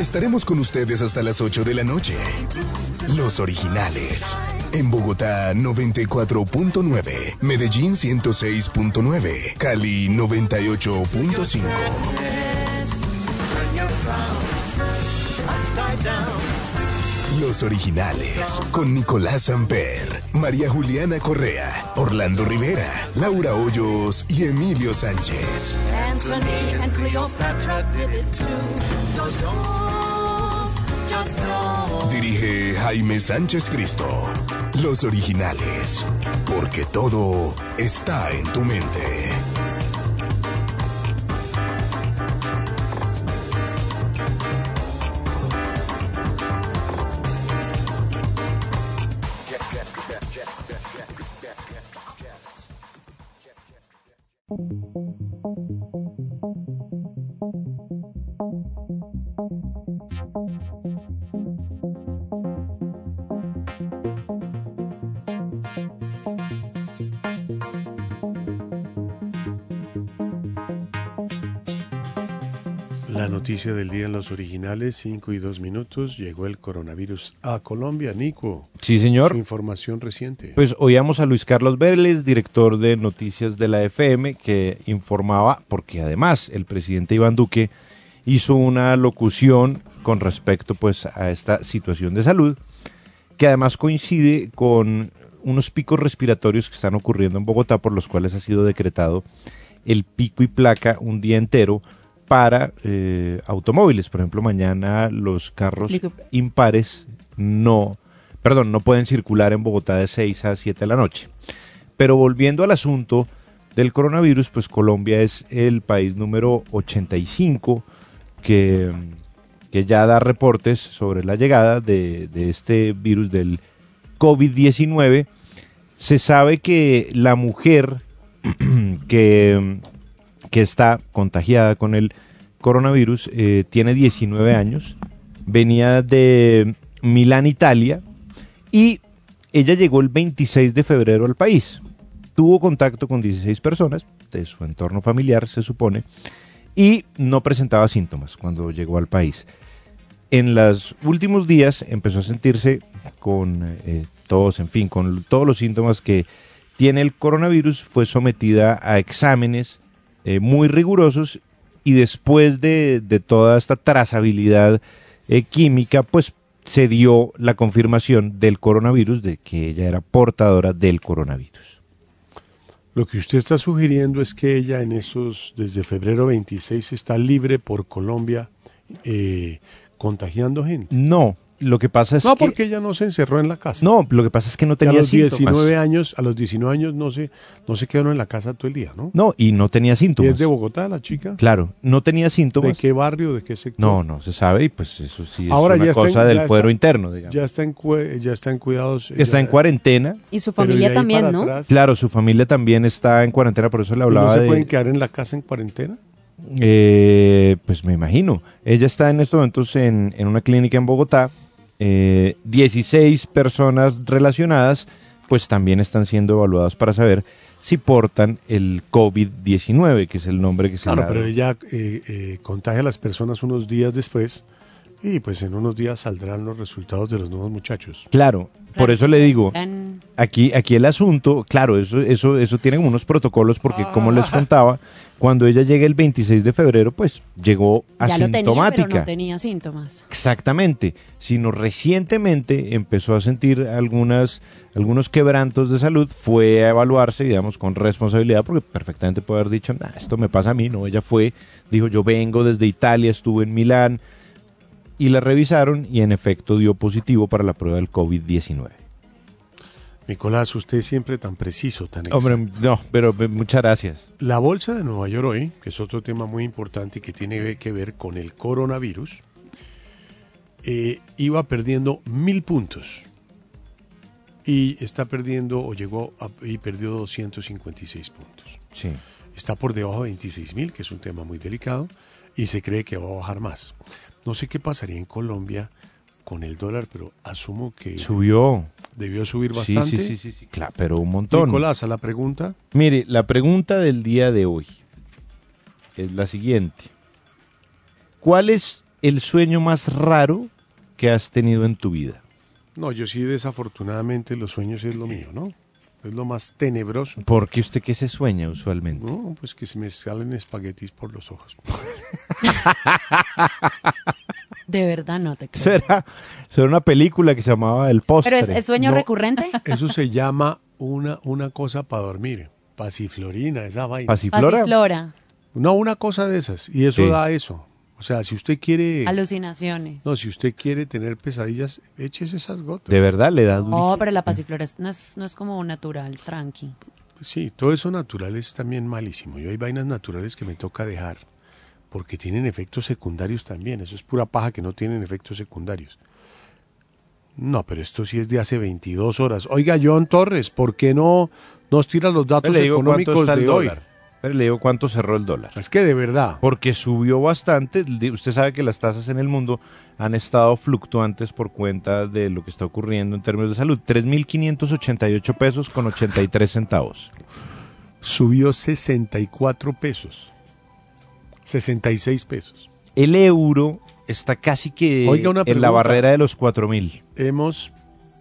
Estaremos con ustedes hasta las 8 de la noche. Los originales. En Bogotá 94.9, Medellín 106.9, Cali 98.5. Los originales, con Nicolás Amper, María Juliana Correa, Orlando Rivera, Laura Hoyos y Emilio Sánchez. Anthony and Cleopatra did it too. So don't, just know. Dirige Jaime Sánchez Cristo. Los originales, porque todo está en tu mente. La noticia del día en los originales, 5 y 2 minutos, llegó el coronavirus a Colombia, Nico. Sí, señor. Su información reciente. Pues oíamos a Luis Carlos Vélez, director de noticias de la FM, que informaba, porque además el presidente Iván Duque hizo una locución con respecto pues a esta situación de salud, que además coincide con unos picos respiratorios que están ocurriendo en Bogotá, por los cuales ha sido decretado el pico y placa un día entero para eh, automóviles. Por ejemplo, mañana los carros impares no, perdón, no pueden circular en Bogotá de 6 a 7 de la noche. Pero volviendo al asunto del coronavirus, pues Colombia es el país número 85 que, que ya da reportes sobre la llegada de, de este virus del COVID-19. Se sabe que la mujer que, que está contagiada con el coronavirus eh, tiene 19 años, venía de Milán, Italia, y ella llegó el 26 de febrero al país. Tuvo contacto con 16 personas de su entorno familiar, se supone, y no presentaba síntomas cuando llegó al país. En los últimos días empezó a sentirse con eh, tos, en fin, con todos los síntomas que tiene el coronavirus, fue sometida a exámenes eh, muy rigurosos y después de, de toda esta trazabilidad eh, química, pues se dio la confirmación del coronavirus, de que ella era portadora del coronavirus. Lo que usted está sugiriendo es que ella en esos, desde febrero 26, está libre por Colombia eh, contagiando gente. No, lo que pasa es no, que... porque ella no se encerró en la casa. No, lo que pasa es que no Que a tenía los síntomas. 19 años, a los 19 años no se, no se quedaron en la casa todo el día, ¿no? No, y no tenía ¿Y síntomas. es de Bogotá la chica? Claro, no tenía síntomas. ¿De qué barrio, de qué sector? No, no se sabe y pues eso sí es Ahora una ya en- cosa del ya fuero está- interno, digamos. Ya está en, cue- ya está en cuidados. Está ya- en cuarentena. Y su familia también, ¿no? atrás, Claro, su familia también está en cuarentena, por eso le ¿y hablaba ¿No se de... pueden quedar en la casa en cuarentena? Eh, pues me imagino. Ella está en estos momentos en, en una clínica en Bogotá eh, 16 personas relacionadas pues también están siendo evaluadas para saber si portan el COVID-19, que es el nombre que se Claro, le ha pero ella eh, eh, contagia a las personas unos días después y pues en unos días saldrán los resultados de los nuevos muchachos. Claro, por eso le digo, aquí, aquí el asunto, claro, eso, eso, eso tiene unos protocolos porque como Ah. les contaba, cuando ella llega el 26 de febrero, pues llegó ya lo tenía, asintomática. pero no tenía síntomas. Exactamente, sino recientemente empezó a sentir algunas, algunos quebrantos de salud, fue a evaluarse, digamos, con responsabilidad, porque perfectamente puede haber dicho, "Nah, esto me pasa a mí, no, ella fue, dijo, yo vengo desde Italia, estuve en Milán, y la revisaron y en efecto dio positivo para la prueba del COVID-19. Nicolás, usted siempre tan preciso, tan Hombre, exacto. no, pero eh, muchas gracias. La bolsa de Nueva York hoy, que es otro tema muy importante y que tiene que ver con el coronavirus, eh, iba perdiendo mil puntos y está perdiendo o llegó a- y perdió 256 puntos. Sí. Está por debajo de 26 mil, que es un tema muy delicado, y se cree que va a bajar más. No sé qué pasaría en Colombia con el dólar, pero asumo que Subió. debió subir bastante. sí, sí, sí, sí, claro, pero un montón. Nicolás, a la pregunta. Mire, la pregunta del día de hoy es la siguiente. ¿Cuál es el sueño más raro que has tenido en tu vida? No, yo sí desafortunadamente los sueños es lo mío, ¿no? Es lo más tenebroso. ¿Por qué usted qué se sueña usualmente? No, pues que se me salen espaguetis por los ojos. De verdad no te creo. Será, será una película que se llamaba El Postre. Pero es, es sueño No. recurrente. Eso se llama una, una cosa para dormir. Pasiflorina, esa vaina. Pasiflora. Pasiflora. No, una cosa de esas. Y eso Sí. da eso. O sea, si usted quiere... Alucinaciones. No, si usted quiere tener pesadillas, échese esas gotas. De verdad le da durísimo. Oh, pero la pasiflora es- no es, no es como natural, tranqui. Sí, todo eso natural es también malísimo. Yo hay vainas naturales que me toca dejar porque tienen efectos secundarios también. Eso es pura paja que no tienen efectos secundarios. No, pero esto sí es de hace 22 horas. Oiga, John Torres, ¿por qué no nos tira los datos cuánto económicos está el de hoy? Pero le digo cuánto cerró el dólar. Es que de verdad. Porque subió bastante. Usted sabe que las tasas en el mundo han estado fluctuantes por cuenta de lo que está ocurriendo en términos de salud. 3.588 pesos con 83 centavos. Subió 64 pesos. 66 pesos. El euro está casi que Oiga, una en la barrera de los 4.000. Hemos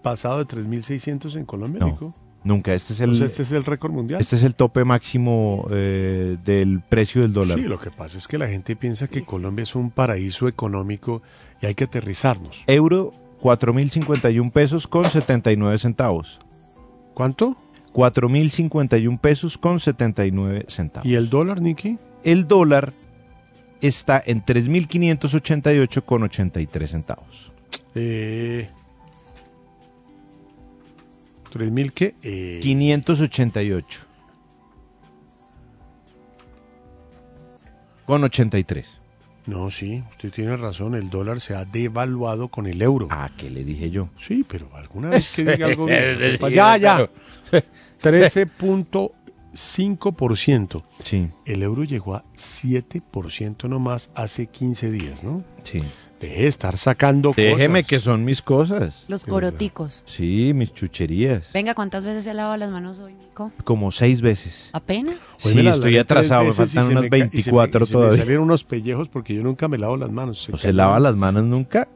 pasado de 3.600 en Colombia, No, Nico. Nunca. Este es el, O sea, este es el récord mundial. este es el tope máximo eh, del precio del dólar. Sí, lo que pasa es que la gente piensa que Colombia es un paraíso económico y hay que aterrizarnos. Euro, 4.051 pesos con 79 centavos. ¿Cuánto? 4.051 pesos con 79 centavos. ¿Y el dólar, Nicky? el dólar está en 3.588 con 83 centavos. Eh, ¿3.000 qué? Eh, 588 con 83. no, sí, usted tiene razón. El dólar se ha devaluado con el euro. Ah, ¿qué le dije yo? Sí, pero alguna vez que diga algo bien. Sí, ya, ya. claro. 13.5%. Sí, El euro llegó a 7% nomás hace 15 días, ¿no? sí. Deje de estar sacando Déjeme cosas. que son mis cosas. Los coroticos. Sí, mis chucherías. Venga, ¿cuántas veces se ha lavado las manos hoy, Nico? Como seis veces. ¿Apenas? Hoy Sí, me estoy lavé atrasado, me tres veces y faltan se unas me ca- y se me- 24 y se me todavía. salieron unos pellejos porque yo nunca me lavo las manos. ¿No se lava las manos nunca?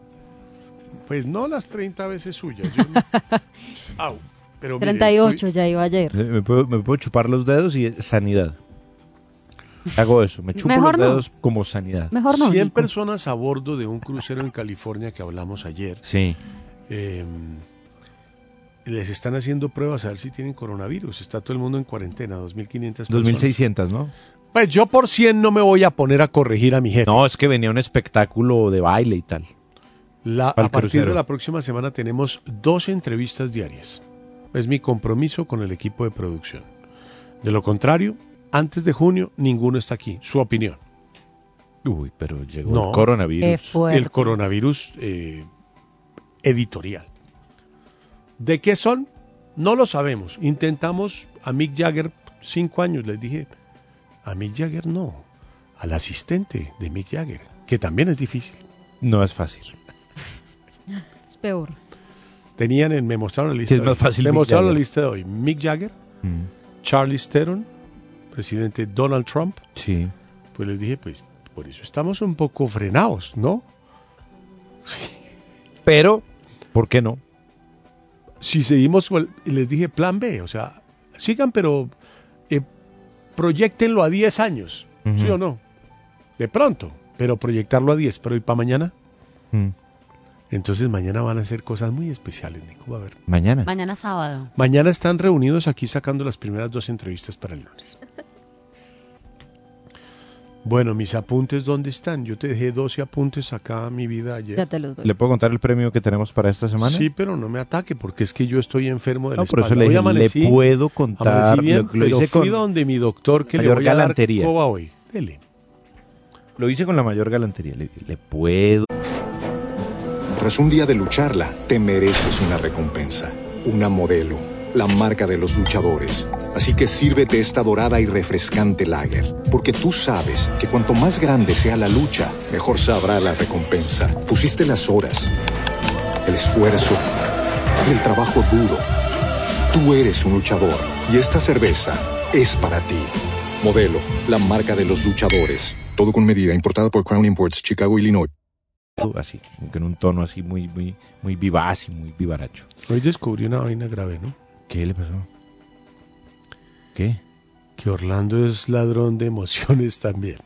Pues no las 30 veces suyas. yo no- Au, pero mire, 38 estoy- ya iba ayer. Eh, Me puedo, me puedo chupar los dedos y sanidad. Hago eso, me chupo Mejor los no. dedos como sanidad. Mejor no. 100 Nico. personas a bordo de un crucero en California que hablamos ayer. Sí. eh, les están haciendo pruebas a ver si tienen coronavirus. Está todo el mundo en cuarentena, 2.500 personas. 2600, ¿no? Pues yo por 100 no me voy a poner a corregir a mi jefe. No, es que venía un espectáculo de baile y tal. La- a partir crucero. de la próxima semana tenemos dos entrevistas diarias. Es mi compromiso con el equipo de producción. De lo contrario, antes de junio ninguno está aquí. Su opinión. Uy, pero llegó No. el coronavirus. El coronavirus eh, editorial. ¿De qué son? No lo sabemos. Intentamos a Mick Jagger cinco años. Les dije, a Mick Jagger no. Al asistente de Mick Jagger, que también es difícil. No es fácil. peor? Tenían, en, me mostraron la lista. Sí, es más fácil me Mick mostraron Jagger. la lista de hoy. Mick Jagger, Mm, Charlie Theron, presidente Donald Trump. Sí. Pues les dije, pues por eso estamos un poco frenados, ¿no? Pero, ¿por qué no? Si seguimos, les dije plan B, o sea, sigan, pero eh, proyectenlo a 10 años, ¿sí o no? De pronto, pero proyectarlo a 10, pero ¿y para mañana? Mm, Entonces mañana van a hacer cosas muy especiales, Nico, a ver. Mañana. Mañana sábado. Mañana están reunidos aquí sacando las primeras dos entrevistas para el lunes. Bueno, mis apuntes, ¿dónde están? Yo te dejé 12 apuntes acá, mi vida, ayer. Ya te los doy. ¿Le puedo contar el premio que tenemos para esta semana? Sí, pero no me ataque, porque es que yo estoy enfermo de la No, por eso espalda. le Hoy dije, le amanecí- puedo contar. bien, lo, lo pero hice fui con, donde mi doctor que le mayor voy a galantería. dar coba hoy. Dele. lo hice con la mayor galantería. Le, le puedo. Tras un día de lucharla, te mereces una recompensa, una modelo, la marca de los luchadores. Así que sírvete esta dorada y refrescante lager, porque tú sabes que cuanto más grande sea la lucha, mejor sabrá la recompensa. Pusiste las horas, el esfuerzo, el trabajo duro. Tú eres un luchador y esta cerveza es para ti. Modelo, la marca de los luchadores. Todo con medida, importada por Crown Imports, Chicago, Illinois. Así, en un tono así muy, muy, muy vivaz y muy vivaracho. Hoy descubrí una vaina grave, ¿no? ¿Qué le pasó? ¿Qué? Que Orlando es ladrón de emociones también.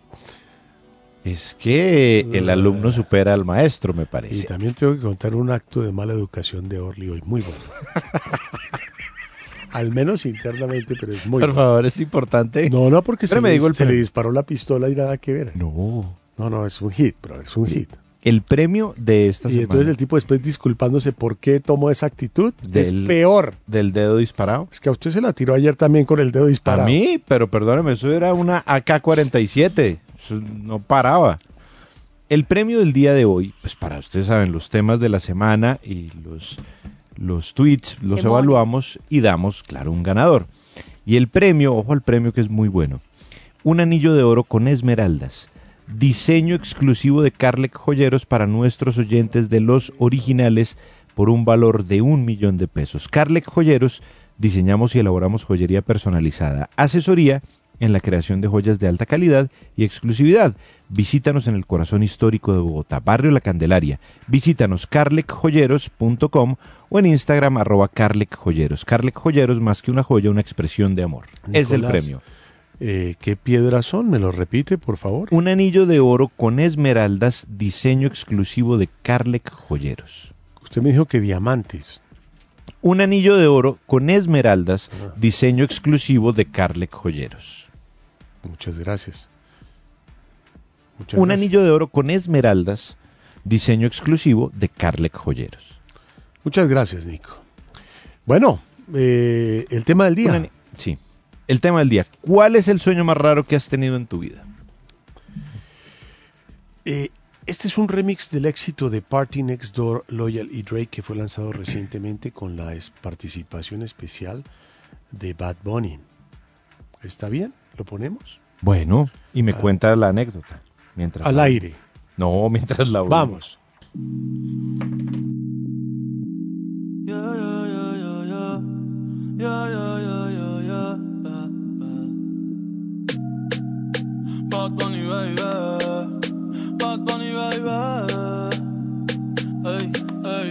Es que el alumno supera al maestro, me Y parece. también tengo que contar un acto de mala educación de Orly hoy, muy bueno. Al menos internamente, pero es muy Por bueno. favor, es importante. No, no, porque se, Pero me le, digo el se le disparó la pistola y nada que ver. No. No, no, es un hit, bro, es un hit. El premio de esta Y semana entonces el tipo después disculpándose por qué tomó esa actitud, es Del- peor. del dedo disparado. Es que a usted se la tiró ayer también con el dedo disparado. A mí, pero perdóneme, eso era una AK-47. Eso no paraba. El premio del día de hoy, pues para ustedes saben, los temas de la semana y los, los tweets los evaluamos y damos, claro, un ganador. Y el premio, ojo al premio que es muy bueno, un anillo de oro con esmeraldas, diseño exclusivo de Carlec Joyeros para nuestros oyentes de los originales por un valor de un millón de pesos. Carlec Joyeros, diseñamos y elaboramos joyería personalizada, asesoría en la creación de joyas de alta calidad y exclusividad. Visítanos en el corazón histórico de Bogotá, barrio La Candelaria. Visítanos carlecjoyeros.com o en Instagram arroba carlecjoyeros. Carlec Joyeros, más que una joya, una expresión de amor. es el premio. Eh, ¿Qué piedras son? ¿Me lo repite, por favor? Un anillo de oro con esmeraldas, diseño exclusivo de Carlec Joyeros. Usted me dijo que diamantes. Un anillo de oro con esmeraldas, diseño exclusivo de Carlec Joyeros. Muchas gracias. Muchas Un gracias. anillo de oro con esmeraldas, diseño exclusivo de Carlec Joyeros. Muchas gracias, Nico. Bueno, eh, el tema del día. Sí. El tema del día. ¿Cuál es el sueño más raro que has tenido en tu vida? Eh, este es un remix del éxito de Party Next Door, Loyal y Drake que fue lanzado recientemente con la es- participación especial de Bad Bunny. ¿Está bien? ¿Lo ponemos? Bueno, y me Ah. cuenta la anécdota. Mientras Al la- aire. No, mientras la Vamos. Yeah, yeah, yeah, yeah, yeah. Yeah, yeah, yeah, yeah, yeah. Bad Bunny, baby. Bad Bunny, baby. Hey, hey.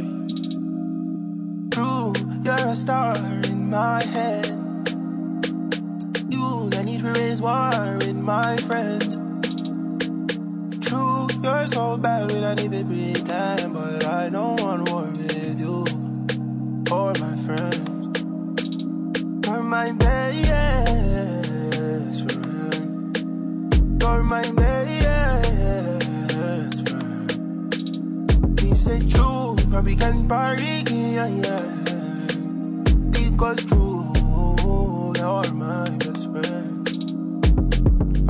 True, you're a star in my head. You, I need to raise war with my friends. True, you're so bad when I need to pretend, but I don't want war with you or my friends. You're my best friend. You're my best friend. Eh, he said true, probably can party, yeah, yeah. Because true, you're my best friend.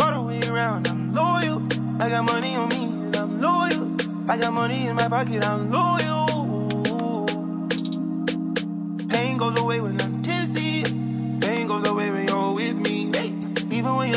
All the way around, I'm loyal. I got money on me, and I'm loyal. I got money in my pocket, I'm loyal. Pain goes away when I'm dizzy. Pain goes away when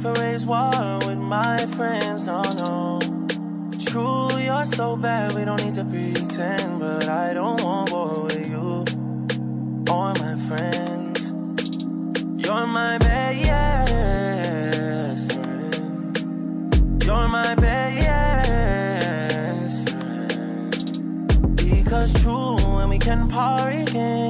For raise war with my friends, no, no. True, you're so bad, we don't need to pretend. But I don't want war with you or my friends. You're my best friend. You're my best friend. Because true, when we can party again,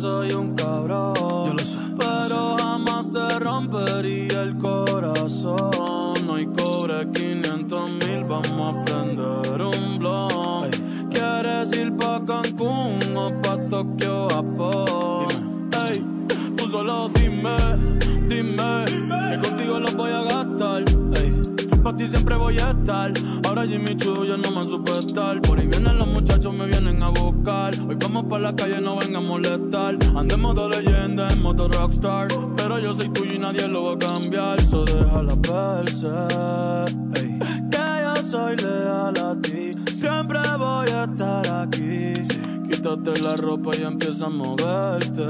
Soy un cabrón. Pero jamás te rompería el corazón. Hoy cobre 500 mil, vamos a prender un blog. ¿Quieres ir pa' Cancún o pa' Tokio, Japón? Ey, tú solo dime, dime, que contigo lo voy a gastar. Ti siempre voy a estar. Ahora Jimmy Choo yo no me supe estar. Por ahí vienen los muchachos, me vienen a buscar. Hoy vamos pa' la calle, no vengan a molestar. Andemos de leyenda en moto rockstar. Pero yo soy tuyo y nadie lo va a cambiar. So déjala verse. Ey, Que yo soy leal a ti. Siempre voy a estar aquí. Quítate la ropa y empieza a moverte.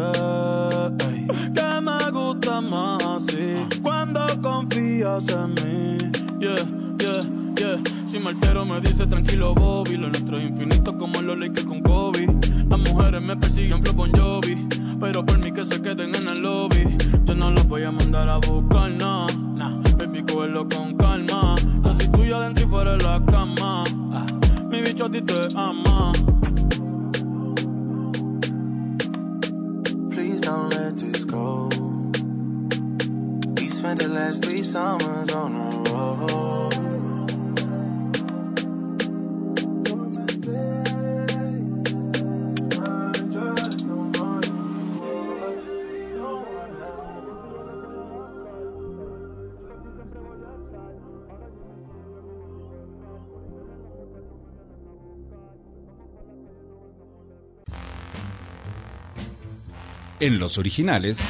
Ey, Que me gusta más así. Cuando confías en mí. Yeah, yeah, yeah. Si me altero me dice tranquilo Bobby. Lo nuestro es infinito como los Lakers con Kobe. Las mujeres me persiguen flow Bon Jovi. Pero por mí que se queden en el lobby. Yo no los voy a mandar a buscar, no. Nah, baby, cógelo con calma. Yo soy tuyo adentro y fuera de la cama. Mi bicho a ti te ama. Please don't let this go. We spent the last three summers on. En los originales.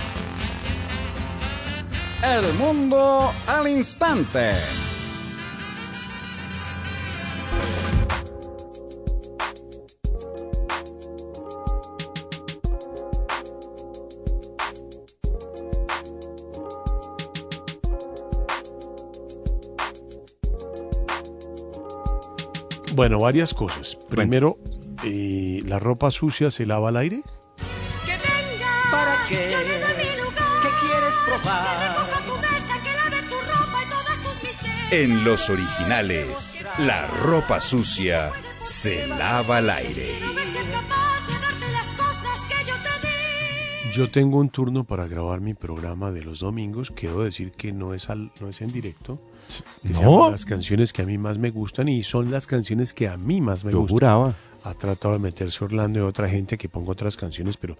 El mundo al instante. Bueno, varias cosas. Primero, eh, ¿la ropa sucia se lava al aire? ¿Para qué? ¿Qué quieres probar? En los originales, la ropa sucia se lava al aire. Yo tengo un turno para grabar mi programa de los domingos. Quiero decir que no es, al- no es en directo. Que ¿No? las canciones que a mí más me gustan y son las canciones que a mí más me Yo gustan. juraba. Ha tratado de meterse Orlando y otra gente que ponga otras canciones, pero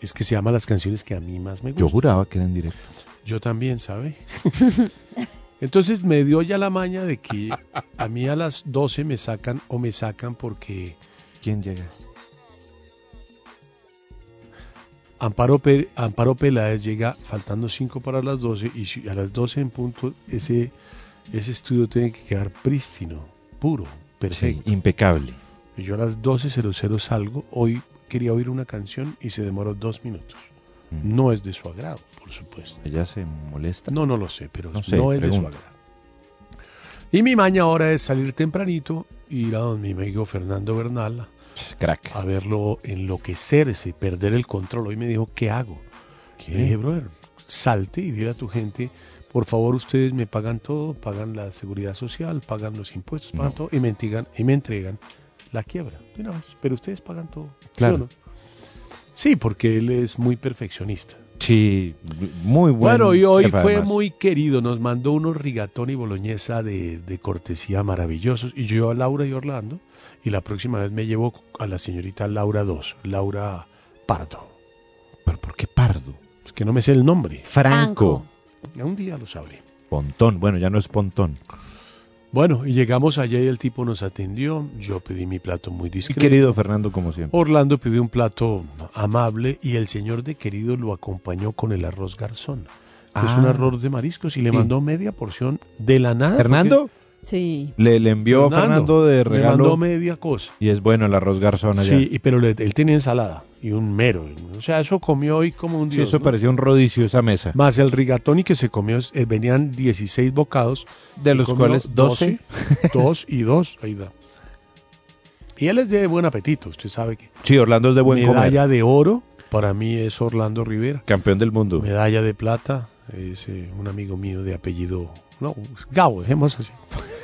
es que se llama las canciones que a mí más me gustan. Yo juraba que era en directo. Yo también, ¿sabe? Entonces me dio ya la maña de que a mí a las 12 me sacan o me sacan porque ¿Quién llega? Amparo, Pe- Amparo Peláez llega faltando 5 para las 12 y a las 12 en punto ese, ese estudio tiene que quedar prístino, puro, perfecto. Sí, impecable. Y yo a las 12.00 salgo. Hoy quería oír una canción y se demoró dos minutos. Mm. No es de su agrado, por supuesto. Ella se molesta. No, no lo sé, pero No es de su agrado. Y mi maña ahora es salir tempranito, ir a donde mi amigo Fernando Bernal Crack. a verlo enloquecerse, perder el control. Hoy me dijo, ¿qué hago? ¿Qué? Le dije, brother, salte y dile a tu gente, por favor, ustedes me pagan todo, pagan la seguridad social, pagan los impuestos, pagan No. todo y me, entregan, y me entregan la quiebra. Pero ustedes pagan todo. ¿sí Claro. no? Sí, porque él es muy perfeccionista. Sí, muy bueno. Bueno, y hoy chef, fue además. muy querido, nos mandó unos rigatoni y boloñesa de, de cortesía maravillosos. Y yo a Laura y Orlando, y la próxima vez me llevo a la señorita Laura 2, Laura Pardo. ¿Pero por qué pardo? Es que no me sé el nombre. Franco. Un día lo sabré. Pontón. Bueno, ya no es pontón. Bueno, y llegamos allá y el tipo nos atendió. Yo pedí mi plato muy discreto. querido Fernando, como siempre. Orlando pidió un plato amable y el señor de querido lo acompañó con el arroz garzón. que es Ah. un arroz de mariscos y le mandó media porción de la nada. ¿Fernando? Sí. Le, le envió a Fernando de Le regalo. mandó media cosa. Y es bueno el arroz garzón allá. Sí, y- pero le- él tenía ensalada y un mero. O sea, eso comió hoy como un Sí, dios. eso ¿no? parecía un rodicio esa mesa. Más el rigatoni que se comió, eh, venían 16 bocados. De los cuales 12. 2 y 2. Ahí da. Y él es de buen apetito, usted sabe que. Sí, Orlando es de buen Medalla comer. de oro, para mí es Orlando Rivera. Campeón del mundo. Medalla de plata, es eh, un amigo mío de apellido. No, Gabo, dejemos así.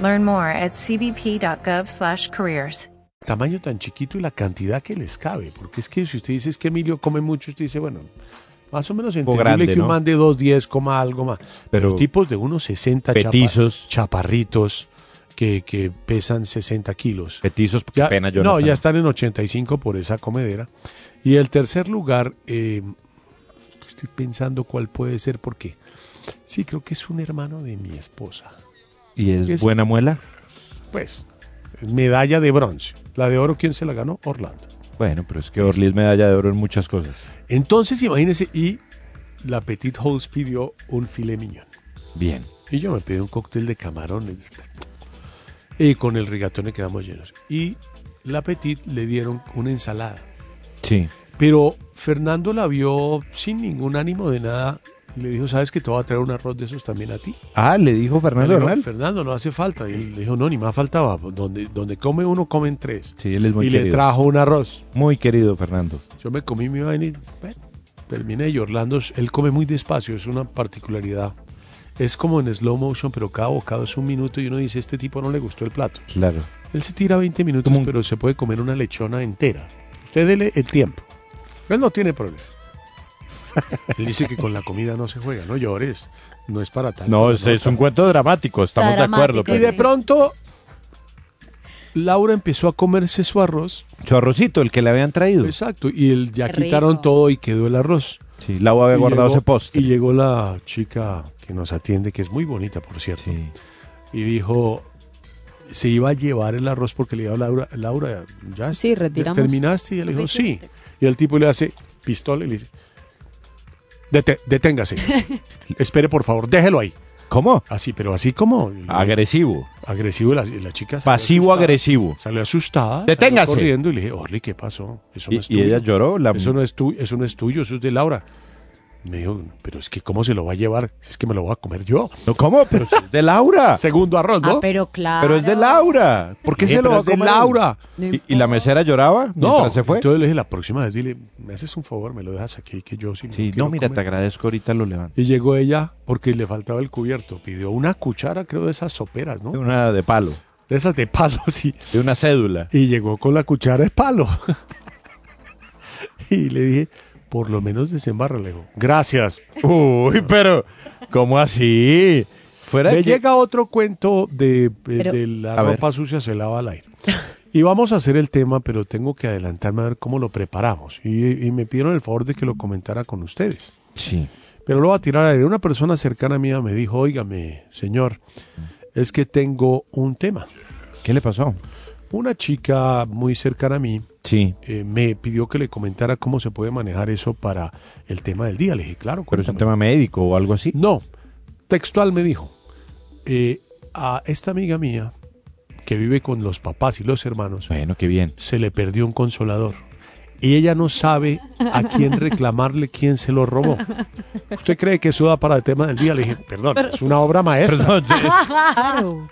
Learn more at cbp.gov/careers. tamaño tan chiquito y la cantidad que les cabe. Porque es que si usted dice es que Emilio come mucho, usted dice, bueno, más o menos entendible grande, que un ¿no? man de 2.10 coma algo más. Pero, Pero tipos de unos 60 chapa- petizos. chaparritos que, que pesan 60 kilos. Petizos, Ya- pena yo no, ya están en 85 por esa comedera. Y el tercer lugar, eh, estoy pensando cuál puede ser, porque sí, creo que es un hermano de mi esposa. ¿Y es, es- buena muela? Pues, medalla de bronce. La de oro, ¿quién se la ganó? Orlando. Bueno, pero es que Orly es medalla de oro en muchas cosas. Entonces, imagínense, y la Petit House pidió un filet mignon. Bien. Y yo me pedí un cóctel de camarones. Y con el rigatone quedamos llenos. Y la Petit le dieron una ensalada. Sí. Pero Fernando la vio sin ningún ánimo de nada y le dijo, ¿sabes que te voy a traer un arroz de esos también a ti? Ah, le dijo Fernando Le dijo, Bernal. Fernando, no hace falta. Y él le dijo, no, ni más faltaba. Donde, donde come uno, comen tres. Sí, él es muy y le trajo un arroz. Muy querido Fernando. Yo me comí mi vaina y bueno, terminé. Y Orlando, él come muy despacio, es una particularidad. Es como en slow motion, pero cada bocado es un minuto y uno dice, este tipo no le gustó el plato. Claro. Él se tira 20 minutos, pero se puede comer una lechona entera. Usted dele el tiempo. Él no tiene problema. Él dice que con la comida no se juega, no llores. No es para tanto. No, es, es un cuento dramático, estamos de acuerdo. Y pero- de pronto, Laura empezó a comerse su arroz. Su arrocito, el que le habían traído. Exacto, y el, ya Qué quitaron rico. todo y quedó el arroz. Sí, Lau había Y guardado llegó- ese postre. Y llegó la chica que nos atiende, que es muy bonita, por cierto. Sí. Y dijo, se iba a llevar el arroz porque le dijo a Laura, Laura, ¿ya Sí, retiramos. terminaste? Y él le dijo, sí. Y el tipo le hace pistola y le dice, "Dete- deténgase. Espere, por favor, déjelo ahí. ¿Cómo? Así, pero así como... Agresivo. Agresivo, y la, y la chica... salió Pasivo asustada. agresivo. Salió asustada. Deténgase. salió corriendo y le dije, Orly, ¿qué pasó? Eso Y- no es y tuyo. ella lloró, la- Eso no es tu, eso no es tuyo, eso es de Laura. Me dijo, pero es que ¿cómo se lo va a llevar? Es que me lo voy a comer yo. No, ¿Cómo? Pero si es de Laura. Segundo arroz, ¿no? Ah, pero claro. Pero es de Laura. ¿Por qué Eh, se lo va a es de comer? Laura. No ¿Y, y la mesera lloraba No, mientras se fue? entonces le dije, la próxima vez dile, me haces un favor, me lo dejas aquí, que yo sí me Sí, lo quiero no, mira, te comer". agradezco, ahorita lo levanto. Y llegó ella, porque le faltaba el cubierto, pidió una cuchara, creo, de esas soperas, ¿no? De Una de palo, De esas de palo, sí. de una cédula. Y llegó con la cuchara de palo. y le dije, por lo menos desembarra, le digo, gracias. Uy, pero, ¿cómo así? Fuera Me que- llega otro cuento de, de- Pero- de la ver. ropa sucia se lava al aire. Y vamos a hacer el tema, pero tengo que adelantarme a ver cómo lo preparamos. Y, y me pidieron el favor de que lo comentara con ustedes. Sí. Pero lo voy a tirar al aire. Una persona cercana a mí me dijo, óigame, señor, es que tengo un tema. ¿Qué le pasó? Una chica muy cercana a mí Sí. eh, me pidió que le comentara cómo se puede manejar eso para el tema del día. Le dije, claro, Pero es un cuéntame. tema médico o algo así. No, textual me dijo, eh, a esta amiga mía, que vive con los papás y los hermanos, Bueno, qué bien. se le perdió un consolador. Y ella no sabe a quién reclamarle quién se lo robó. ¿Usted cree que eso da para el tema del día? Le dije, perdón, es una obra maestra. Perdón, Claro.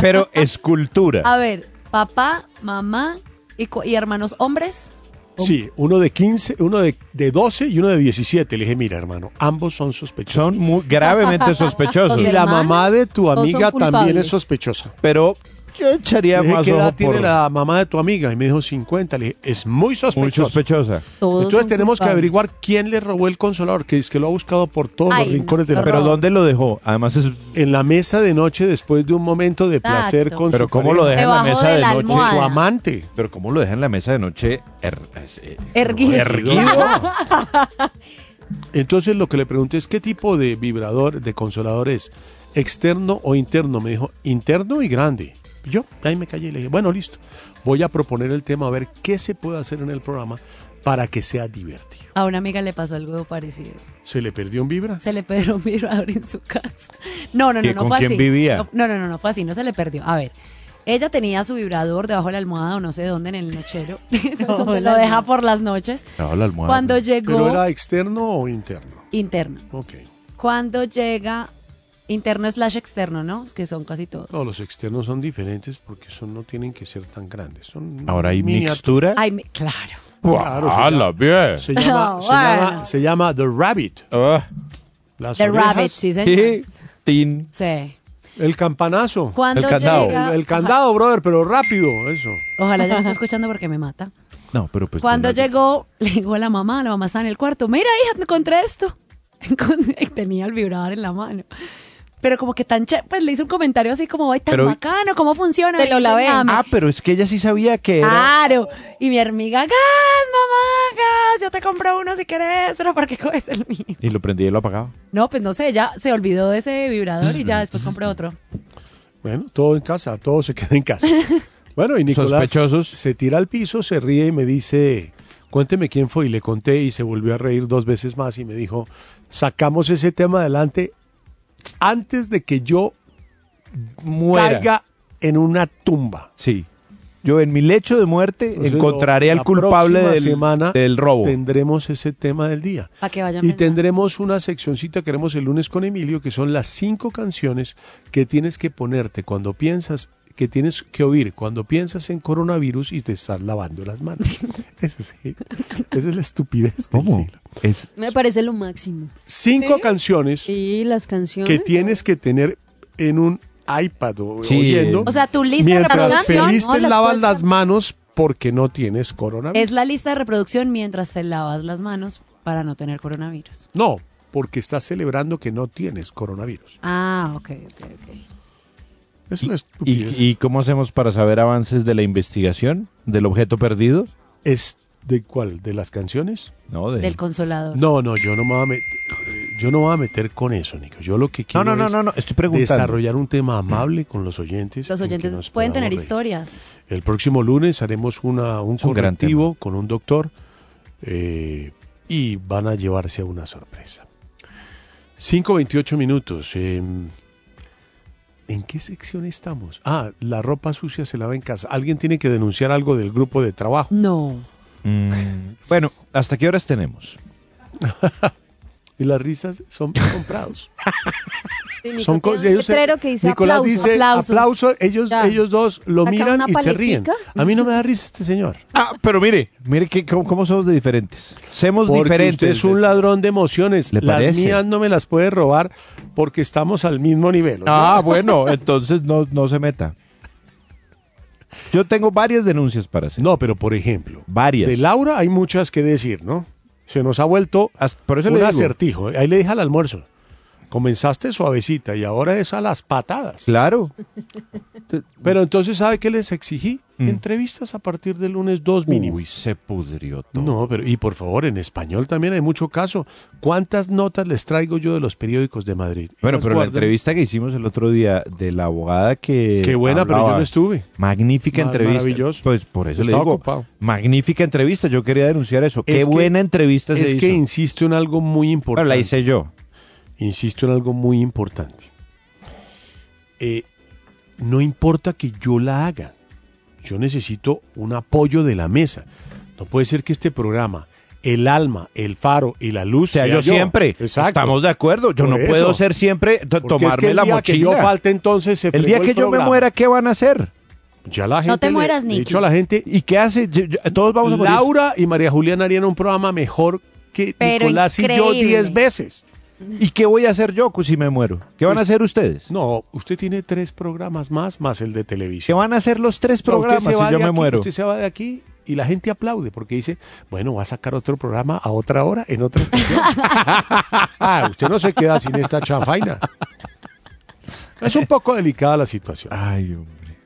pero escultura. A ver, papá, mamá y, y hermanos hombres. Sí, uno de 15, uno de, de 12 y uno de 17. Le dije, mira, hermano, ambos son sospechosos. Son muy gravemente sospechosos. y la mamá de tu amiga también es sospechosa. Pero yo echaría más ¿qué edad ojo tiene por... la mamá de tu amiga? Y me dijo 50. Le dije, es muy Muy sospechosa. Todos Entonces son tenemos que culpables. averiguar quién le robó el consolador, que es que lo ha buscado por todos Ay, los rincones de la Pero casa. ¿dónde lo dejó? Además es... En la mesa de noche después de un momento de Exacto. placer con Pero su ¿cómo lo pareja, deja en la Debajo mesa de de la noche? su amante. Pero ¿cómo lo deja en la mesa de noche? er- es- eh, Erguido. erguido. Entonces lo que le pregunté es qué tipo de vibrador, de consolador es, externo o interno. Me dijo, interno y grande. Yo ahí me callé y le dije, bueno, listo. Voy a proponer el tema a ver qué se puede hacer en el programa para que sea divertido. A una amiga le pasó algo parecido. ¿Se le perdió un vibra? Se le perdió un vibrador en su casa. No, no, no, ¿Y no con fue quién así. vivía? No, no, no, no, fue así, no se le perdió. A ver, ella tenía su vibrador debajo de la almohada o no sé dónde en el nochero. Lo deja por las noches. Debajo de la almohada. Cuando ¿Pero llegó era externo o interno? interno. Ok. Cuando llega interno slash externo, ¿no? Que son casi todos. No, los externos son diferentes porque son, no tienen que ser tan grandes. Son Ahora hay mixtura. Ay, me- claro. Claro, se ¡Hala, llama- bien! Se llama, No, se, llama, bueno. se llama The Rabbit. Ah, Las The orejas, Rabbit, sí, señor. tin. Sí. El campanazo. El candado. El, el candado, brother, pero rápido, eso. Ojalá ya me esté escuchando porque me mata. No, pero pues... Cuando pues, llegó, le dijo a la mamá, la mamá estaba en el cuarto, mira hija, me encontré esto. Tenía el vibrador en la mano. Pero como que tan chévere, pues le hice un comentario así como, ay, tan Pero- bacano, ¿cómo funciona? Te lo lavé. Ah, pero es que ella sí sabía que era... Claro. Y mi amiga, gas, mamá, gas, yo te compro uno si querés, pero ¿por qué coges el mío? Y lo prendí y lo apagaba. No, pues no sé, ella se olvidó de ese vibrador y ya después compré otro. Bueno, todo en casa, todo se queda en casa. Bueno, y Nicolás Sospechosos. se tira al piso, se ríe y me dice, cuénteme quién fue. Y le conté y se volvió a reír dos veces más y me dijo, sacamos ese tema adelante antes de que yo Muera. caiga en una tumba. Sí. Yo en mi lecho de muerte Entonces, encontraré al culpable del, semana del robo. Tendremos ese tema del día. Que vayan Y pensando. tendremos una seccioncita que haremos el lunes con Emilio, que son las cinco canciones que tienes que ponerte cuando piensas, que tienes que oír cuando piensas en coronavirus y te estás lavando las manos. Esa, sí, esa es la estupidez del ¿Cómo? siglo. Es, Me parece lo máximo. Cinco canciones Y las canciones. que tienes que tener en un iPad o Sí. oyendo. O sea, tu lista de mientras feliz ¿no? te Las lavas las manos porque no tienes coronavirus. es la lista de reproducción mientras te lavas las manos para no tener coronavirus. No, porque estás celebrando que no tienes coronavirus. Ah, ok, ok, ok. Es una ¿Y, estupidez. ¿Y cómo hacemos para saber avances de la investigación del objeto perdido? ¿Es de cuál? ¿De las canciones? No, de... Del consolador. No, no, yo no me voy a meter, yo no me voy a meter con eso, Nico. Yo lo que no, quiero no, no, es no, no, estoy preguntando. desarrollar un tema amable con los oyentes. Los oyentes pueden tener reír. historias. El próximo lunes haremos una, un Es un gran correctivo con un doctor eh, y van a llevarse a una sorpresa. 5.28 minutos. eh, ¿En qué sección estamos? Ah, la ropa sucia se lava en casa. ¿Alguien tiene que denunciar algo del grupo de trabajo? No. Mm, bueno, ¿hasta qué horas tenemos? Y las risas son comprados. Sí, Nico, Son cosas. un letrero que dice Nicolás aplauso. dice aplausos. aplauso. Ellos, Ya. ellos dos lo miran y se ríen. A mí no me da risa este señor. Ah, pero mire, mire que, cómo, cómo somos de diferentes. Somos Porque diferentes. usted es un ladrón de emociones. ¿Le Las parece? mías no me las puede robar porque estamos al mismo nivel. Ah, bueno, entonces no, no se meta. Yo tengo varias denuncias para hacer. No, pero por ejemplo, Varias. de Laura hay muchas que decir, ¿no? Se nos ha vuelto As- Por eso un le digo. acertijo. Ahí le dije al almuerzo. Comenzaste suavecita y ahora es a las patadas. Claro. Pero entonces, ¿sabe qué les exigí? Mm. Entrevistas a partir del lunes dos mínimo. Uy, se pudrió todo. No, pero y por favor, en español también hay mucho caso. ¿Cuántas notas les traigo yo de los periódicos de Madrid? Bueno, pero la entrevista que hicimos el otro día de la abogada que. Qué buena, pero yo no estuve. Magnífica Ma- entrevista. maravilloso. Pues por eso le digo. ocupado. Magnífica entrevista. Yo quería denunciar eso. Qué que- buena entrevista se Es hizo. que insisto en algo muy Bueno, importante. la hice yo. Insisto en algo muy importante. Eh, no importa que yo la haga. Yo necesito un apoyo de la mesa. No puede ser que este programa, el alma, el faro y la luz O sea, sea yo, siempre. Exacto. Estamos de acuerdo. Yo Por no eso. puedo ser siempre. tomarme es que el la día que mochila. yo falte, entonces se el día que el yo me muera, ¿qué van a hacer? Ya la gente No te mueras, le dicho a la gente, ¿Y qué hace? Yo- yo- todos vamos a morir. Laura y María Juliana harían un programa mejor que Pero Nicolás y yo diez veces. ¿Y qué voy a hacer yo si me muero? ¿Qué van a Pues- hacer ustedes? No, usted tiene tres programas más, más el de ¿Qué televisión. van a hacer los tres programas si yo me aquí, muero? Usted se va de aquí y la gente aplaude porque dice, bueno, va a sacar otro programa a otra hora en otra estación. ah, usted no se queda sin esta chanfaina. Es un poco delicada la situación. Ay, hombre.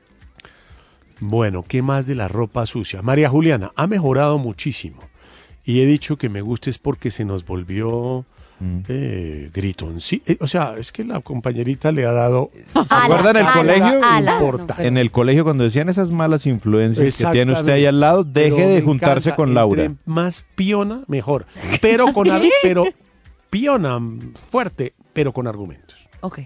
Bueno, ¿qué más de la ropa sucia? María Juliana, ha mejorado muchísimo. Y he dicho que me gusta es porque se nos volvió Mm. eh, gritón. Sí, eh, o sea, es que la compañerita le ha dado... ¿Se acuerdan en el colegio? alas. importa. No, En el colegio cuando decían esas malas influencias que tiene usted ahí al lado, deje Pero de juntarse encanta, con Laura. entre más piona, mejor. Pero con ar- pero piona, fuerte, pero con argumentos. Ok.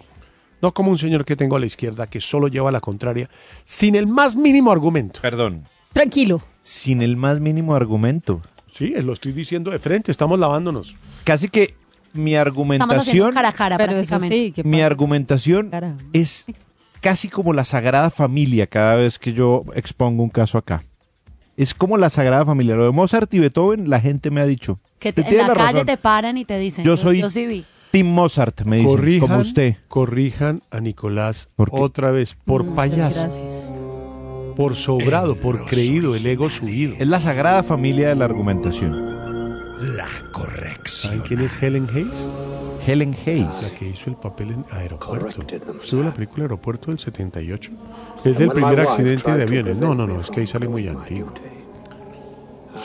No como un señor que tengo a la izquierda que solo lleva la contraria sin el más mínimo argumento. Perdón. Tranquilo. Sin el más mínimo argumento. Sí, lo estoy diciendo de frente, estamos lavándonos. Casi que mi argumentación, cara a cara Pero eso prácticamente. sí, que mi argumentación Cara. es casi como la Sagrada Familia cada vez que yo expongo un caso acá. Es como la Sagrada Familia. Lo de Mozart y Beethoven, la gente me ha dicho. Que "Usted te- en tiene la calle razón. te paran y te dicen. Yo soy Yo sí vi. Tim Mozart, me dicen, corrijan, como usted. corrijan a Nicolás otra vez por Muchas payaso, gracias. por sobrado, por creído, el ego subido. Es la Sagrada Familia de la argumentación. La corrección. ¿Saben quién es Helen Hayes? Helen La Hayes. que hizo el papel en Aeropuerto. ¿Estuvo la película Aeropuerto del 78? Es del primer accidente de aviones. No, no, no, es que ahí sale muy antiguo.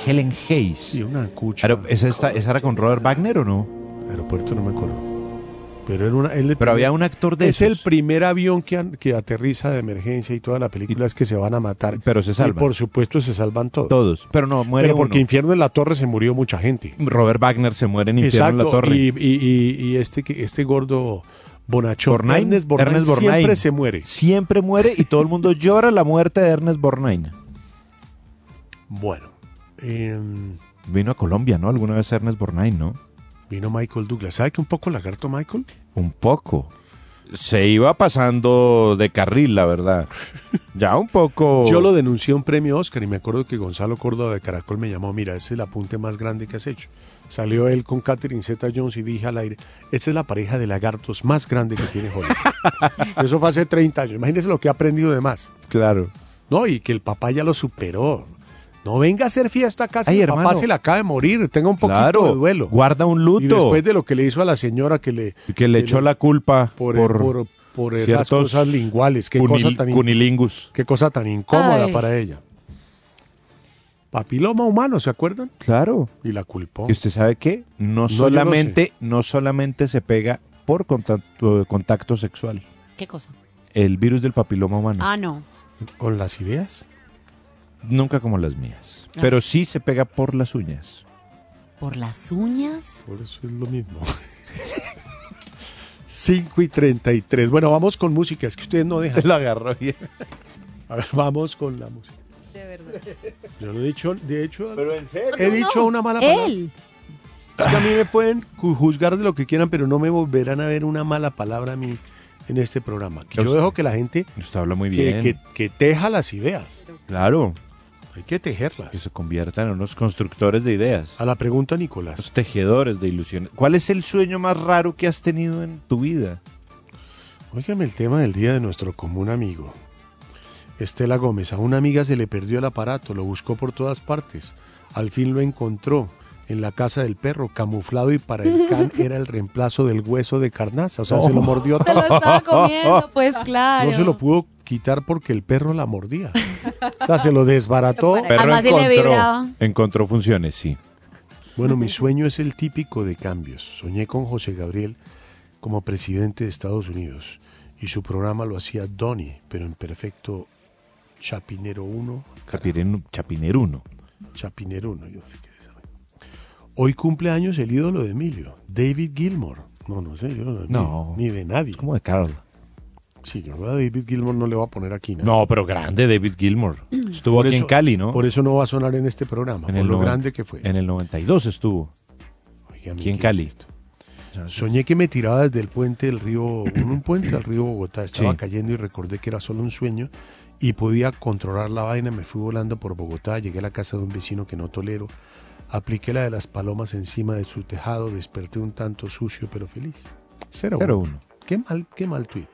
Helen Hayes. Sí, una cucha. Pero, ¿esa, esta- ¿Esa era con Robert Wagner o no? Aeropuerto no me acuerdo. Pero era una, el Pero había un actor de Es el primer avión que, que aterriza de emergencia y toda la película es que se van a matar. Pero se Y salvan. por supuesto se salvan todos. Todos. Pero no, muere Pero porque uno. Infierno en la Torre se murió mucha gente. Robert Wagner se muere en Infierno en la. Torre. Y, y- y- y este, que- este gordo Bonachón, Borgnine, Ernest Borgnine. siempre se muere. Siempre muere y todo el mundo llora la muerte de Ernest Borgnine. Bueno, em, Vino a Colombia, ¿no? Alguna vez Ernest Borgnine, ¿no? Vino Michael Douglas. ¿Sabe que un poco lagarto Michael? Un poco. Se iba pasando de carril, la verdad. Ya un poco. Yo lo denuncié a un premio Oscar y me acuerdo que Gonzalo Córdoba de Caracol me llamó, mira, ese es el apunte más grande que has hecho. Salió él con Catherine Zeta Jones y dije al aire, esta es la pareja de lagartos más grande que tiene Hollywood. Eso fue hace 30 años. Imagínese lo que ha aprendido de más. Claro. No, y que el papá ya lo superó. No venga a hacer fiesta acá si Ay, el papá hermano. se le acaba de morir. Tenga un poquito Claro. de duelo. Guarda un Y luto. después de lo que le hizo a la señora que le, que le echó la culpa por, por, por, por esas ciertos cosas linguales. Qué cosa, cunil- tan, in- cunilingus. qué cosa tan incómoda Ay. para ella. Papiloma humano, ¿se acuerdan? Claro. Y la culpó. ¿Y usted sabe qué? No, No, yo lo solamente, no solamente se pega por contacto, contacto sexual. ¿Qué cosa? El virus del papiloma humano. Ah, no. ¿Con las ideas? Nunca como las mías. Ah. Pero sí se pega por las uñas. ¿Por las uñas? Por eso es lo mismo. 5 y 33. Bueno, vamos con música. Es que ustedes no dejan. Lo agarró bien. A ver, vamos con la música. De verdad. Yo no he dicho, de hecho, en serio. he dicho una mala palabra. Él. Es que a mí me pueden ju- juzgar de lo que quieran, pero no me volverán a ver una mala palabra a mí en este programa. Que yo dejo que la gente Usted habla muy que, bien. que- que teja las ideas. Claro. Hay que tejerlas. Que se conviertan en unos constructores de ideas. A la pregunta, Nicolás. Los tejedores de ilusiones. ¿Cuál es el sueño más raro que has tenido en tu vida? Óigame el tema del día de nuestro común amigo. Estela Gómez, a una amiga se le perdió el aparato, lo buscó por todas partes. Al fin lo encontró. En la casa del perro, camuflado y para el can era el reemplazo del hueso de carnaza. O sea, se lo mordió Se lo todo. estaba comiendo, pues claro. No se lo pudo quitar porque el perro la mordía. O sea, se lo desbarató. Perro sí le encontró, encontró funciones, sí. Bueno, mi sueño es el típico de cambios. Soñé con José Gabriel como presidente de Estados Unidos y su programa lo hacía Donny, pero en perfecto Chapinero 1. Chapinero, Chapinero uno. Chapinero 1, yo sé eso. Hoy cumple años el ídolo de Emilio, David Gilmour. No, no sé, yo no, ni- No. Ni, de nadie. Como de Carl. Sí, yo a David Gilmour no le voy a poner aquí. No, pero grande David Gilmour. Estuvo Por aquí en Cali, ¿no? Por eso no va a sonar en este programa, En por el lo grande que fue. En el 92 estuvo. Oígame, Aquí en ¿qué Cali. es? Soñé que me tiraba desde el puente del río, en un puente al río Bogotá, estaba Sí. cayendo y recordé que era solo un sueño y podía controlar la vaina, me fui volando por Bogotá, llegué a la casa de un vecino que no tolero, apliqué la de las palomas encima de su tejado, desperté un tanto sucio pero feliz. Cero, Cero uno. uno. Qué mal, qué mal tuit.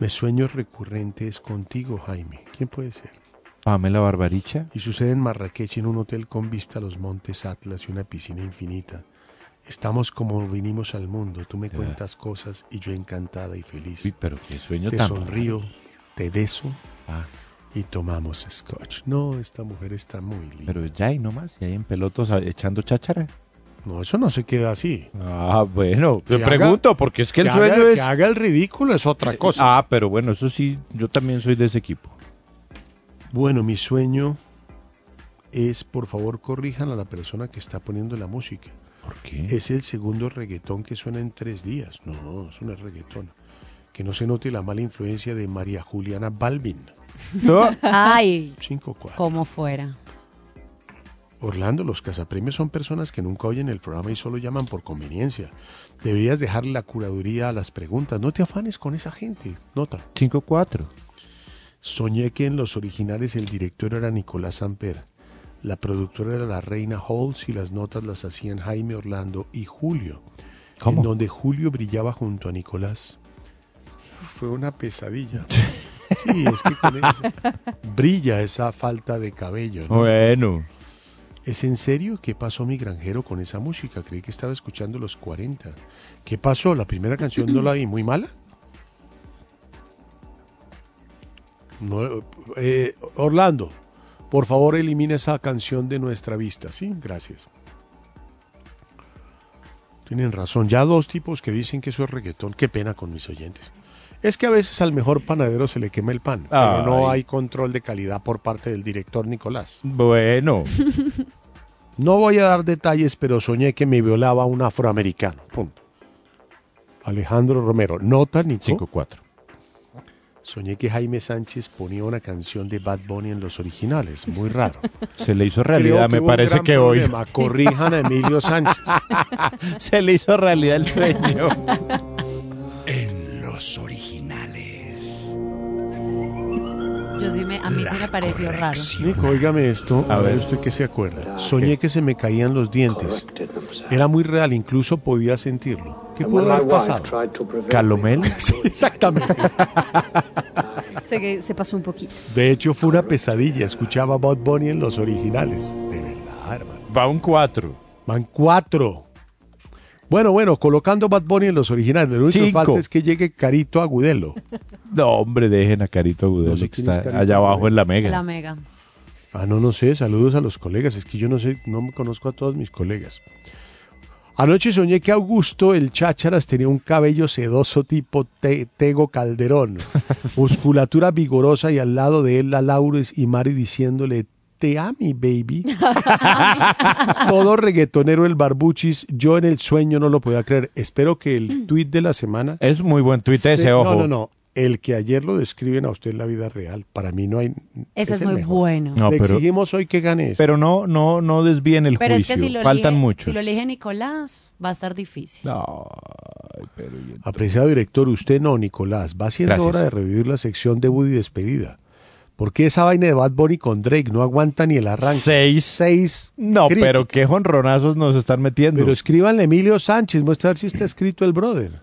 Mis sueños recurrentes contigo, Jaime. ¿Quién puede ser? Pamela Barbaricha. Y sucede en Marrakech en un hotel con vista a los montes Atlas y una piscina infinita. Estamos como vinimos al mundo. Tú me cuentas cosas y yo encantada y feliz. Pero qué sueño te tan sonrío, te beso Ah, y tomamos scotch. No, esta mujer está muy linda. pero ya hay nomás, ya hay en pelotos echando cháchara. No, eso no se queda así. Ah, bueno, te pregunto, haga- porque es que el que sueño haga- es... Que haga el ridículo es otra cosa. Ah, pero bueno, eso sí, yo también soy de ese equipo. Bueno, mi sueño es, por favor, corrijan a la persona que está poniendo la música. ¿Por qué? Es el segundo reggaetón que suena en tres días. No, eso no es reggaetón. Que no se note la mala influencia de María Juliana Balvin. Ay, 5-4. como fuera. Orlando, los cazapremios son personas que nunca oyen el programa y solo llaman por conveniencia. Deberías dejarle la curaduría a las preguntas. No te afanes con esa gente. Nota. 5-4. Soñé que en los originales el director era Nicolás Samper, la productora era la Reina Halls y las notas las hacían Jaime Orlando y Julio, ¿Cómo? en donde Julio brillaba junto a Nicolás. Fue una pesadilla. Sí, es que con ese- brilla esa falta de cabello. ¿no? Bueno. ¿Es en serio? ¿Qué pasó mi granjero con esa música? Creí que estaba escuchando los 40. ¿Qué pasó? ¿La primera canción no la vi muy mala? No, eh, Orlando, por favor elimina esa canción de nuestra vista. Sí, gracias. Tienen razón. Ya dos tipos que dicen que eso es reggaetón. Qué pena con mis oyentes. Es que a veces al mejor panadero se le quema el pan, pero no Ay. hay control de calidad por parte del director Nicolás. Bueno. No voy a dar detalles, pero soñé que me violaba un afroamericano. Punto. Alejandro Romero. Nota, Nico. 5-4. Soñé que Jaime Sánchez ponía una canción de Bad Bunny en los originales. Muy raro. Se le hizo realidad, me parece que hoy. Corrijan a Emilio Sánchez. Se le hizo realidad el sueño. En los originales. Yo sí me, a mí sí me pareció raro. Nico, óigame esto. A, ver usted qué se acuerda. Soñé que se me caían los dientes. Era muy real, incluso podía sentirlo. ¿Qué pudo haber pasado? ¿Calomel? Sí, exactamente. Se, que- se pasó un poquito. De hecho, fue una pesadilla. Escuchaba Bad Bunny en los originales. De verdad, hermano. Va un 4. Van cuatro. Bueno, bueno, colocando Bad Bunny en los originales. Lo único que falta es que llegue Carito Agudelo. No, hombre, dejen a Carito Agudelo, No sé que está Carito allá abajo Agudelo. en la mega. La mega. Ah, no, no sé. Saludos a los colegas. Es que yo no sé, no me conozco a todos mis colegas. Anoche soñé que Augusto, el chácharas, tenía un cabello sedoso tipo Te- Tego Calderón, musculatura vigorosa y al lado de él la Laures y Mari diciéndole, te ami, baby. Todo reggaetonero el barbuchis, yo en el sueño no lo podía creer. Espero que el tuit de la semana... Es muy buen tuit se- ese, ojo. No, no, no. El que ayer lo describen a usted en la vida real, para mí no hay... Ese es muy mejor. bueno. No, Le pero, exigimos hoy que gane este. pero no, no, no desvíen el Pero es juicio. que si lo, Faltan elige, muchos. si lo elige Nicolás, va a estar difícil. Ay, pero y- Apreciado director, usted no, Nicolás. Va siendo Gracias. hora de revivir la sección de Woody despedida. ¿Por qué esa vaina de Bad Bunny con Drake no aguanta ni el arranque? Seis. Seis. No, críticas. pero qué jonronazos nos están metiendo. Pero escríbanle Emilio Sánchez, muestra a ver si está escrito el brother.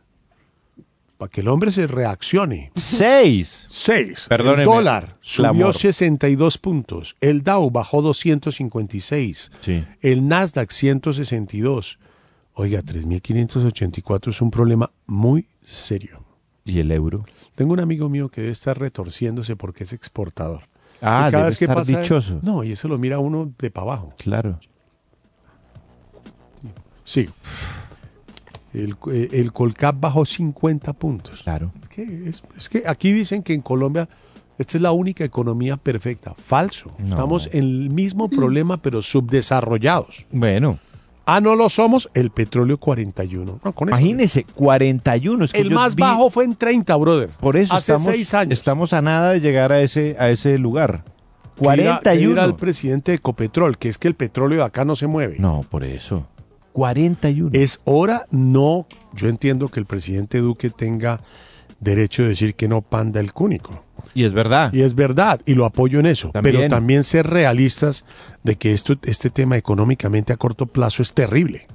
para que el hombre se reaccione. Seis. Seis. Perdóneme, El dólar subió clamor. 62 puntos. El Dow bajó 256. Sí. El Nasdaq 162. Oiga, 3.584 es un problema muy serio. ¿Y el euro? Tengo un amigo mío que debe estar retorciéndose porque es exportador. Ah, Y cada debe vez que estar pasa- dichoso. No, y eso lo mira uno de para abajo. Claro. Sí. El, eh, el Colcap bajó 50 puntos. Claro. Es que, es, es que aquí dicen que en Colombia esta es la única economía perfecta. Falso. No. Estamos en el mismo problema, pero subdesarrollados. Bueno, Ah, no lo somos. El petróleo 41. No, con imagínese, 41. es que El más vi- bajo fue en 30, brother. Por eso Hace estamos, seis años. estamos a nada de llegar a ese, a ese lugar. Que ir a- que ir 41. al presidente de Ecopetrol, que es que el petróleo de acá no se mueve. No, por eso. 41. Es hora, no. Yo entiendo que el presidente Duque tenga derecho de decir que no panda el cúnico. Y es verdad. Y es verdad, y lo apoyo en eso. También. Pero también ser realistas de que esto, este tema económicamente a corto plazo es terrible.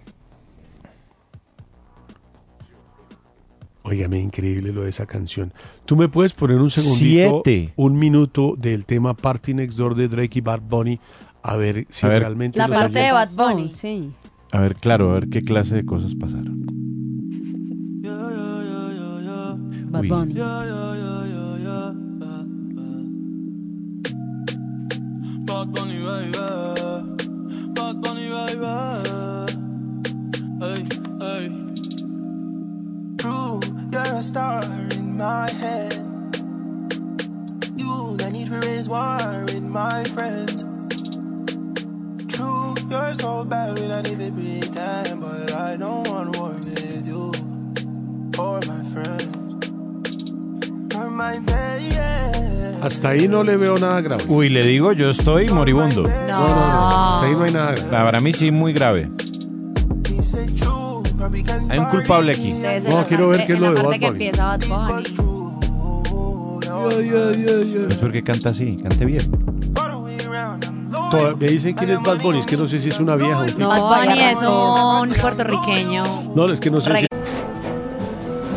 Óigame, increíble lo de esa canción. ¿Tú me puedes poner un segundito, Siete. un minuto del tema Party Next Door de Drake y Bad Bunny? A ver si A ver. realmente La parte de Bad Bunny. Sí. A ver, claro, a ver qué clase de cosas pasaron. Bad Uy. Bad Bunny, baby. Bad Bunny, baby. Ey, ey. True, you're a star in my head. You, I need to raise war with my friends. True, you're so bad I need to pretend, but I don't want war with you or my friends. Hasta ahí no le veo nada grave. Uy, le digo, yo estoy moribundo. No, no, no. Hasta ahí no hay nada grave. Para mí sí, muy grave. Hay un culpable aquí. No, quiero ver qué es lo de Bad que Bunny. empieza Bad Bunny. Es porque canta así, cante bien. Toda- me dicen quién es Bad Bunny, es que no sé si es una vieja o un tipo. No, Bad Bunny es un puertorriqueño. No, es que no sé si...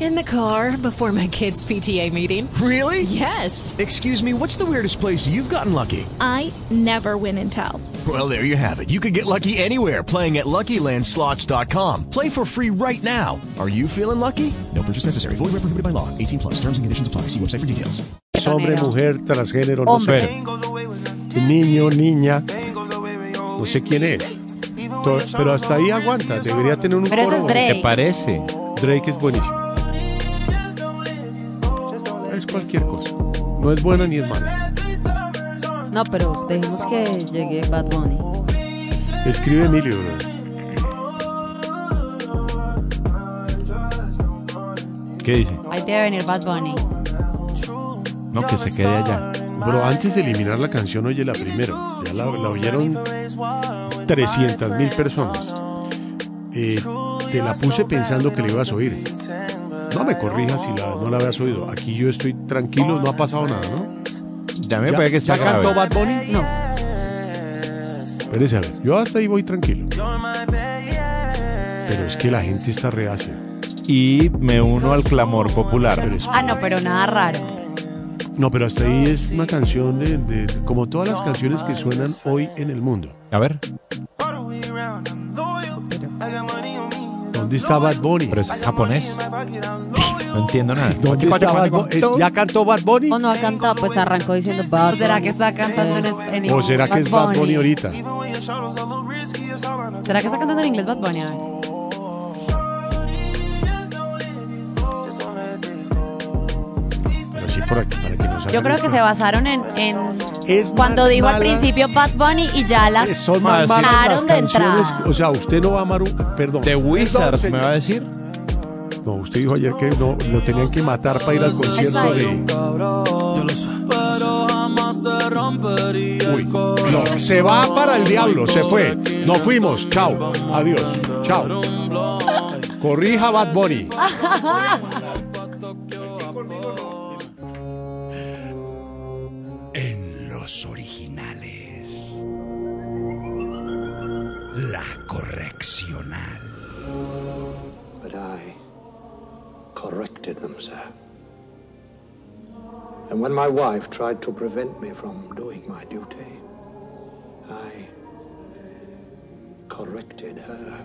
In the car before my kids' PTA meeting. Really? Yes. Excuse me, what's the weirdest place you've gotten lucky? I never win and tell. Well, there you have it. You can get lucky anywhere playing at LuckyLandSlots.com. Play for free right now. Are you feeling lucky? No purchase necessary. Void where prohibited by law. 18 plus. Terms and conditions apply. See website for details. Hombre, mujer, transgénero, no sé. Niño, niña. No sé quién es. Pero hasta ahí aguanta. Debería tener un Pero ese es Drake. ¿Te parece? Drake es buenísimo. Cualquier cosa. No es buena ni es mala. No, pero dejemos que llegue Bad Bunny. Escribe Emilio, bro. ¿Qué dice? Ahí debe venir Bad Bunny. No, que se quede allá. Bro, antes de eliminar la canción, oye la primero. Ya la, la oyeron 300 mil personas. Eh, te la puse pensando que la ibas a oír. No me corrijas si la- no la habías oído. Aquí yo estoy tranquilo, no ha pasado nada, ¿no? Ya me parece que está ¿Ya cantó. Bad Bunny? No. Espérese a ver, yo hasta ahí voy tranquilo. Pero es que la gente está reacia. Y me uno al clamor popular. Ah, no, pero nada raro. No, pero hasta ahí es una canción de, de- como todas las canciones que suenan hoy en el mundo. A ver. ¿Dónde está Bad Bunny? Pero es japonés. No entiendo nada. ¿Dónde está Bad Bunny? ¿Es- ¿Ya cantó Bad Bunny? O no ha cantado, pues arrancó diciendo Bad ¿O será que está cantando en español? ¿O será que es Bad Bunny ahorita? ¿Será que está cantando en inglés Bad Bunny? A ver. Pero sí por aquí, para que nos Yo creo que se basaron en, en Es cuando más dijo al mala- principio Bad Bunny y ya las Son más malas las de canciones. entrada. O sea, usted no va a amar un... Perdón. The Wizard, Perdón. ¿me va a decir? No, usted dijo ayer que no, lo tenían que matar para ir al concierto de... Uy, no, se va para el diablo, se fue. Nos fuimos, chao, adiós, chao. Corrija Bad Bunny. correccional. But I corrected them, sir. And when my wife tried to prevent me from doing my duty, I corrected her.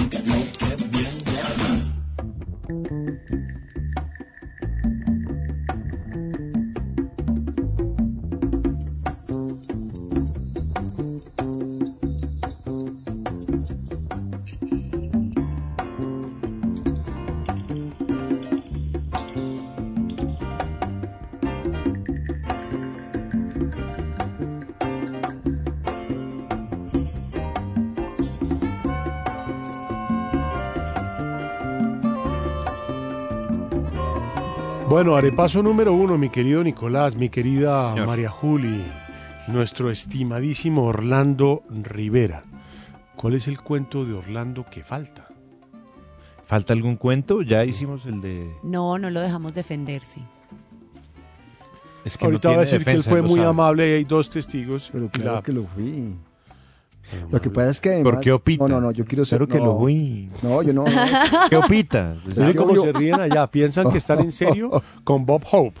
Bueno, arepaso número uno, mi querido Nicolás, mi querida Señor. María Juli, nuestro estimadísimo Orlando Rivera. ¿Cuál es el cuento de Orlando que falta? ¿Falta algún cuento? Ya hicimos el de... No, no lo dejamos defenderse. Es que Ahorita no va a decir que él fue muy sabe. amable y hay dos testigos. Pero claro la- que lo fui. Lo que pasa es que además... ¿Por qué opita? No, no, no, yo quiero ser... Claro que no, lo fui. No, yo no... ¿Qué opita? ¿Sabe cómo se ríen allá? Piensan que están en serio con Bob Hope.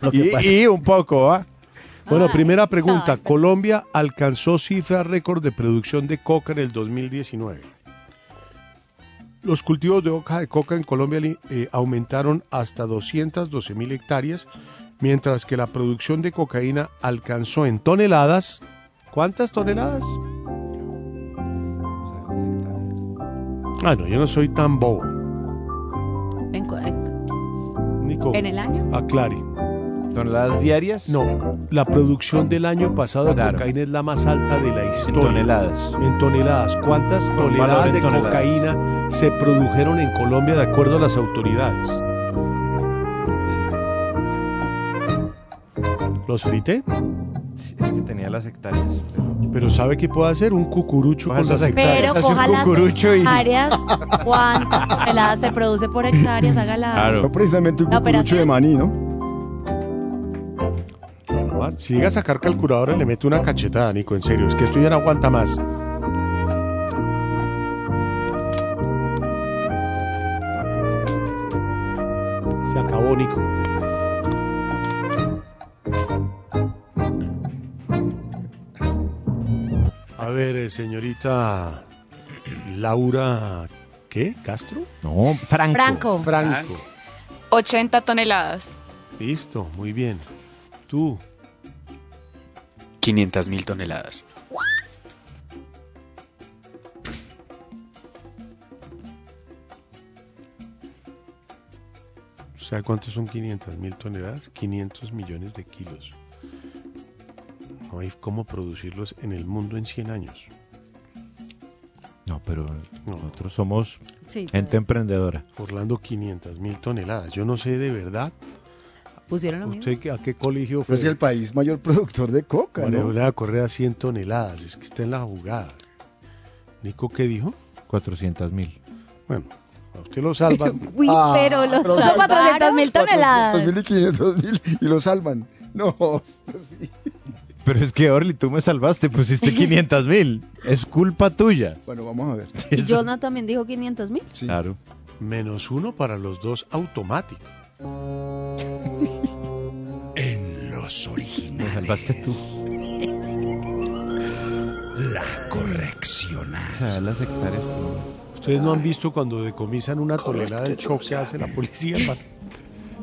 Lo que Y, pasa- y un poco, ¿ah? Bueno, primera pregunta. Colombia alcanzó cifra récord de producción de coca en el 2019. Los cultivos de hoja de coca en Colombia eh, aumentaron hasta 212 mil hectáreas, mientras que la producción de cocaína alcanzó en toneladas. ¿Cuántas toneladas? Ah, no, yo no soy tan bobo. En, co- en- Nico, ¿En el año? aclare. ¿Toneladas diarias? No, la producción del año pasado de Claro. cocaína es la más alta de la En historia. toneladas. En toneladas. ¿Cuántas toneladas en de toneladas. cocaína se produjeron en Colombia de acuerdo a las autoridades? ¿Los frité? Es que tenía las hectáreas. Pero ¿sabe qué puede hacer? Un cucurucho Coja con las hectáreas. Pero coja las y- hectáreas. ¿Cuántas toneladas se produce por hectáreas? Haga la... Claro. No precisamente un La cucurucho operación. de maní, ¿no? No, Si llega a sacar calculadora le mete una cachetada, Nico, en serio. Es que esto ya no aguanta más. Se acabó, Nico. Ver, eh, señorita Laura, ¿qué? ¿Castro? No, Franco. Franco. Franco. 80 toneladas. Listo, muy bien. Tú, 500 mil toneladas. ¿sabe cuántos son 500 mil toneladas? 500 millones de kilos. No hay cómo producirlos en el mundo en 100 años. No, pero No. nosotros somos Sí, gente emprendedora. Orlando, 500 mil toneladas. Yo no sé de verdad. pusieron lo mismo. ¿Usted qué- a qué colegio fue? Pero es el país mayor productor de coca, María ¿no? Correa 100 toneladas. Es que está en la jugada. Nico, ¿qué dijo? 400 mil. Bueno, a usted lo salvan. Uy, Ah, pero los son salvaron. 400 mil toneladas. 400 mil y 500 mil y lo salvan. No, esto sí. Pero es que, Orly, tú me salvaste, pusiste 500 mil. Es culpa tuya. Bueno, vamos a ver. ¿Y Jonathan también dijo 500 mil? Claro. Menos uno para los dos automático. En los originales. Me salvaste tú. La correccional. O sea, la sectaria. Ustedes no han visto cuando decomisan una tonelada de choque que hace la policía. pa-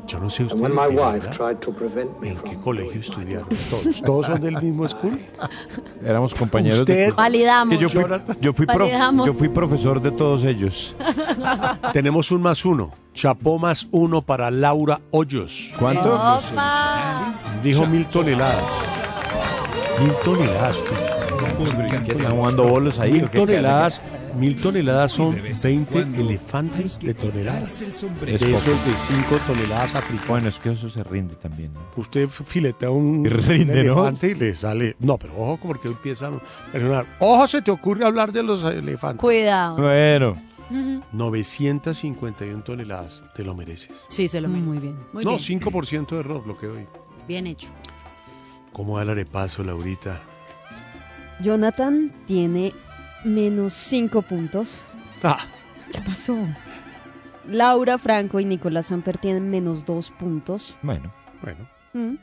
Yo no sé And ustedes when my de wife verdad, tried to prevent me en qué colegio estudiaron todos. ¿Todos son del mismo school? Éramos compañeros Usted- de... Validamos. Yo fui, yo, fui prof- Validamos. yo fui profesor de todos ellos. Tenemos un más uno. Chapó más uno para Laura Hoyos. ¿Cuánto? Opa. Dijo mil toneladas. Mil toneladas. ¿Qué están jugando bolos ahí? Mil toneladas. Mil toneladas son de vez en 20 cuando elefantes de el De esos de 5 toneladas africanas. Bueno, es que eso se rinde también. ¿no? Usted filetea un, Y rinde, un ¿no? elefante y le sale. No, pero ojo, porque empieza a. Ojo, se te ocurre hablar de los elefantes. Cuidado. Bueno, Ujú. 951 toneladas. Te lo mereces. Sí, se lo merece. Muy bien. Muy no, bien. 5% de error lo que doy. Bien hecho. ¿Cómo da el arepaso, Laurita? Jonathan tiene menos 5 puntos. Ah, ¿Qué pasó? Laura Franco y Nicolás Samper tienen menos 2 puntos. bueno. bueno. Mm.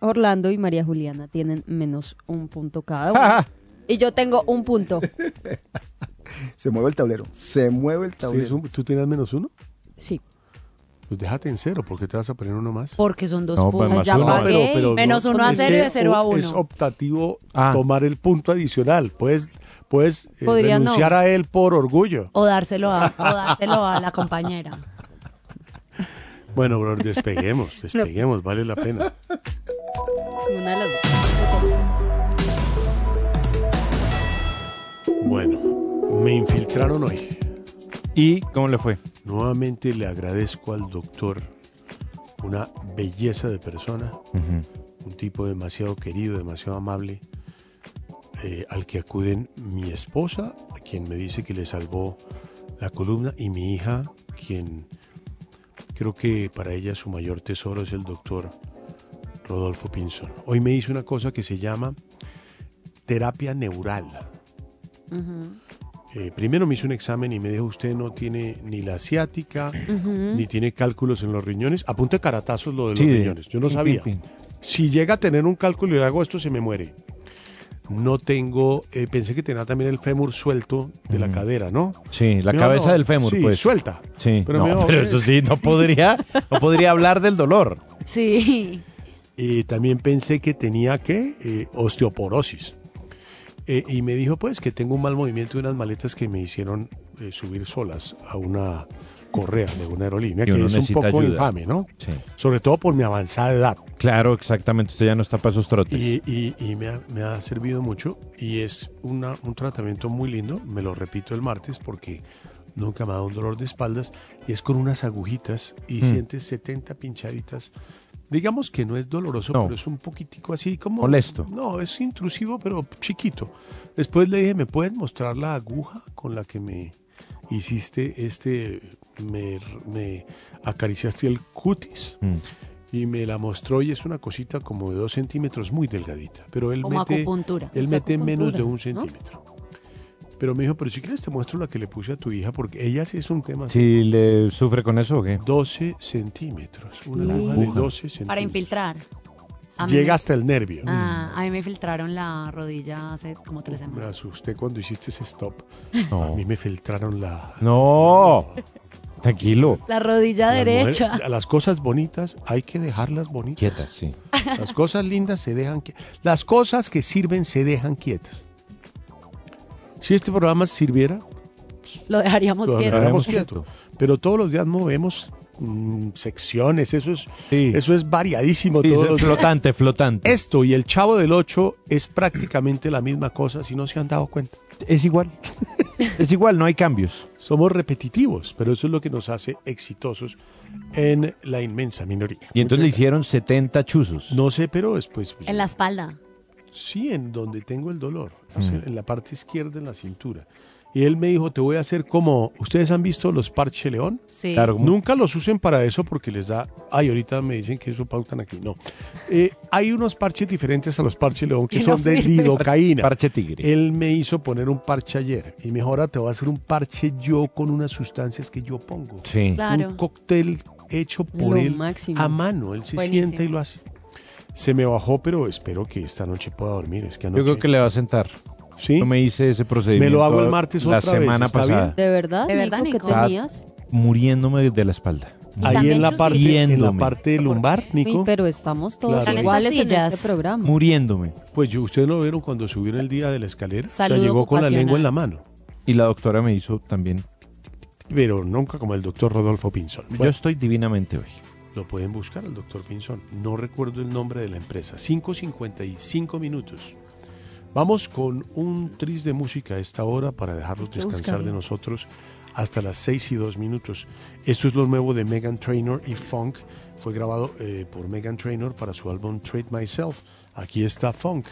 Orlando y María Juliana tienen menos un punto cada uno. y yo tengo un punto. Se mueve el tablero. Se mueve el ¿Tienes tablero. un- ¿Tú tienes menos uno? Sí, Pues déjate en cero, porque te vas a poner uno más. porque son dos No, pues, puntos. más ya uno. pagué. Menos uno a cero y de cero a uno. Es optativo Ah. tomar el punto adicional. Puedes, puedes eh, no. renunciar a él por orgullo. O dárselo a, o dárselo a la compañera. Bueno, bro, despeguemos, despeguemos, vale la pena. Una de las dos. Bueno, me infiltraron hoy. ¿Y cómo le fue? Nuevamente le agradezco al doctor, una belleza de persona, un tipo demasiado querido, demasiado amable, eh, al que acuden mi esposa, quien me dice que le salvó la columna, y mi hija, quien creo que para ella su mayor tesoro es el doctor Rodolfo Pinzón. Hoy me hizo una cosa que se llama terapia neural. Eh, primero me hizo un examen y me dijo, usted no tiene ni la asiática, ni tiene cálculos en los riñones. Apunte caratazos lo de los Sí, riñones. Yo no pin, sabía. pin, pin. Si llega a tener un cálculo y le hago esto, se me muere. No tengo, eh, pensé que tenía también el fémur suelto de la cadera, ¿no? Sí, la Me cabeza no, del fémur, sí, pues. suelta. Sí, Pero no, pero "Eh". eso sí, no podría, no podría hablar del dolor. Sí. Eh, también pensé que tenía que eh, osteoporosis. Eh, y me dijo pues que tengo un mal movimiento de unas maletas que me hicieron eh, subir solas a una correa de una aerolínea, que es un poco ayuda. infame, ¿no? Sí. Sobre todo por mi avanzada edad. Claro, exactamente. Usted ya no está para esos trotes. Y, y- y me, ha, me ha servido mucho y es una- un tratamiento muy lindo, me lo repito el martes porque nunca me ha dado un dolor de espaldas y es con unas agujitas y Mm. sientes 70 pinchaditas. Digamos que no es doloroso, No. pero es un poquitico así como... Molesto. No, es intrusivo, pero chiquito. Después le dije, ¿me puedes mostrar la aguja con la que me hiciste este, me, me acariciaste el cutis? Mm. y me la mostró y es una cosita como de dos centímetros muy delgadita. Pero él Como mete, acupuntura. él mete menos de un ¿no? centímetro. Pero me dijo, pero si quieres te muestro la que le puse a tu hija, porque ella sí es un tema. ¿Si le sufre con eso o qué? 12 centímetros. Una Sí. aguja de Aguja. 12 centímetros. Para infiltrar. Llega me- hasta el nervio. Ah, a mí me filtraron la rodilla hace como tres Me semanas. asusté cuando hiciste ese stop. No. A mí me filtraron la... No. Tranquilo. La rodilla las derecha. mujeres- las cosas bonitas hay que dejarlas bonitas. Quietas, sí. Las cosas lindas se dejan qui- Las cosas que sirven se dejan quietas. Si este programa sirviera, Lo dejaríamos lo quieto. dejaríamos quieto. quieto. Pero todos los días movemos mm, secciones, eso es, Sí. eso es variadísimo. Sí, todos es los días. flotante, flotante. Esto y el Chavo del 8 es prácticamente la misma cosa si no se han dado cuenta. Es igual. Es igual, no hay cambios. Somos repetitivos, pero eso es lo que nos hace exitosos en la inmensa minoría. Y entonces le hicieron 70 chuzos. No sé, pero después... En la espalda. Sí, en donde tengo el dolor, o sea, en la parte izquierda, en la cintura. Y él me dijo, te voy a hacer como, ¿ustedes han visto los parche león? Sí. Claro. Nunca los usen para eso porque les da, ay, ahorita me dicen que eso pautan aquí, no. Eh, hay unos parches diferentes a los parche león que son de lidocaína. Parche tigre. Él me hizo poner un parche ayer y mejor ahora te voy a hacer un parche yo con unas sustancias que yo pongo. Sí. Claro. Un cóctel hecho por Lo él máximo. a mano. Él se Buenísimo. sienta y lo hace. Se me bajó, pero espero que esta noche pueda dormir. Es que anoche... Yo creo que le va a sentar. ¿Sí? Yo me hice ese procedimiento. Me lo hago el martes la otra vez, semana ¿está pasada. ¿De verdad? ¿De verdad, Nico, Nico? ¿Qué tenías? Muriéndome de la espalda. Ahí en la, parte, en la Viéndome. parte lumbar, Nico. Uy, pero estamos todos Claro. iguales en este programa. Muriéndome. Pues yo, ustedes lo vieron cuando subieron el día de la escalera. Salud o sea, llegó con la lengua en la mano. Y la doctora me hizo también. Pero nunca como el doctor Rodolfo Pinzón. Yo estoy divinamente hoy. lo pueden buscar al doctor Pinzón. No recuerdo el nombre de la empresa. 5.55 minutos. Vamos con un tris de música a esta hora para dejarlos descansar de nosotros hasta las 6 y 2 minutos. Esto es lo nuevo de Megan Trainor y Funk. Fue grabado eh, por Megan Trainor para su álbum Treat Myself. Aquí está Funk.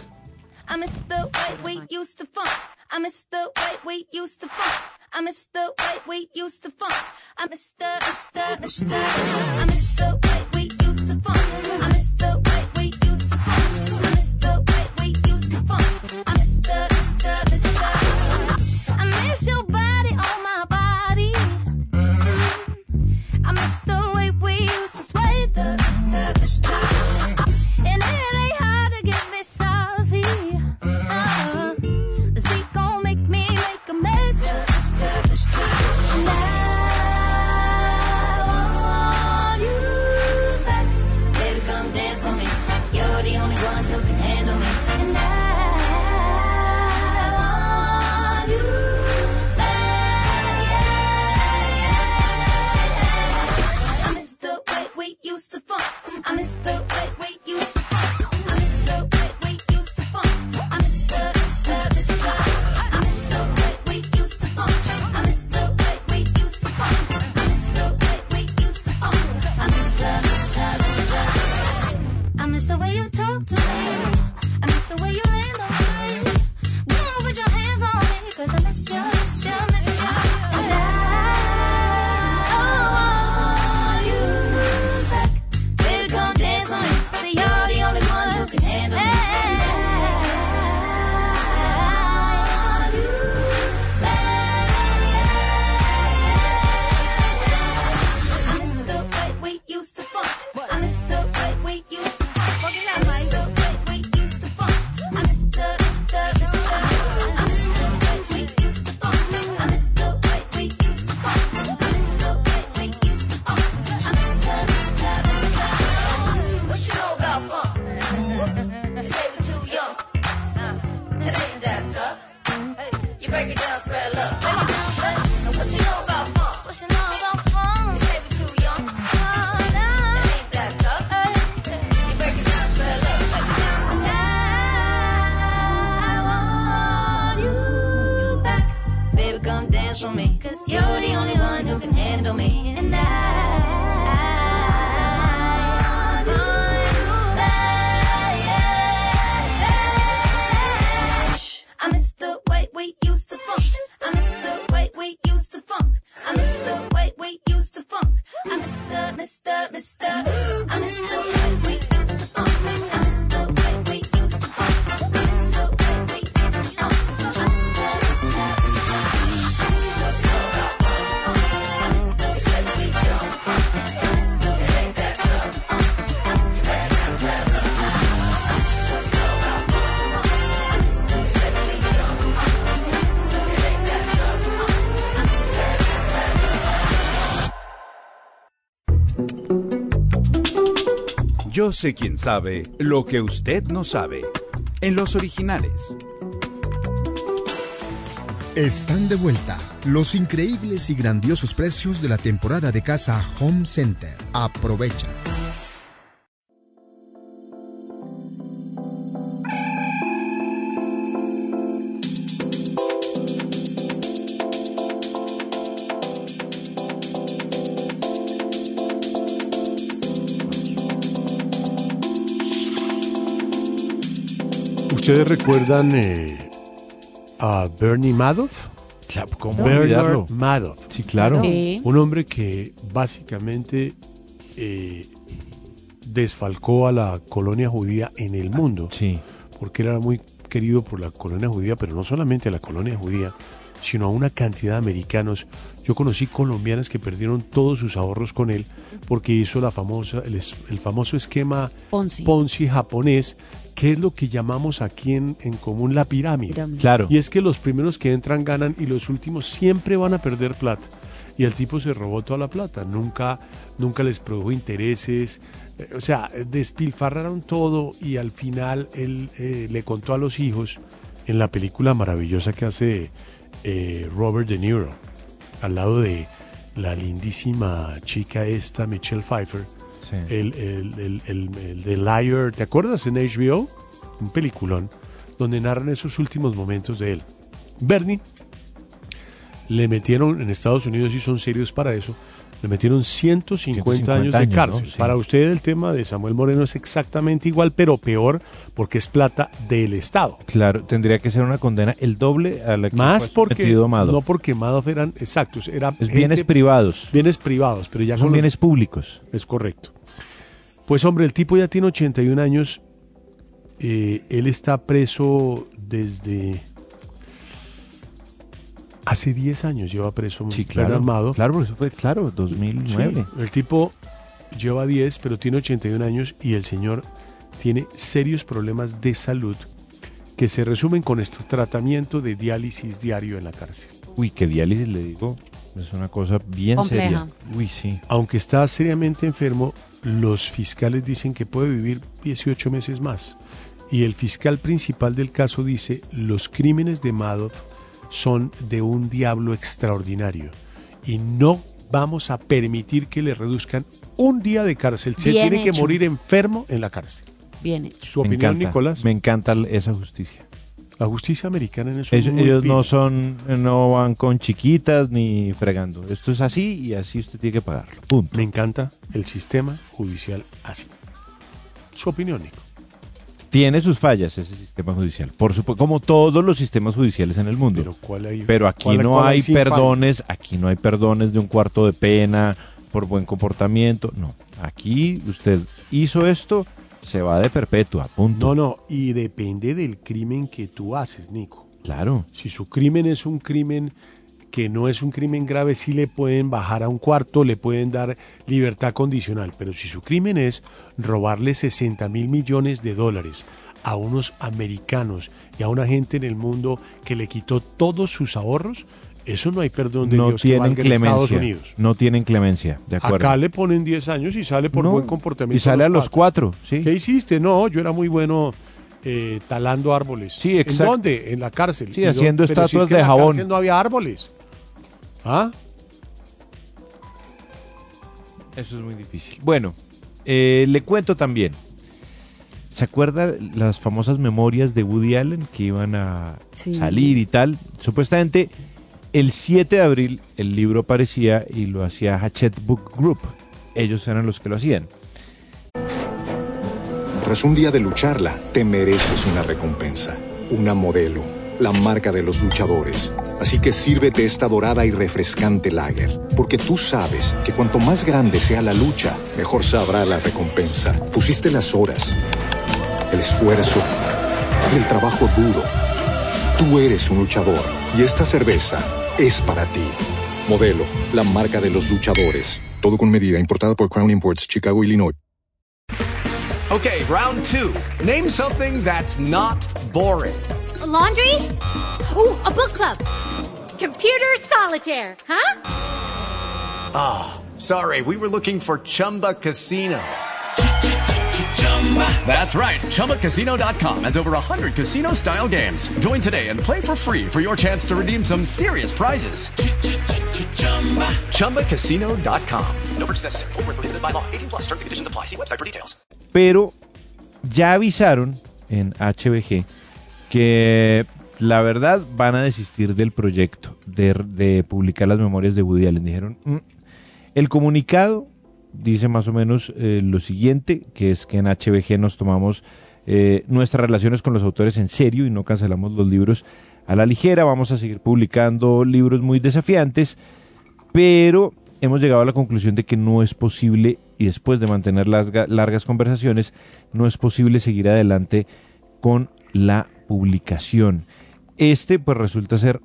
I miss the way we used to funk. I miss the way we used to funk. I miss the way we used to funk. I miss the, miss the, miss the. I miss the way we used to funk. I miss the way we used to funk. I miss the way I miss the way we used to sway. And it ain't hard to get me saucy. We used to funk. I miss the way we used Sé quién sabe lo que usted no sabe. En los originales. Están de vuelta los increíbles y grandiosos precios de la temporada de casa Home Center. Aprovecha. ¿Ustedes recuerdan eh, a Bernie Madoff? ¿cómo Bernard olvidarlo? Madoff. Sí, claro. Sí. Un hombre que básicamente eh, desfalcó a la colonia judía en el mundo. Sí. Porque él era muy querido por la colonia judía, pero no solamente a la colonia judía, sino a una cantidad de americanos. Yo conocí colombianas que perdieron todos sus ahorros con él porque hizo la famosa, el, es- el famoso esquema Ponzi. japonés, que es lo que llamamos aquí en, en común la pirámide. Pirámide. Claro. Y es que los primeros que entran ganan y los últimos siempre van a perder plata. Y el tipo se robó toda la plata, nunca, nunca les produjo intereses, eh, o sea, despilfarraron todo y al final él eh, le contó a los hijos en la película maravillosa que hace eh, Robert De Niro, al lado de la lindísima chica esta, Michelle Pfeiffer, Sí. el, el, el, el- el de Liar, ¿te acuerdas en HBO? Un peliculón donde narran esos últimos momentos de él. Bernie le metieron en Estados Unidos y son serios para eso. Le metieron 150, años 150 de años, cárcel. ¿no? Sí. Para usted el tema de Samuel Moreno es exactamente igual, pero peor porque es plata del Estado. Claro, tendría que ser una condena el doble a la que Más fue porque Madoff. no porque Madoff eran exactos, era Es bienes privados. Bienes privados, pero ya Son los- bienes públicos. es correcto. Pues hombre, el tipo ya tiene 81 años. eh, él está preso desde hace 10 años. Lleva preso Sí, claro. Madoff. Claro, eso fue, claro, 2009. Sí, el tipo lleva 10, pero tiene 81 años y el señor tiene serios problemas de salud que se resumen con este tratamiento de diálisis diario en la cárcel. Uy, que diálisis le digo, es una cosa bien Compleja. seria. Uy, sí. Aunque está seriamente enfermo, los fiscales dicen que puede vivir 18 meses más. Y el fiscal principal del caso dice, los crímenes de Madoff son de un diablo extraordinario y no vamos a permitir que le reduzcan un día de cárcel. Se Bien tiene que morir enfermo en la cárcel. Bien hecho. Su me opinión, encanta, Nicolás. Me encanta esa justicia. La justicia americana en eso Es- ellos no son, no van con chiquitas ni fregando. Esto es así y así usted tiene que pagarlo. Punto. Me encanta el sistema judicial así. Su opinión, Nico. Tiene sus fallas ese sistema judicial, por supuesto, como todos los sistemas judiciales en el mundo. Pero, ¿cuál hay- Pero aquí cuál- no cuál hay perdones, aquí no hay perdones de un cuarto de pena por buen comportamiento. No, aquí usted hizo esto, se va de perpetua, punto. No, no, y depende del crimen que tú haces, Nico. Claro. Si su crimen es un crimen que no es un crimen grave, sí le pueden bajar a un cuarto, le pueden dar libertad condicional. Pero si su crimen es robarle 60 mil millones de dólares a unos americanos y a una gente en el mundo que le quitó todos sus ahorros, eso no hay perdón de No Dios que tienen valga en Estados clemencia. Unidos. No tienen clemencia, de acuerdo. Acá le ponen 10 años y sale por No, buen comportamiento. y sale a los cuatro, sí. ¿Qué hiciste? No, yo era muy bueno eh, talando árboles. Sí, exacto. ¿En dónde? En la cárcel. Sí, Y yo- haciendo pero si es estatuas que de en la jabón. cárcel no había árboles. ¿Ah? Eso es muy difícil. Bueno, eh, le cuento también. ¿Se acuerda las famosas memorias de Woody Allen que iban a Sí. salir y tal? Supuestamente el 7 de abril el libro aparecía y lo hacía Hachette Book Group. Ellos eran los que lo hacían. Tras un día de lucharla, te mereces una recompensa, una modelo, la marca de los luchadores. Así que sírvete esta dorada y refrescante lager, porque tú sabes que cuanto más grande sea la lucha, mejor sabrá la recompensa. Pusiste las horas, el esfuerzo, el trabajo duro. Tú eres un luchador y esta cerveza es para ti. Modelo, la marca de los luchadores. Todo con medida, importada por Crown Imports, Chicago, Illinois. Okay, round two. Name something that's not boring. A laundry? Ooh, a book club. Computer solitaire, huh? Ah, sorry, we were looking for Chumba Casino. That's right. ChumbaCasino.com has over 100 casino style games. Join today and play for free for your chance to redeem some serious prizes. ChumbaCasino.com. No purchase necessary. Void where prohibited by law. 18 plus terms and conditions apply. See website for details. Pero ya avisaron en HBG que la verdad van a desistir del proyecto de, de publicar las memorias de Woody Allen. Dijeron, "Mm". el comunicado dice más o menos eh, lo siguiente, que es que en HBG nos tomamos eh, nuestras relaciones con los autores en serio y no cancelamos los libros a la ligera, vamos a seguir publicando libros muy desafiantes, pero hemos llegado a la conclusión de que no es posible, y después de mantener las ga- largas conversaciones, no es posible seguir adelante con la publicación. Este pues resulta ser,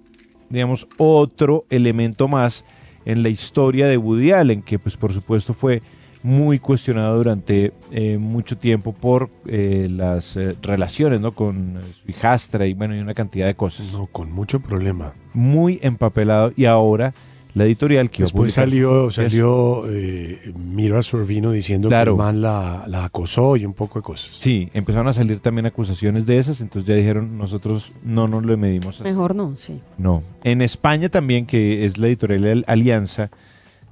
digamos, otro elemento más en la historia de Woody Allen, que pues por supuesto fue muy cuestionado durante eh, mucho tiempo por eh, las eh, relaciones ¿no? con eh, su hijastra y bueno y una cantidad de cosas. No, con mucho problema. Muy empapelado y ahora la editorial que Después publicar- salió, salió eh, Mira Sorvino diciendo Claro. que el man la, la acosó y un poco de cosas. Sí, empezaron a salir también acusaciones de esas, entonces ya dijeron nosotros no nos lo medimos. así". Mejor no, sí. No. En España también, que es la editorial Alianza,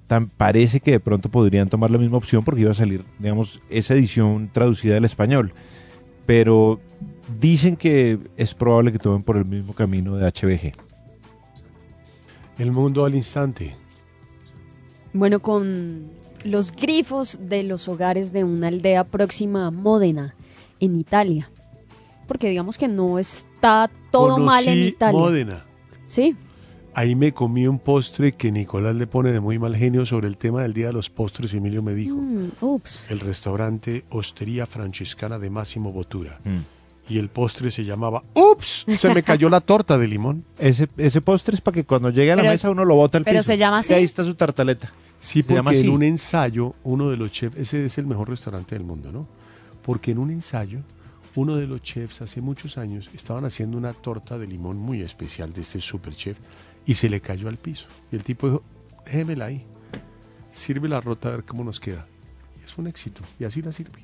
tan, parece que de pronto podrían tomar la misma opción porque iba a salir, digamos, esa edición traducida al español. Pero dicen que es probable que tomen por el mismo camino de HBG. El mundo al instante. Bueno, con los grifos de los hogares de una aldea próxima a Módena, en Italia. Porque digamos que no está todo mal en Italia. Módena. Sí, Ahí me comí un postre que Nicolás le pone de muy mal genio sobre el tema del Día de los Postres. Emilio me dijo. Mm, ups. El restaurante Hostería Francescana de Máximo Botura. Mm. Y el postre se llamaba ¡Ups! Se me cayó la torta de limón. Ese, ese postre es para que cuando llegue a la Pero- mesa uno lo bota al pero piso. se llama Y así. ahí está su tartaleta. Sí, Se porque en un ensayo, uno de los chefs, ese es el mejor restaurante del mundo, ¿no? Porque en un ensayo, uno de los chefs hace muchos años estaban haciendo una torta de limón muy especial de este super chef y se le cayó al piso. Y el tipo dijo, déjemela ahí, sirve la rota a ver cómo nos queda. Y es un éxito, y así la sirve.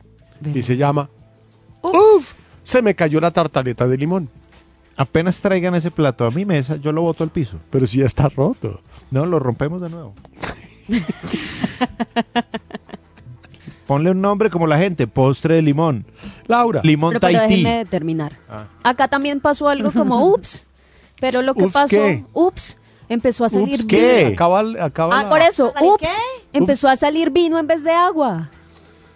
Y se llama ¡Uf! Se me cayó la tartaleta de limón. Apenas traigan ese plato a mi mesa, yo lo boto al piso. Pero si ya está roto. No, lo rompemos de nuevo. Ponle un nombre como la gente, postre de limón. Laura. Limón pero, pero Tahití. déjenme terminar. Ah. Acá también pasó algo como ups. Pero lo que ¿Ups pasó, qué? ups, empezó a salir Ups, ¿qué? vino. Acaba, acaba Ah, la- por eso, ups, empezó a salir vino en vez de agua.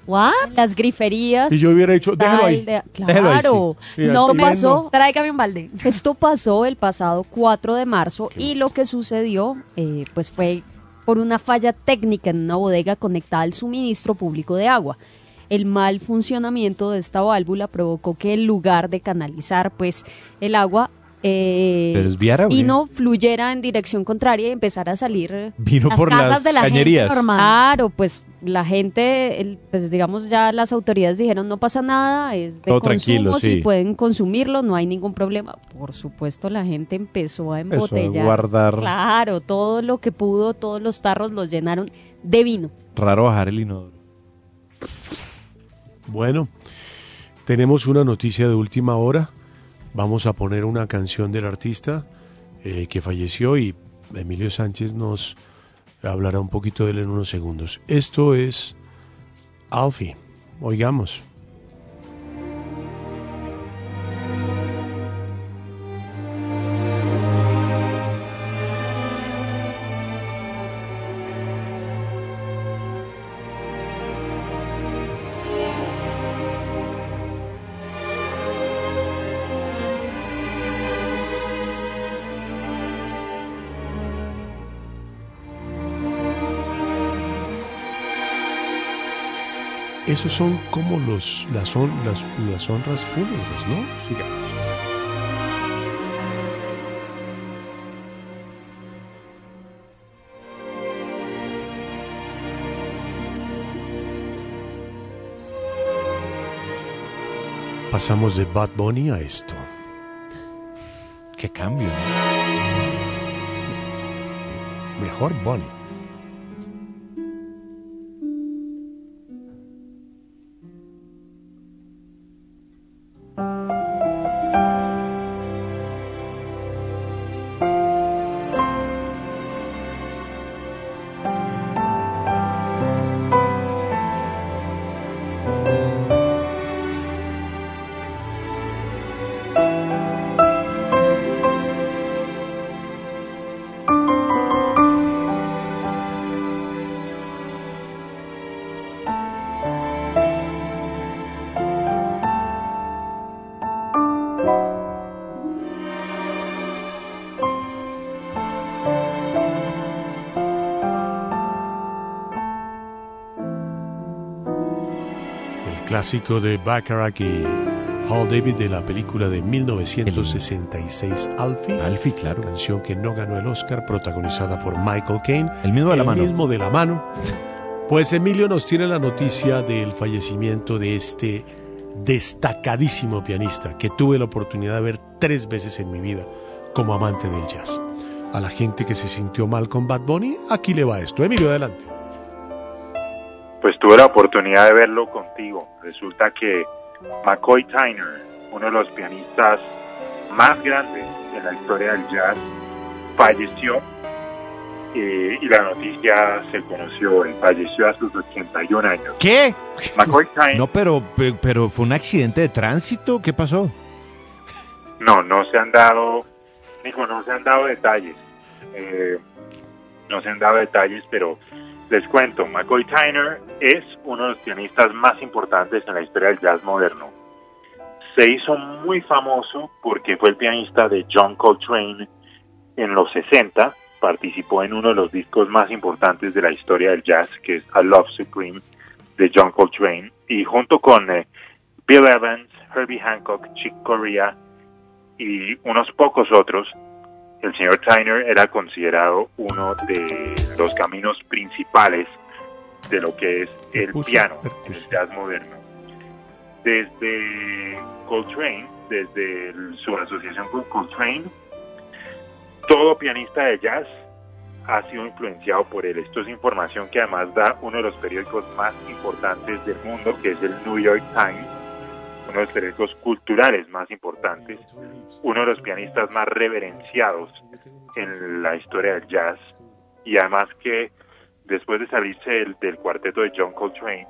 ¿What? Las griferías. Y yo hubiera dicho, déjalo ahí. tal de- Déjalo ahí, Claro, sí. Sí, no pasó. Tráigame un balde. Esto pasó el pasado 4 de marzo y lo que sucedió eh, pues fue por una falla técnica en una bodega conectada al suministro público de agua. El mal funcionamiento de esta válvula provocó que en lugar de canalizar pues el agua eh, ¿Se desviara o qué? vino fluyera en dirección contraria y empezara a salir Vino por las cañerías. Claro, pues la gente, el- pues digamos ya las autoridades dijeron no pasa nada, es de Todo consumo, si pueden consumirlo, no hay ningún problema. Por supuesto la gente empezó a Empezó a embotellar. guardar. Claro, todo lo que pudo, todos los tarros los llenaron de vino. Raro bajar el inodoro. Bueno, tenemos una noticia de última hora. Vamos a poner una canción del artista eh, que falleció y Emilio Sánchez nos hablará un poquito de él en unos segundos. Esto es Alfie. Oigamos. Esos son como los, las, las, las honras fúnebres, ¿no? Sigamos. Pasamos de Bad Bunny a esto. Qué cambio. Mejor Bunny. Clásico de Bacharach y Hall David de la película de 1966 Alfie. Alfie, claro. Canción que no ganó el Oscar, protagonizada por Michael Caine. El mismo de la el mano. mismo de la mano. Pues Emilio nos tiene la noticia del fallecimiento de este destacadísimo pianista que tuve la oportunidad de ver tres veces en mi vida como amante del jazz. A la gente que se sintió mal con Bad Bunny, aquí le va esto. Emilio, adelante. Pues tuve la oportunidad de verlo contigo. Resulta que McCoy Tyner, uno de los pianistas más grandes en la historia del jazz, falleció eh, y la noticia se conoció. Él falleció a sus 81 años. ¿Qué? McCoy Tyner. No, pero, pe- pero fue un accidente de tránsito. ¿Qué pasó? No, no se han dado, dijo, no se han dado detalles. Eh, no se han dado detalles, pero les cuento, McCoy Tyner es uno de los pianistas más importantes en la historia del jazz moderno. Se hizo muy famoso porque fue el pianista de John Coltrane en los 60, participó en uno de los discos más importantes de la historia del jazz, que es A Love Supreme de John Coltrane, y junto con eh, Bill Evans, Herbie Hancock, Chick Corea, y unos pocos otros, el señor Tyner era considerado uno de los caminos principales de lo que es el puso piano en el jazz moderno. Desde Coltrane, desde el- su asociación con Coltrane, todo pianista de jazz ha sido influenciado por él. Esto es información que además da uno de los periódicos más importantes del mundo, que es el New York Times, uno de los periódicos culturales más importantes, uno de los pianistas más reverenciados en la historia del jazz, y además que después de salirse del, del cuarteto de John Coltrane,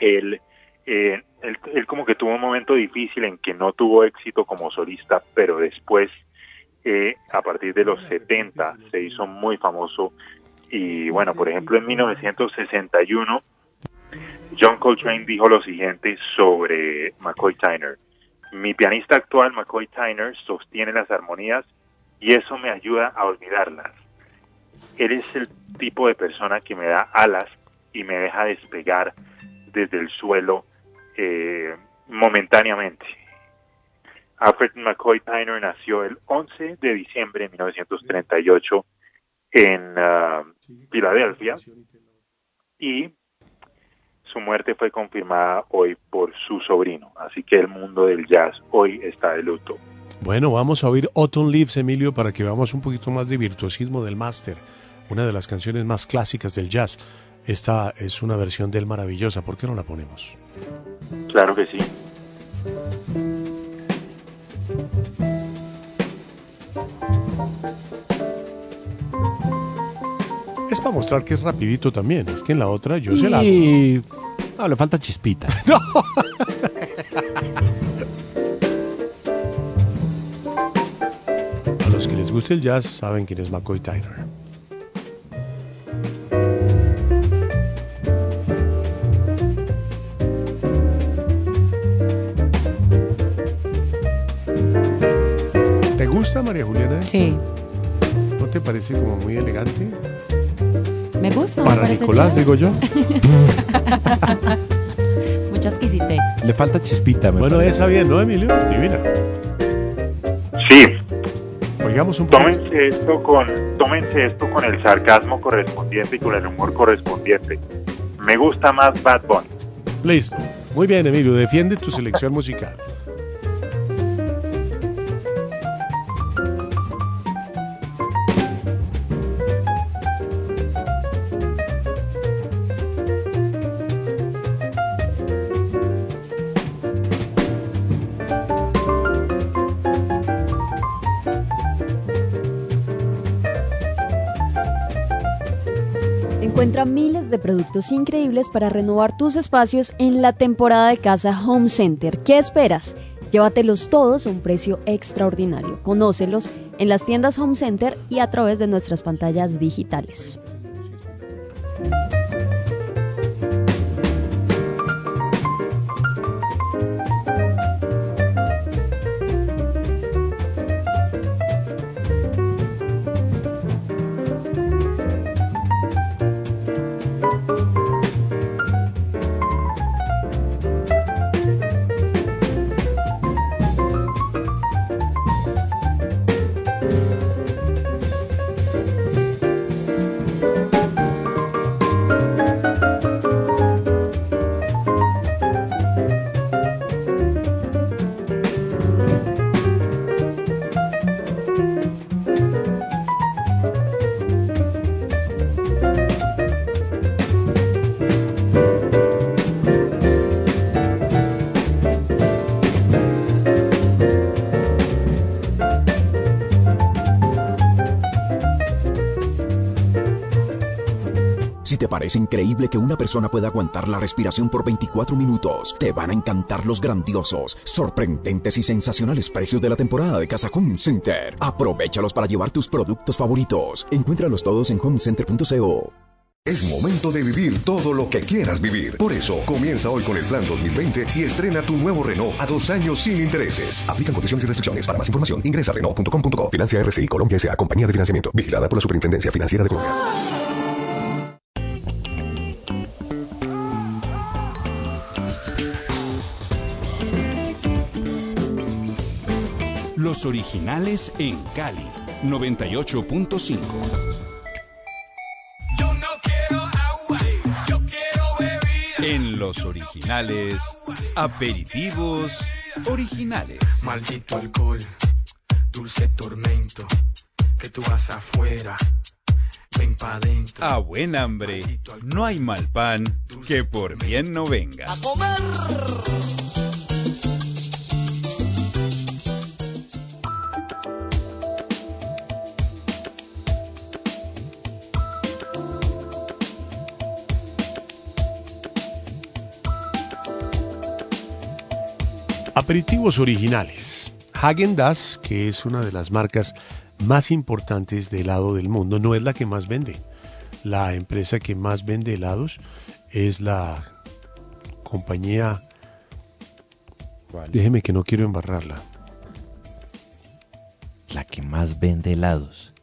él, eh, él, él como que tuvo un momento difícil en que no tuvo éxito como solista, pero después, eh, a partir de los 70, se hizo muy famoso. Y bueno, por ejemplo, en 1961, John Coltrane dijo lo siguiente sobre McCoy Tyner. Mi pianista actual, McCoy Tyner, sostiene las armonías y eso me ayuda a olvidarlas. Él es el tipo de persona que me da alas y me deja despegar desde el suelo eh, momentáneamente. Alfred McCoy Tyner nació el 11 de diciembre de 1938 en ah, Filadelfia y su muerte fue confirmada hoy por su sobrino. Así que el mundo del jazz hoy está de luto. Bueno, vamos a oír Autumn Leaves, Emilio, para que veamos un poquito más de virtuosismo del máster. Una de las canciones más clásicas del jazz. Esta es una versión del maravillosa. ¿Por qué no la ponemos? Claro que sí. Es para mostrar que es rapidito también. Es que en la otra yo se la hago. Y... No, le falta chispita. No. A los que les guste el jazz saben quién es McCoy Tyner. ¿Te gusta María Juliana? Sí. ¿No te parece como muy elegante? Me gusta. Para Nicolás, digo yo. Mucha exquisitez. Le falta chispita. me Bueno, parece. esa bien, ¿no, Emilio? Divina. Sí. Oigamos un poco. Tómense esto con, tómense esto con el sarcasmo correspondiente y con el humor correspondiente. Me gusta más Bad Bunny. Listo. Muy bien, Emilio. Defiende tu selección musical. Miles de productos increíbles para renovar tus espacios en la temporada de casa Home Center. ¿Qué esperas? Llévatelos todos a un precio extraordinario. Conócelos en las tiendas Home Center y a través de nuestras pantallas digitales. Te parece increíble que una persona pueda aguantar la respiración por 24 minutos, te van a encantar los grandiosos, sorprendentes y sensacionales precios de la temporada de Casa Home Center. Aprovechalos para llevar tus productos favoritos. Encuéntralos todos en homecenter.co. Es momento de vivir todo lo que quieras vivir. Por eso, comienza hoy con el plan 2020 y estrena tu nuevo Renault a dos años sin intereses. Aplican condiciones y restricciones. Para más información, ingresa a Renault.com.co. Financia RCI Colombia S.A. Compañía de Financiamiento. Vigilada por la Superintendencia Financiera de Colombia. Originales en Cali, 98.5. En los originales, aperitivos originales. Maldito alcohol, dulce tormento, que tú vas afuera, ven pa' dentro. A buen hambre, no hay mal pan que por bien no venga. Aperitivos originales. Hagen Dazs, que es una de las marcas más importantes de helado del mundo, no es la que más vende. La empresa que más vende helados es la compañía. Déjeme que no quiero embarrarla. La que más vende helados.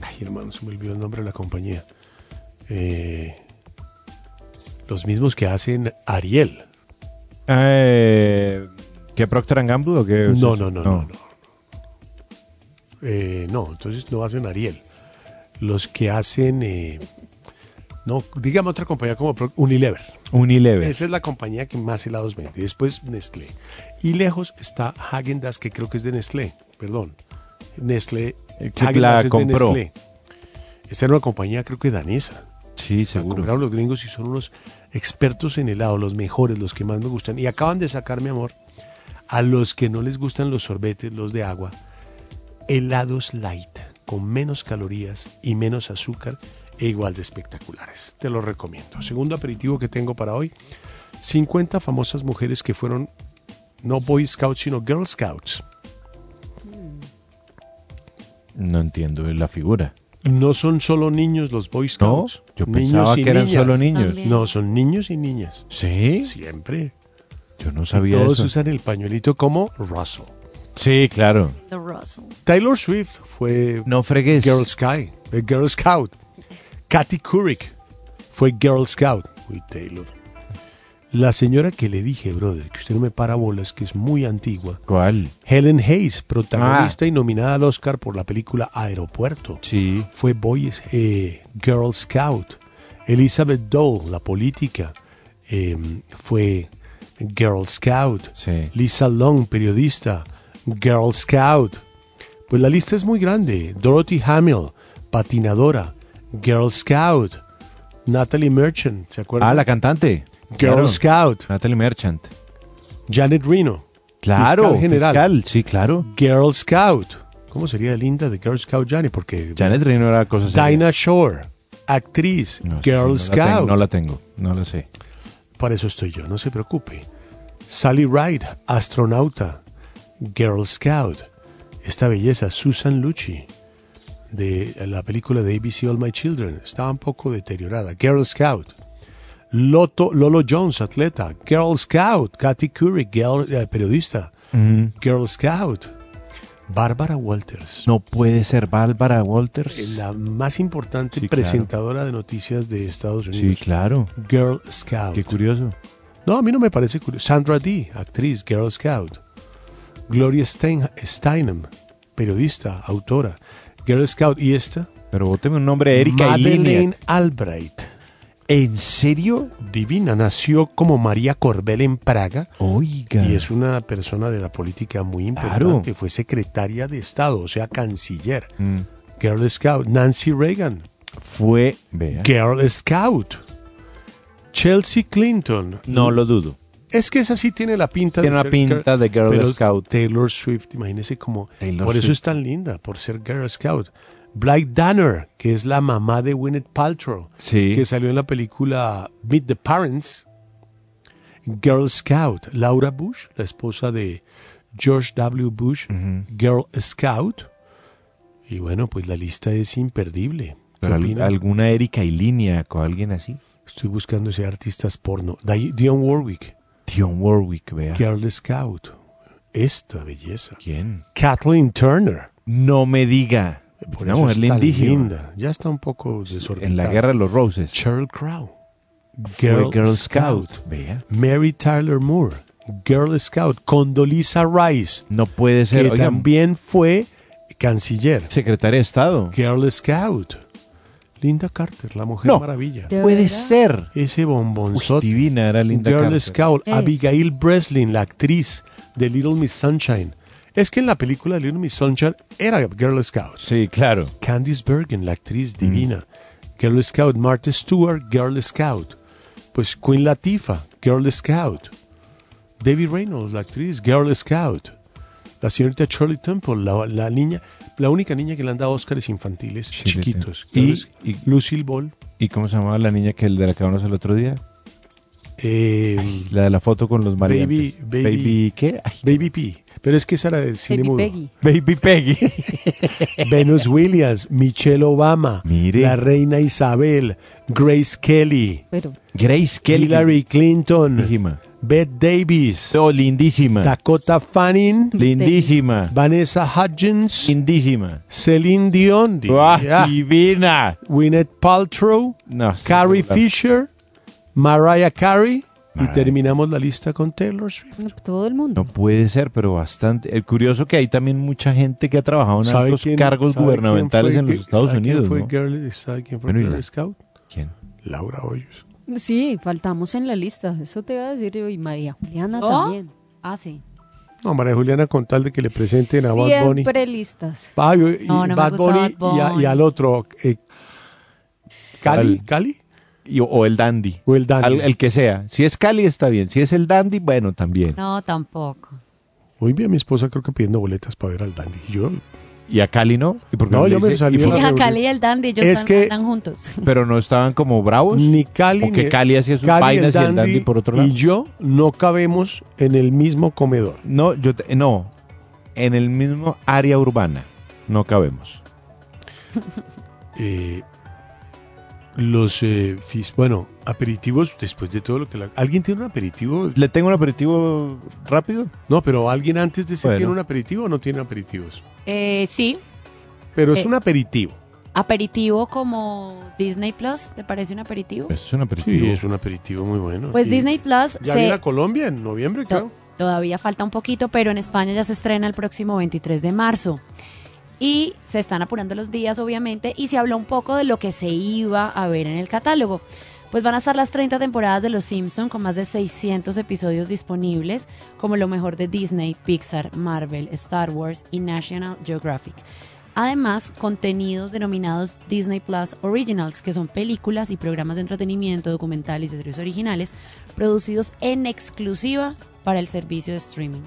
Ay, hermano, se me olvidó el nombre de la compañía. Eh, los mismos que hacen Ariel. Eh, ¿Qué Procter Gamble o qué? No, no, no, no. no. Eh, no, entonces no hacen Ariel. Los que hacen. eh, no, dígame otra compañía como Pro- Unilever. Unilever. Esa es la compañía que más helados vende. Después Nestlé. Y lejos está Hagen Dazs, que creo que es de Nestlé. Perdón. Nestlé. Eh, que Häagen-Dazs la es de compró. Nestlé. Esta era una compañía, creo que danesa. Sí, seguro. compraron los gringos y son unos expertos en helado, los mejores, los que más me gustan. Y acaban de sacar, mi amor, a los que no les gustan los sorbetes, los de agua, helados light, con menos calorías y menos azúcar e igual de espectaculares. Te los recomiendo. Segundo aperitivo que tengo para hoy, 50 famosas mujeres que fueron no Boy Scouts, sino Girl Scouts. No entiendo la figura. No son solo niños los Boy Scouts. yo Niños pensaba y que eran niñas. solo niños. También. No, son niños y niñas. ¿Sí? Siempre. Yo no Y sabía todos eso. usan el pañuelito como Russell. Sí, claro. The Russell. Taylor Swift fue No fregues. Girl Sky, eh, Girl Scout. Katy Couric fue Girl Scout. Uy, Taylor. La señora que le dije, brother, que usted no me para bolas, que es muy antigua. ¿Cuál? Helen Hayes, protagonista y nominada al Oscar por la película Aeropuerto. Sí. Fue Boy, eh, Girl Scout. Elizabeth Dole, la política, eh, fue Girl Scout. Sí. Lisa Long, periodista, Girl Scout. Pues la lista es muy grande. Dorothy Hamill, patinadora, Girl Scout. Natalie Merchant, ¿se acuerdan? Ah, la cantante. Girl Claro. Scout. Natalie Merchant. Janet Reno. Claro, fiscal general. fiscal, sí, claro. Girl Scout. ¿Cómo sería linda de Girl Scout Janet? Porque Janet Reno era cosa seria. Dinah Shore, actriz, No Girl no la Scout. tengo, no la tengo, no la sé. Para eso estoy yo, no se preocupe. Sally Ride, astronauta, Girl Scout. Esta belleza, Susan Lucci, de la película de ABC All My Children, estaba un poco deteriorada. Girl Scout. Loto, Lolo Jones, atleta. Girl Scout. Katy Couric, girl- eh, periodista. Ujú. Girl Scout. Bárbara Walters. No puede ser Bárbara Walters. La más importante Sí, claro. presentadora de noticias de Estados Sí, Unidos. claro. Girl Scout. Qué curioso. No, a mí no me parece curioso. Sandra Dee, actriz, Girl Scout. Gloria Stein- Steinem, periodista, autora, Girl Scout. ¿Y esta? Pero bóteme un nombre, Erika Madeleine. Albright. ¿En serio? Divina, nació como María Corbel en Praga. Oiga. Y es una persona de la política muy importante. Fue secretaria de Estado, o sea, canciller. Mm. Girl Scout. Nancy Reagan. Fue, vea. Girl Scout. Chelsea Clinton. No lo dudo. Es que esa sí tiene la pinta Tiene de una pinta de Girl Scout. Taylor Swift, imagínese como Taylor por eso es tan linda, por ser Girl Scout. Blythe Danner, que es la mamá de Gwyneth Paltrow, Sí. que salió en la película Meet the Parents. Girl Scout, Laura Bush, la esposa de George W. Bush, Girl Scout. Y bueno, pues la lista es imperdible. ¿Alguna Erika y línea o alguien así? Estoy buscando ese artistas porno. Di- Dionne Warwick. Dionne Warwick, vea. Girl Scout. Esta belleza. ¿Quién? Kathleen Turner. No me diga. Por Una mujer lindísima. linda. Ya está un poco desorbitada. En la Guerra de los Roses. Cheryl Crow. Fue Girl Scout. Vea. Mary Tyler Moore. Girl Scout. Condoleezza Rice. No puede ser. Que Oigan, también fue canciller. secretaria de Estado. Girl Scout. Linda Carter, la mujer No. maravilla. ¿De Puede verdad? ser. Ese Uy, bombonzote. divina era Linda Girl Carter. Scout. Es. Abigail Breslin, la actriz de Little Miss Sunshine. Es que en la película de Little Miss Sunshine era Girl Scout. Sí, claro. Candice Bergen, la actriz Mm. divina. Girl Scout. Martha Stewart, Girl Scout. Pues Queen Latifah, Girl Scout. Debbie Reynolds, la actriz, Girl Scout. La señorita Shirley Temple, la, la niña, la única niña que le han dado Óscares infantiles, chiquitos. Y- Lucille Ball. ¿Y cómo se llamaba la niña que el de la que hablamos el otro día? eh, La de la foto con los mariantes. Baby- baby- ¿qué? Ay, Baby P. Pero es que esa era del cine Baby mudo. Peggy. Baby Peggy. Venus Williams, Michelle Obama, Mire. la reina Isabel, Grace Kelly, Pero, Grace Kelly. Hillary Clinton, Lindísima. Bette Davis, Oh, lindísima. Dakota Fanning, Lindísima. Vanessa Hudgens, Lindísima. Celine Dion, di- ¡Ah, ya, divina! Gwyneth Paltrow, No, Carrie. Fisher, Mariah Carey y terminamos la lista con Taylor Swift. no, todo el mundo. No puede ser, pero bastante. El curioso que hay también mucha gente que ha trabajado en ¿Sabe altos quién- cargos gubernamentales en los Estados sabe quién Unidos, fue ¿no? Girl- ¿Sabe quién fue Bueno, y Girl la- Scout? ¿Quién? Laura Hoyos. Sí, faltamos en la lista. Eso te iba a decir yo. Y María Juliana ¿Oh? también. Ah, sí. No, María Juliana, con tal de que le presenten a Bad Bunny. Siempre listas. Ah, y- y No, no me Bad Bunny, Bad y, a- y Bunny. al otro, eh, Cali. Cali, Y- o el dandy. o el Dandy. Al- el que sea. Si es Cali está bien. Si es el dandy, bueno, también. No, tampoco. Hoy vi a mi esposa creo que pidiendo boletas para ver al Dandy. Y Yo, ¿Y a Cali no? ¿Y por qué No, yo me salí ¿Y de por- la Sí, a. Cali y el Dandy, ellos Es están, que- andan juntos. Pero no estaban como bravos. ni Cali ¿O que ni Cali hacía sus Cali, vainas y el Dandy por otro lado? Y yo no cabemos en el mismo comedor. No, yo te- no. En el mismo área urbana no cabemos. Eh, los, eh, fis- bueno, aperitivos después de todo lo que... la- ¿Alguien tiene un aperitivo? ¿Le tengo un aperitivo rápido? No, pero ¿alguien antes de Bueno. tiene un aperitivo o no tiene aperitivos? Eh, sí, Pero es Eh, un aperitivo. aperitivo como Disney Plus, ¿te parece un aperitivo? Eso es un aperitivo. Sí, es un aperitivo muy bueno. Pues Y Disney Plus Ya se... viene a Colombia en noviembre, To- creo. Todavía falta un poquito, pero en España ya se estrena el próximo 23 de marzo. Y se están apurando los días, obviamente, y se habló un poco de lo que se iba a ver en el catálogo. Pues van a estar las 30 temporadas de Los Simpson con más de 600 episodios disponibles, como lo mejor de Disney, Pixar, Marvel, Star Wars y National Geographic. Además, contenidos denominados Disney Plus Originals, que son películas y programas de entretenimiento, documentales y series originales producidos en exclusiva para el servicio de streaming.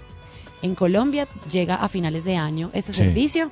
En Colombia llega a finales de año este Sí. servicio.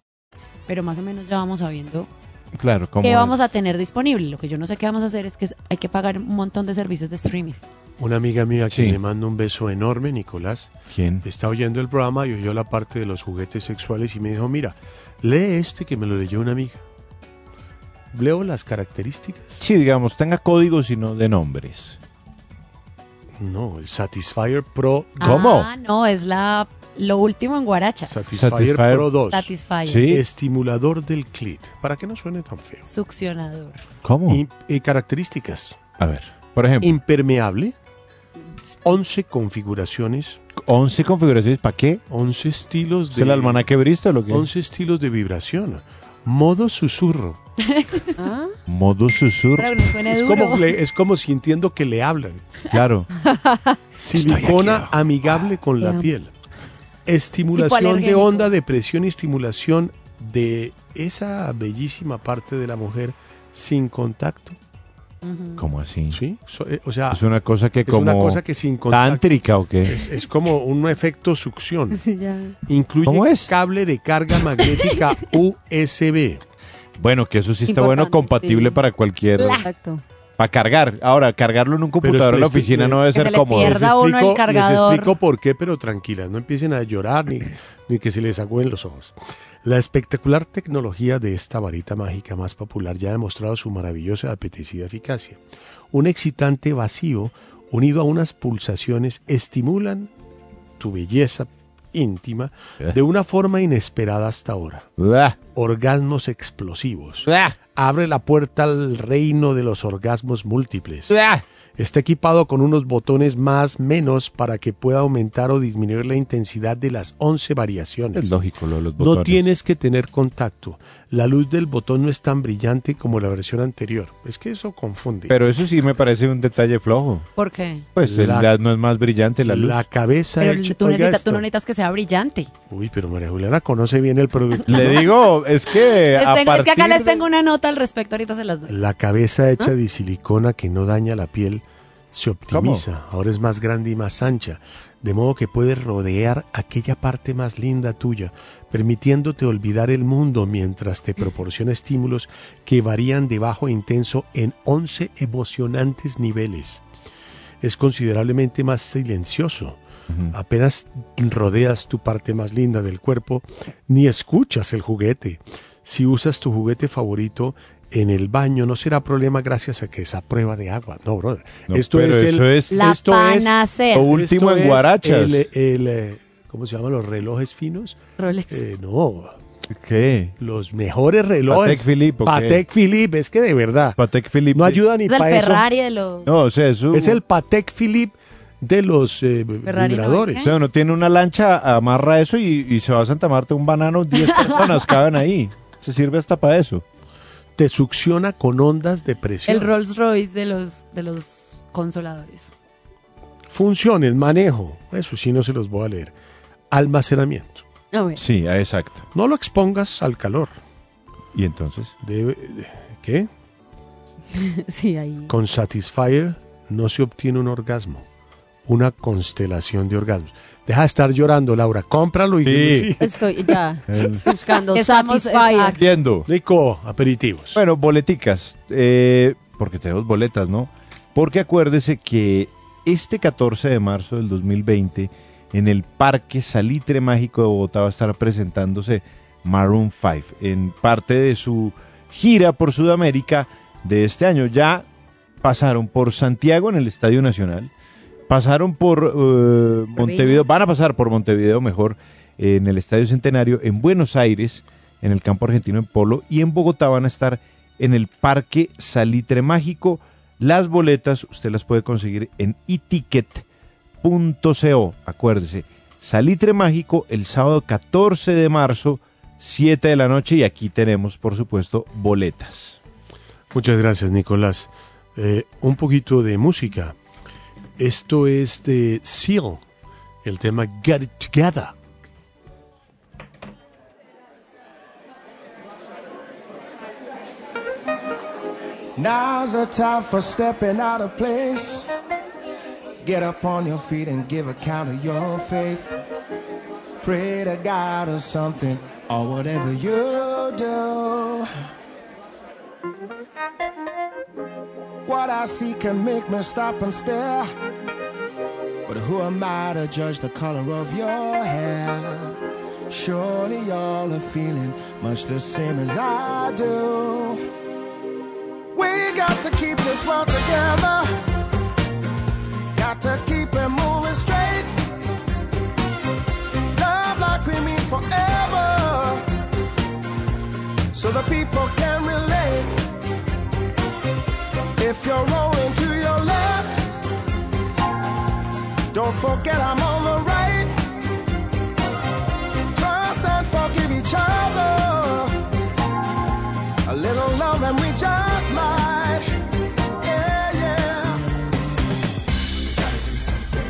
Pero más o menos ya vamos sabiendo Claro, como qué vamos a tener disponible. Lo que yo no sé qué vamos a hacer es que hay que pagar un montón de servicios de streaming. Una amiga mía que Sí. le mando un beso enorme, Nicolás, ¿Quién? está oyendo el programa y oyó la parte de los juguetes sexuales y me dijo, mira, Lee este que me lo leyó una amiga. Leo las características. Sí, digamos, tenga códigos y no de nombres. No, el Satisfyer Pro. Ah, no, es la lo último en guarachas. Satisfyer, Satisfyer. Pro 2. Satisfyer. Sí. Estimulador del clit. Para que no suene tan feo. Succionador. ¿Cómo? Y, y características. A ver, por ejemplo, Impermeable. 11 configuraciones. 11 configuraciones, ¿para qué? 11 estilos ¿Es de. el almanaque Bristol o qué? 11 estilos de vibración. Modo susurro. ¿Ah? Modo susurro. Que suene Es duro. como, le- es como sintiendo que le hablan. Claro. Silicona amigable con la piel. Estimulación de onda de presión y estimulación de esa bellísima parte de la mujer sin contacto. ¿Cómo así? ¿Sí? So- eh, o sea, Es una cosa que es como... una cosa que sin contacto. ¿Tántrica o qué? Es, es como un efecto succión. Sí, ya. Incluye ¿Cómo es? cable de carga magnética USB. Bueno, que eso sí está Importante, bueno, compatible sí. para cualquier... Exacto. Para cargar. Ahora, cargarlo en un computador en la oficina no debe que se ser le cómodo. pierda Les uno el explico, les cargador. explico por qué, pero tranquilas, no empiecen a llorar ni, ni que se les agüen los ojos. La espectacular tecnología de esta varita mágica más popular ya ha demostrado su maravillosa y apetecida eficacia. Un excitante vacío unido a unas pulsaciones estimulan tu belleza íntima Eh. de una forma inesperada hasta ahora. Uah, Orgasmos explosivos. uah, Abre la puerta al reino de los orgasmos múltiples. Está equipado con unos botones más menos para que pueda aumentar o disminuir la intensidad de las 11 variaciones. Es lógico lo de los No botones. tienes que tener contacto. La luz del botón no es tan brillante como la versión anterior. Es que eso confunde. Pero eso sí me parece un detalle flojo. ¿Por qué? Pues el La- gas no es más brillante la luz. la cabeza Pero hecha- tú, necesitas, tú no necesitas que sea brillante. Uy, pero María Juliana conoce bien el producto. Le digo, es que a tengo- es que acá les tengo una nota al respecto, ahorita se las doy. La cabeza ¿Ah? hecha de silicona que no daña la piel se optimiza. Ahora es más grande y más ancha, de modo que puedes rodear aquella parte más linda tuya, permitiéndote olvidar el mundo mientras te proporciona estímulos que varían de bajo a intenso en 11 emocionantes niveles. Es considerablemente más silencioso. Apenas rodeas tu parte más linda del cuerpo, ni escuchas el juguete. Si usas tu juguete favorito en el baño, no será problema gracias a que es a prueba de agua. No, brother. No, esto es eso el, es- La esto es- panacea. Lo último esto en es guarachas. El, el, eh, ¿Cómo se llaman los relojes finos? Rolex. Eh, no, ¿Qué? los mejores relojes. Patek Philippe. Patek Philippe, es que de verdad. Patek Philippe. No ayuda ni es el para eso. Ferrari de los... No, o sea, eso... Es el Patek Philippe de los eh, Ferrari no, vibradores. O sea, uno tiene una lancha, amarra eso y, y se va a Santa Marta un banano, 10 personas caben ahí. Se sirve hasta para eso. Te succiona con ondas de presión. El Rolls Royce de los, de los consoladores. Funciones, manejo, eso sí no se los voy a leer. Almacenamiento. A ver. Sí, ah, exacto. No lo expongas al calor. ¿Y entonces? Debe- ¿Qué? Sí, ahí. Con Satisfyer no se obtiene un orgasmo, una constelación de orgasmos. Deja de estar llorando, Laura. Cómpralo y Sí. Estoy ya buscando Estamos- Satisfyer. Viendo. Rico, aperitivos. Bueno, boleticas. eh, porque tenemos boletas, ¿no? Porque acuérdese que este 14 de marzo del 2020, en el Parque Salitre Mágico de Bogotá va a estar presentándose Maroon 5 en parte de su gira por Sudamérica de este año. Ya pasaron por Santiago en el Estadio Nacional, pasaron por eh, Montevideo, van a pasar por Montevideo mejor en el Estadio Centenario, en Buenos Aires, en el campo argentino en Polo y en Bogotá van a estar en el Parque Salitre Mágico. Las boletas usted las puede conseguir en eticket.co. Acuérdese, Salitre Mágico el sábado 14 de marzo, 7 de la noche y aquí tenemos, por supuesto, boletas. Muchas gracias, Nicolás. Eh, un poquito de música. Esto es de Seal, el tema Get It Together. Now's the time for stepping out of place. Get up on your feet and give account of your faith. Pray to God or something, or whatever you do. What I see can make me stop and stare. But who am I to judge the color of your hair? Surely y'all are feeling much the same as I do. We got to keep this world together. Got to keep it moving straight. Love like we mean forever. So the people can relate. If you're rolling to your left, don't forget I'm on the right. Trust and forgive each other. A little love and we just might. Yeah, yeah. We gotta do something.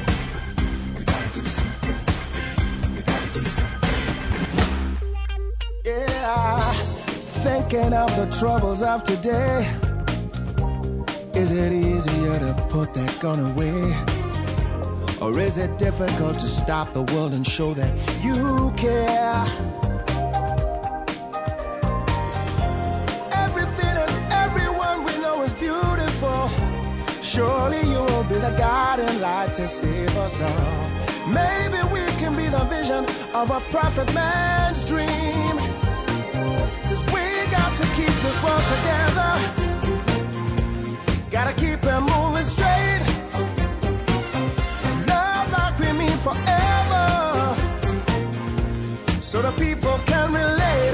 We gotta do something. We gotta do something. Yeah. Thinking of the troubles of today. Is it easier to put that gun away? Or is it difficult to stop the world and show that you care? Everything and everyone we know is beautiful. Surely you will be the guiding light to save us all. Maybe we can be the vision of a prophet man's dream. Cause we got to keep this world together. Gotta keep it moving straight. Love like we mean forever. So the people can relate.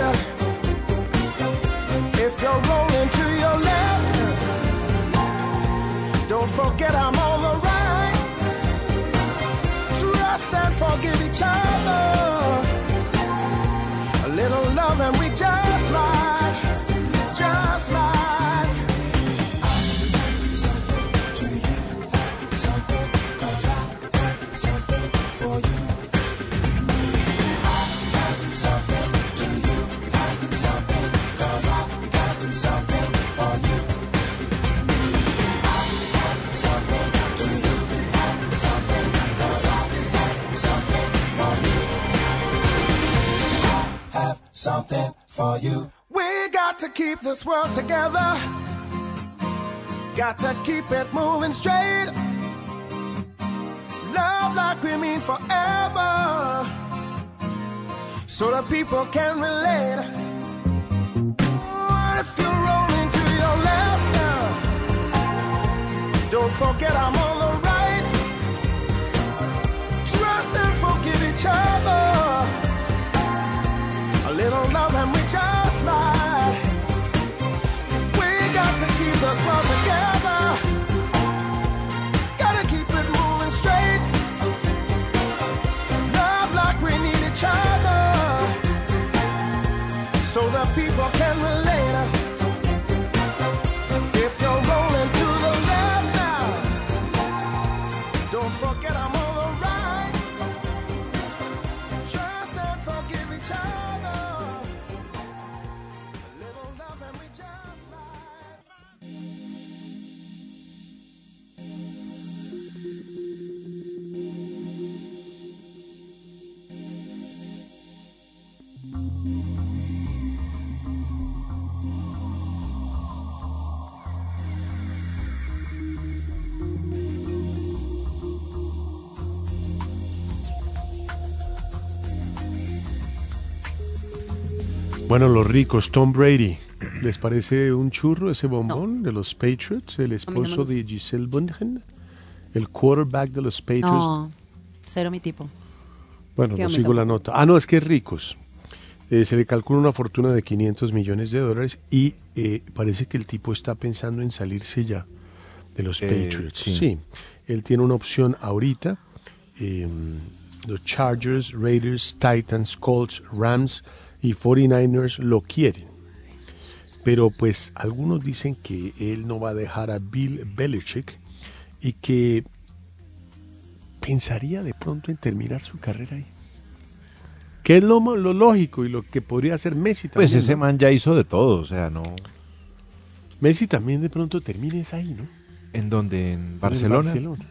If you're rolling to your left, don't forget I'm on something for you. We got to keep this world together. Got to keep it moving straight. Love like we mean forever. So that people can relate. Oh, If you're rolling to your left now, don't forget I'm on the right. Trust and forgive each other. Little love and we just might. We got to keep this world Bueno, los ricos, Tom Brady. ¿Les parece un churro ese bombón de los Patriots? El esposo de Giselle Bundchen, el quarterback de los Patriots. No, cero mi tipo. Bueno, no sigo la nota. Ah, no, es que es ricos. Eh, se le calcula una fortuna de 500 millones de dólares y eh, parece que el tipo está pensando en salirse ya de los Eh, Patriots. sí. Sí. él tiene una opción ahorita. eh, los Chargers, Raiders, Titans, Colts, Rams y 49ers lo quieren. Pero pues algunos dicen que él no va a dejar a Bill Belichick y que pensaría de pronto en terminar su carrera ahí. Que es lo, mo- lo lógico y lo que podría hacer Messi también. Pues ese ¿no? man ya hizo de todo, o sea, no. Messi también de pronto termines ahí, ¿no? ¿En donde ¿En Barcelona? Barcelona.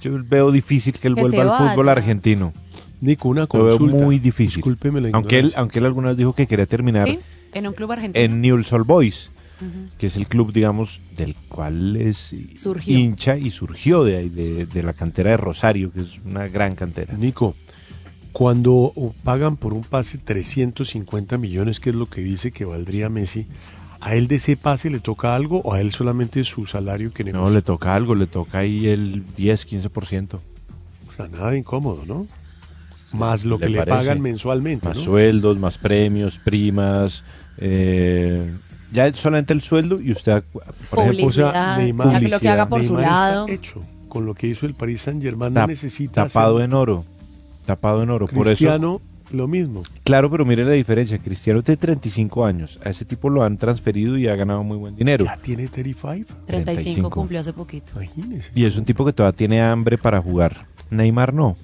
Yo veo difícil que él Que vuelva al fútbol argentino. Nico, una Lo veo consulta. muy difícil. Discúlpeme la aunque él, aunque él alguna vez dijo que quería terminar ¿Sí? En un club argentino. en Newell's Old Boys, que es el club, digamos, del cual es Surgió. hincha y surgió de, ahí, de, de la cantera de Rosario, que es una gran cantera. Nico, Cuando pagan por un pase 350 millones, que es lo que dice que valdría Messi, ¿a él de ese pase le toca algo o a él solamente su salario que No, negocia? le toca algo, le toca ahí el 10, 15%. O sea, nada de incómodo, ¿no? Más lo ¿Le que le parece? pagan mensualmente, Más ¿no? sueldos, más premios, primas. eh, ya solamente el sueldo y usted, por ejemplo, O sea, Neymar, lo que haga por su está lado. hecho con lo que hizo el Paris Saint Germain, no necesita tapado hacer- en oro. Tapado en oro. Por eso, Cristiano, lo mismo. claro, pero mire la diferencia. Cristiano tiene 35 años. A ese tipo lo han transferido y ha ganado muy buen dinero. ¿Ya tiene 35? 35 cumplió hace poquito. Imagínese. Y es un tipo que todavía tiene hambre para jugar. Neymar no.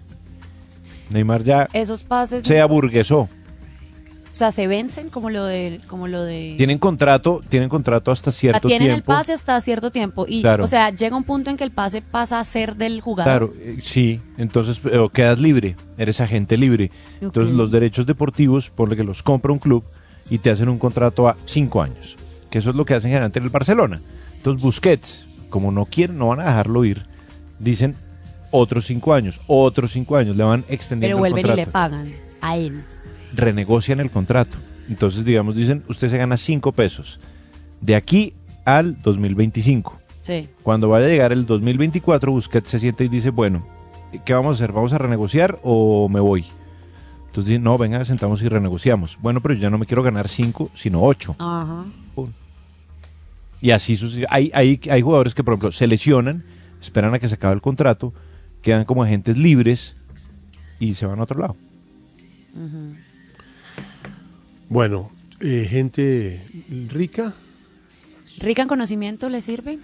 Neymar ya Esos pases, se aburguesó. o sea, se vencen como lo de, como lo de. Tienen contrato, tienen contrato hasta cierto tienen el tiempo. pase hasta cierto tiempo y, Claro. o sea, llega un punto en que el pase pasa a ser del jugador. Claro, eh, sí, entonces eh, o quedas libre, eres agente libre. Entonces los derechos deportivos, ponle que los compra un club y te hacen un contrato a cinco años, que eso es lo que hacen generalmente en el Barcelona. Entonces Busquets, como no quieren, no van a dejarlo ir, dicen otros cinco años, otros cinco años, le van extendiendo Pero el vuelven y contrato. le pagan a él. renegocian el contrato. Entonces, digamos, dicen, usted se gana cinco pesos de aquí al 2025. Sí. Cuando vaya a llegar el 2024, Busquets se siente y dice, bueno, ¿qué vamos a hacer? ¿Vamos a renegociar o me voy? Entonces dicen, no, venga, sentamos y renegociamos. Bueno, pero yo ya no me quiero ganar cinco, sino ocho. Ajá. Y así sucede. Hay, hay, hay jugadores que, por ejemplo, se lesionan, esperan a que se acabe el contrato, quedan como agentes libres y se van a otro lado. Bueno, eh, gente rica, ¿Rica en conocimiento le sirve?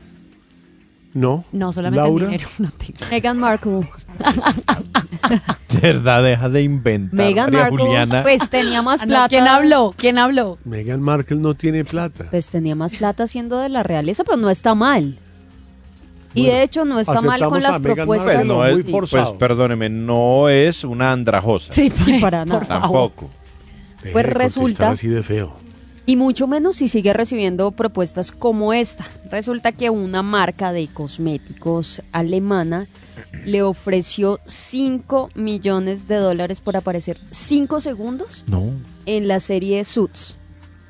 no. No, solamente Laura, en dinero. No tengo. Meghan Markle. De verdad, deja de inventar. Meghan María Markle, Juliana. pues tenía más Ah, no, plata. ¿Quién habló? ¿Quién habló? Meghan Markle no tiene plata. Pues tenía más plata siendo de la realeza, pero no está mal. Y de hecho no está mal con las propuestas. Markle, no muy es, pues perdóneme, no es una andrajosa. Sí, Sí, para nada. Tampoco. Pues resulta- así de feo. Y mucho menos si sigue recibiendo propuestas como esta. Resulta que una marca de cosméticos alemana le ofreció 5 millones de dólares por aparecer 5 segundos No. en la serie Suits,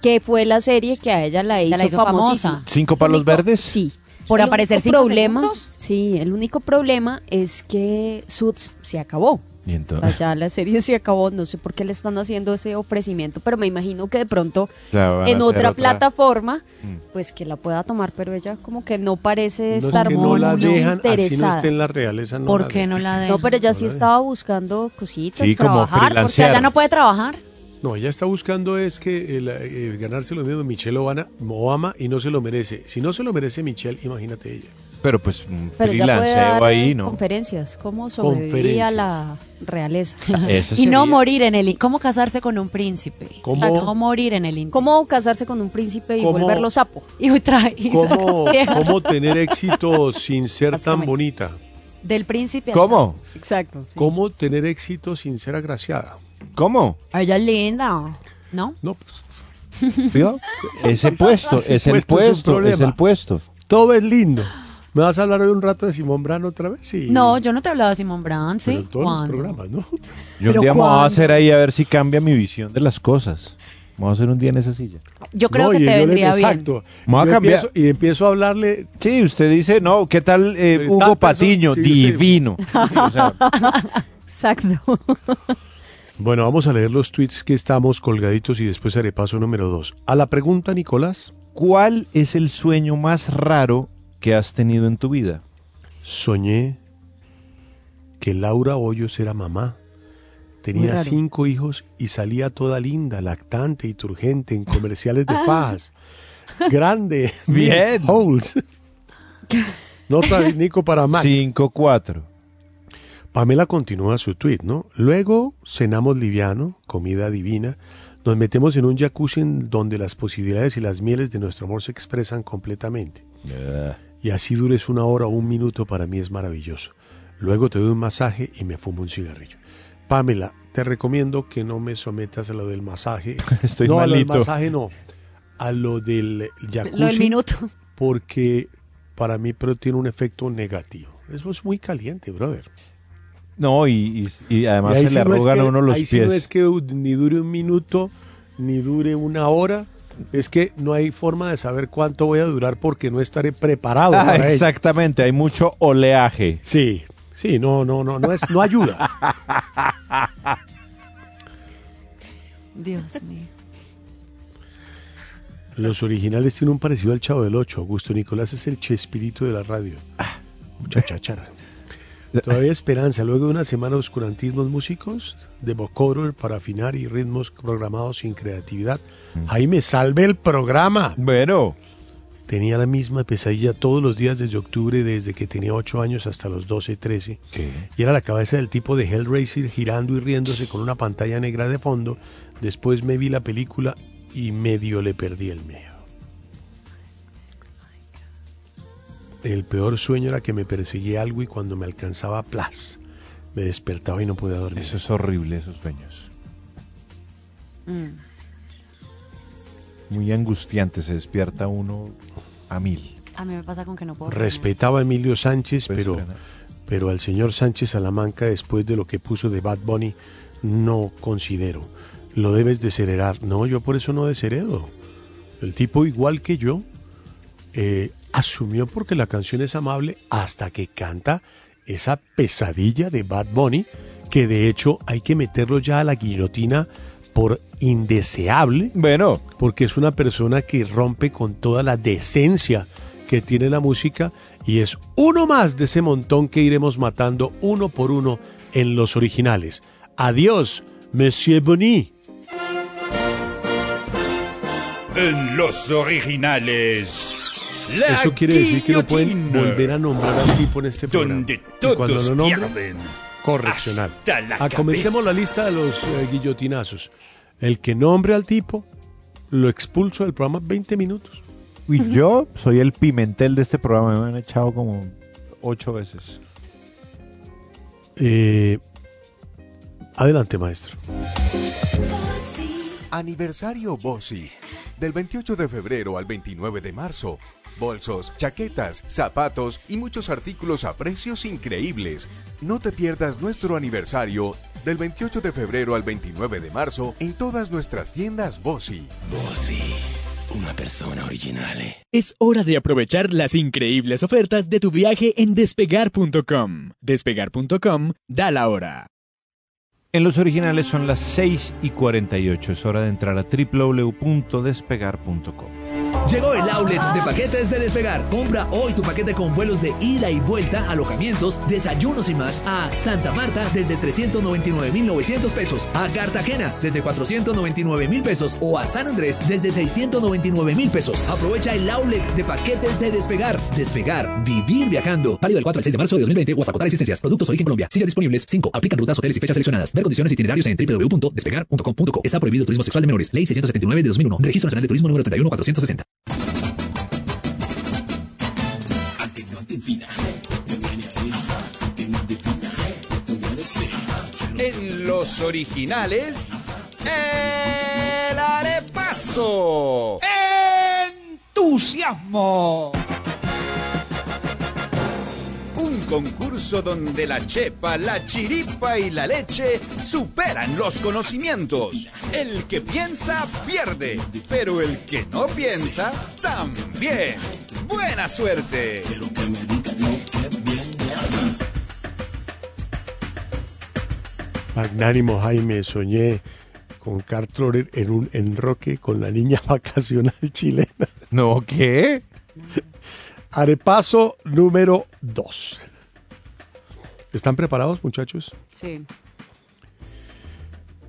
que fue la serie que a ella la hizo, la hizo famosa. ¿Cinco palos verdes? Sí. ¿Por El aparecer cinco problema, segundos? Sí, el único problema es que Suits se acabó. Y O sea, entonces, ya la serie se acabó, no sé por qué le están haciendo ese ofrecimiento, pero me imagino que de pronto en otra, otra. plataforma, Mm. pues que la pueda tomar, pero ella como que no parece No es estar que muy, no la muy dejan, así no interesada. esté en la realeza. No ¿Por la qué dejan. no la dejan? No, pero ella No sí estaba buscando cositas, Sí, como trabajar, porque O sea, ya no puede trabajar. No, ella está buscando es que el, eh, ganarse lo mismo de Michelle Obama, Obama y no se lo merece. Si no se lo merece Michelle, imagínate ella. pero pues un pero freelanceo dar ahí, eh, ¿no? conferencias, cómo sobrevivir a la realeza. Eso Y no morir en el... ¿Cómo casarse con un príncipe? ¿Cómo? No morir en el... ¿Cómo casarse con un príncipe y ¿Cómo? volverlo sapo? Y ¿Cómo, tener éxito sin ser tan bonita? Del príncipe ¿Cómo? Exacto. ¿Cómo tener éxito sin ser agraciada? ¿Cómo? Ella es linda. ¿No? No, pues, ¿Vio? Ese puesto, Ese es el puesto es puesto, es problema. el puesto. todo es lindo. ¿Me vas a hablar hoy un rato de Simón Brano otra vez? Sí. No, yo no te hablaba de Simón Brand, Pero ¿sí? en todos los ¿Cuándo? programas, ¿no? Yo un ¿Pero día me voy a hacer ahí a ver si cambia mi visión de las cosas. Vamos a hacer un día en esa silla. Yo creo No, que te le- vendría bien. Exacto. Me voy a cambiar. empiezo- y empiezo a hablarle Sí, usted dice, no, ¿qué tal eh, Hugo Patiño? sí, Divino. O sea, Exacto. Bueno, vamos a leer los tweets que estamos colgaditos y después haré paso número dos. A la pregunta, Nicolás, ¿Cuál es el sueño más raro que has tenido en tu vida? soñé que Laura Hoyos era mamá. Tenía cinco hijos y salía toda linda, lactante y turgente en comerciales de fajas. Grande. Bien. Holes. Nota Nico para Mac. 5-4. Pamela continúa su tweet, ¿no? Luego cenamos liviano, comida divina, nos metemos en un jacuzzi en donde las posibilidades y las mieles de nuestro amor se expresan completamente. Y así dures una hora o un minuto para mí es maravilloso. Luego te doy un masaje y me fumo un cigarrillo. Pamela, te recomiendo que no me sometas a lo del masaje. Estoy no, a lo del malito. masaje no. A lo del jacuzzi. Lo del minuto. Porque para mí pero tiene un efecto negativo. Eso es muy caliente, brother. No, y, y- y además Y ahí se sí le no es arrugan que- a uno los ahí sí pies. no es que ni dure un minuto, ni dure una hora. Es que no hay forma de saber cuánto voy a durar porque no estaré preparado. Ah, para ello. exactamente, hay mucho oleaje. Sí, sí, no, no, no, no es, no ayuda. Dios mío. Los originales tienen un parecido al Chavo del Ocho. Augusto Nicolás es el chespirito de la radio. Ah. Mucha cháchara. Todavía esperanza. Luego de una semana de oscurantismos músicos, de vocoder para afinar y ritmos programados sin creatividad. Jaime, salve el programa. Mm. Bueno. Tenía la misma pesadilla todos los días desde octubre, desde que tenía 8 años hasta los 12, 13. Y era la cabeza del tipo de Hellraiser girando y riéndose con una pantalla negra de fondo. Después me vi la película y medio le perdí el miedo. El peor sueño era que me perseguía algo y cuando me alcanzaba, plas, me despertaba y no podía dormir. Eso es horrible, esos sueños. Mm. Muy angustiante, se despierta uno a mil. A mí me pasa con que no puedo. dormir. Respetaba a Emilio Sánchez, Pues, pero, pero al señor Sánchez Salamanca, después de lo que puso de Bad Bunny, no considero. Lo debes desheredar. No, yo por eso no desheredo. El tipo, igual que yo, eh, asumió porque la canción es amable hasta que canta esa pesadilla de Bad Bunny, que de hecho hay que meterlo ya a la guillotina por indeseable. Bueno. Porque es una persona que rompe con toda la decencia que tiene la música y es uno más de ese montón que iremos matando uno por uno en los originales. Adiós, Monsieur Bonny. En los originales. La Eso quiere decir que no pueden volver a nombrar al tipo en este programa. Donde Y cuando lo nombren, correccional. La Ah, comencemos la lista de los eh, guillotinazos. El que nombre al tipo, lo expulso del programa 20 minutos. Y yo soy el pimentel de este programa, me han echado como ocho veces. Eh, adelante, maestro. Aniversario Bossi. Del 28 de febrero al 29 de marzo. Bolsos, chaquetas, zapatos y muchos artículos a precios increíbles. No te pierdas nuestro aniversario del 28 de febrero al 29 de marzo en todas nuestras tiendas Bossi. Bossi, una persona original. Es hora de aprovechar las increíbles ofertas de tu viaje en despegar.com. Despegar.com da la hora. En los originales son las 6 y 48. Es hora de entrar a www.despegar.com. Llegó el outlet de paquetes de Despegar. Compra hoy tu paquete con vuelos de ida y vuelta, alojamientos, desayunos y más a Santa Marta desde 399.900 pesos, a Cartagena desde 499.000 pesos o a San Andrés desde 699.000 pesos. Aprovecha el outlet de paquetes de Despegar. Despegar, vivir viajando. Válido del 4 al 6 de marzo de 2020 o hasta agotar existencias. Productos Origen Colombia. Sillas disponibles 5. Aplican rutas, hoteles y fechas seleccionadas. Ver condiciones y itinerarios en www.despegar.com.co. Está prohibido turismo sexual de menores. Ley 679 de 2001. Registro Nacional de Turismo número 31460. En los originales, el arepaso. ¡Entusiasmo! Un concurso donde la chepa, la chiripa y la leche superan los conocimientos. El que piensa pierde, pero el que no piensa también. ¡Buena suerte! Magnánimo Jaime, soñé con Carl Troller en un enroque con la niña vacacional chilena. No, ¿qué? Arepaso número 2. ¿Están preparados, muchachos? Sí.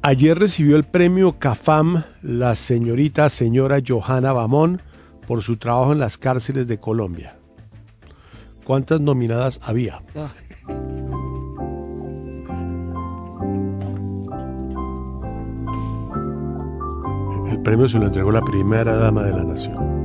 Ayer recibió el premio CAFAM la señorita señora Johanna Bamón por su trabajo en las cárceles de Colombia. ¿Cuántas nominadas había? El premio se lo entregó la primera dama de la nación.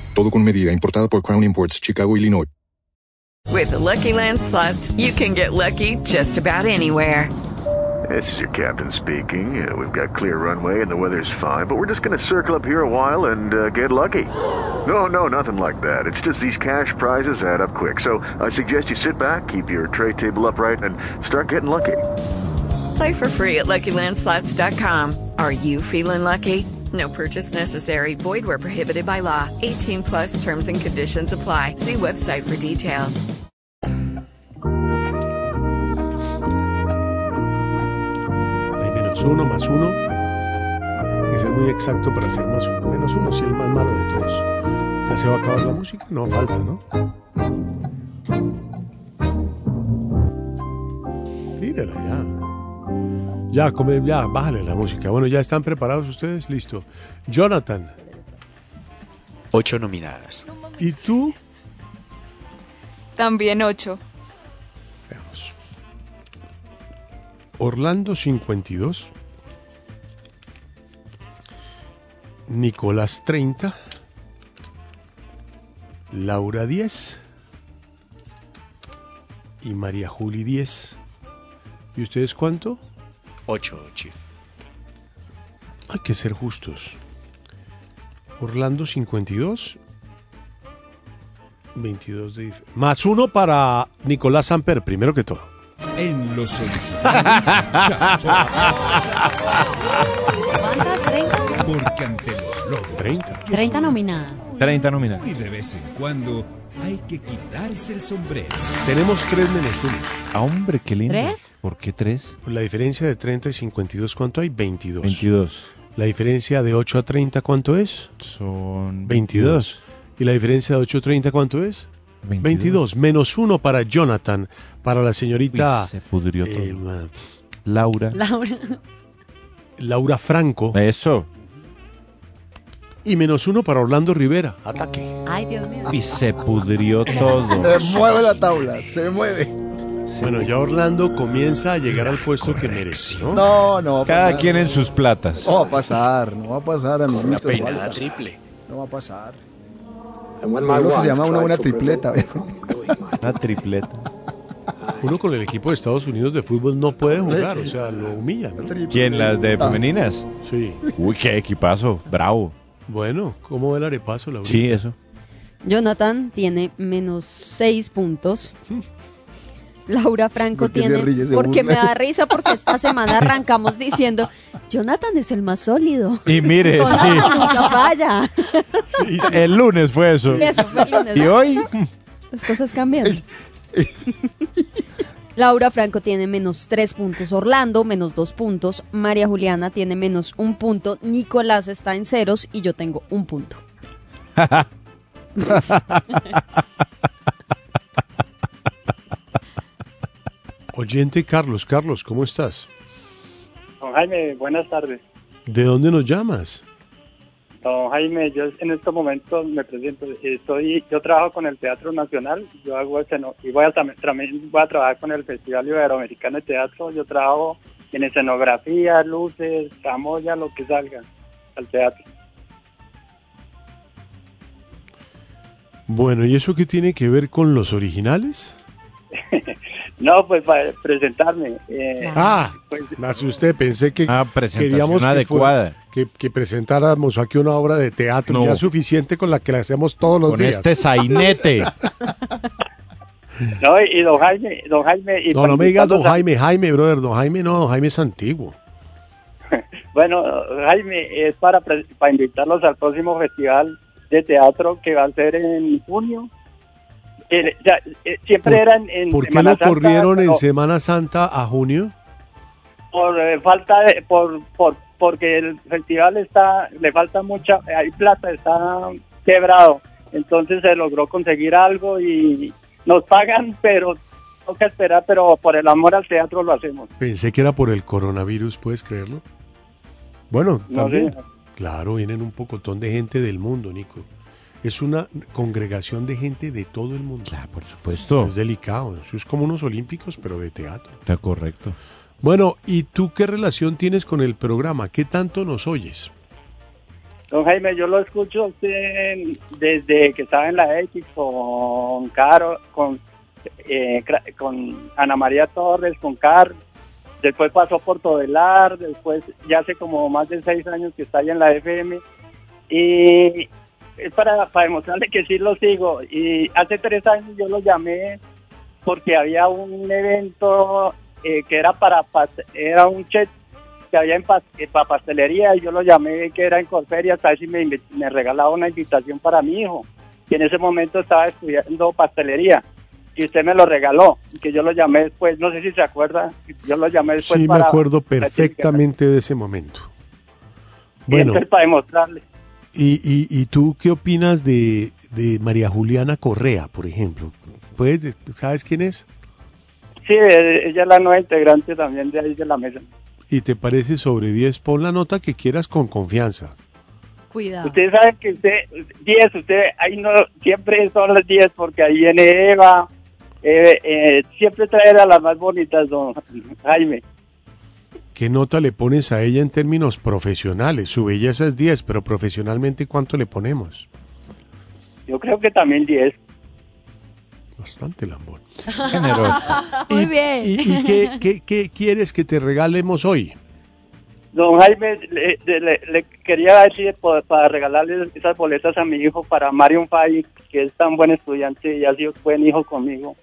Todo con medida, importada por Crown Imports, Chicago, Illinois. With the Lucky Land slots, you can get lucky just about anywhere. This is your captain speaking. Uh, we've got clear runway and the weather's fine, but we're just going to circle up here a while and uh, get lucky. No, no, nothing like that. It's just these cash prizes add up quick. So I suggest you sit back, keep your tray table upright, and start getting lucky. Play for free at LuckyLandSlots.com. Are you feeling lucky? No purchase necessary. Void where prohibited by law. 18 plus terms and conditions apply. See website for details. Hay menos uno, más uno. Hay que muy exacto para hacer más uno. Menos uno, si el más malo de todos. ¿Ya se va a acabar la música? No, falta, ¿no? Tírala ya. Ya, come, ya, bájale la música. Bueno, ¿ya están preparados ustedes? Listo. Jonathan. Ocho nominadas. ¿Y tú? También ocho. Veamos. Orlando 52. Nicolás 30. Laura 10. Y María Juli 10. ¿Y ustedes cuánto? Ocho, Chief. Hay que ser justos. Orlando 52. 22 de Más uno para Nicolás Samper, primero que todo. En los originales, Porque ante los logros. 30. 30 nominadas. 30 nominadas. Y de vez en cuando hay que quitarse el sombrero. Tenemos tres menos uno. Ah, hombre, qué lindo. ¿Tres? ¿Por qué tres? La diferencia de 30 y 52, ¿cuánto hay? 22. 22. La diferencia de 8 a 30, ¿cuánto es? Son 22. ¿Y la diferencia de 8 a 30, cuánto es? 22. Menos uno para Jonathan, para la señorita Uy, se pudrió todo. eh, ma- Laura. Laura. Laura Franco. Eso. Y menos uno para Orlando Rivera. Ataque. Ay, Dios mío. Y se pudrió todo. Se mueve la tabla, se mueve. Bueno, ya Orlando comienza a llegar al puesto que merece, ¿no? No, no va a Cada pasar. quien en sus platas. No va a pasar, no va a pasar, Una amiguitos. peinada falta. triple. No va a pasar. Es lo que se llama una buena tripleta. Una tripleta. Uno con el equipo de Estados Unidos de fútbol no puede jugar, o sea, lo humilla, ¿no? ¿Quién? ¿Las de femeninas? Sí. Uy, qué equipazo. Bravo. Bueno, ¿cómo va el arepazo, Laura? Sí, eso. Jonathan tiene menos 6 puntos. Laura Franco ¿Por qué se tiene. ríe, se porque me da risa porque esta semana arrancamos diciendo: Jonathan es el más sólido. Y mire, Jonathan sí. nunca falla. El lunes fue eso. Eso fue el lunes. Y hoy, Las cosas cambian. Laura Franco tiene menos 3 puntos, Orlando menos 2 puntos, María Juliana tiene menos 1 punto, Nicolás está en ceros y yo tengo un punto. Oyente Carlos, Carlos, ¿cómo estás? Don Jaime, buenas tardes. ¿De dónde nos llamas? Don Jaime, yo en estos momentos me presento. Estoy, yo trabajo con el Teatro Nacional. Yo hago esceno y voy a tam- también voy a trabajar con el Festival Iberoamericano de Teatro. Yo trabajo en escenografía, luces, tramoya, lo que salga al teatro. Bueno, ¿y eso qué tiene que ver con los originales? No, pues para presentarme. eh, Ah, pues, me asusté, pensé que Ah, queríamos que, adecuada. fuera- que, que presentáramos aquí una obra de teatro, No. ya suficiente con la que la hacemos todos los con días. este sainete. no, y, don Jaime, don Jaime. Y No, no me digas don Jaime, Jaime, brother, don Jaime no, don Jaime es antiguo. Bueno, Jaime, es para, para invitarlos al próximo festival de teatro que va a ser en junio. Eh, ya, eh, siempre ¿Por- eran en ¿Por qué Semana lo Santa, corrieron en Semana Santa a junio? Por eh, falta de, por, por, porque el festival está, le falta mucha, hay plata, está quebrado. Entonces se logró conseguir algo y nos pagan, pero toca esperar, pero por el amor al teatro lo hacemos. Pensé que era por el coronavirus, ¿puedes creerlo? Bueno, No también. Claro, vienen un pocotón de gente del mundo, Nico. Es una congregación de gente de todo el mundo. Claro, por supuesto. Es delicado. Eso es como unos olímpicos, pero de teatro. Está correcto. Bueno, ¿y tú qué relación tienes con el programa? ¿Qué tanto nos oyes? Don Jaime, yo lo escucho usted desde que estaba en la X con Caro, con, eh, con Ana María Torres, con Car. Después pasó por Todelar, después ya hace como más de seis años que está allá en la FM. Y es para, para demostrarle que sí lo sigo. Y hace tres años yo lo llamé porque había un evento eh, que era para era un chet que había en eh, para pastelería y yo lo llamé que era en Corferia hasta si me, me regalaba una invitación para mi hijo que en ese momento estaba estudiando pastelería y usted me lo regaló y que yo lo llamé después no sé si se acuerda yo lo llamé después Sí, me para acuerdo perfectamente de ese momento. Bueno, Bueno. para demostrarle ¿y, y, y tú qué opinas de, de María Juliana Correa, por ejemplo? ¿Puedes, de- ¿Sabes quién es? sí ella es la nueva integrante también de ahí de la mesa ¿Y te parece sobre 10? Pon la nota que quieras con confianza. Cuidado. Usted sabe que usted, 10, usted, ahí no, siempre son las 10 porque ahí viene Eva, eh, eh, siempre traer a las más bonitas, don Jaime. ¿Qué nota le pones a ella en términos profesionales? Su belleza es 10, pero profesionalmente ¿cuánto le ponemos? Yo creo que también 10. Bastante lambón. Generoso. Muy bien. ¿Y, y qué, qué- qué quieres que te regalemos hoy? Don Jaime, le, le- le quería decir por- para regalarle esas boletas a mi hijo para Marion Fay, que es tan buen estudiante y ha sido buen hijo conmigo.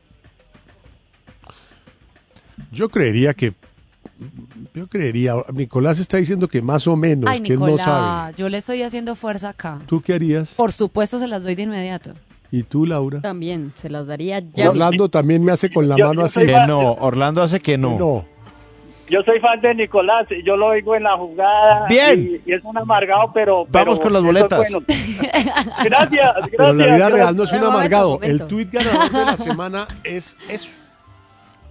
Yo creería que... Yo creería... Nicolás está diciendo que más o menos, Ay, que él no sabe. Yo le estoy haciendo fuerza acá. ¿Tú qué harías? Por supuesto, se las doy de inmediato. ¿Y tú, Laura? También, se las daría ya. Orlando también me hace con la Yo- mano yo así. Que no, Orlando hace que no. No. Yo soy fan de Nicolás, yo lo oigo en la jugada. Bien. Y, y es un amargado, pero. Vamos pero con las boletas. bueno. gracias, gracias. Pero la vida real no es un momento, amargado. momento. El tuit ganador de la semana es eso.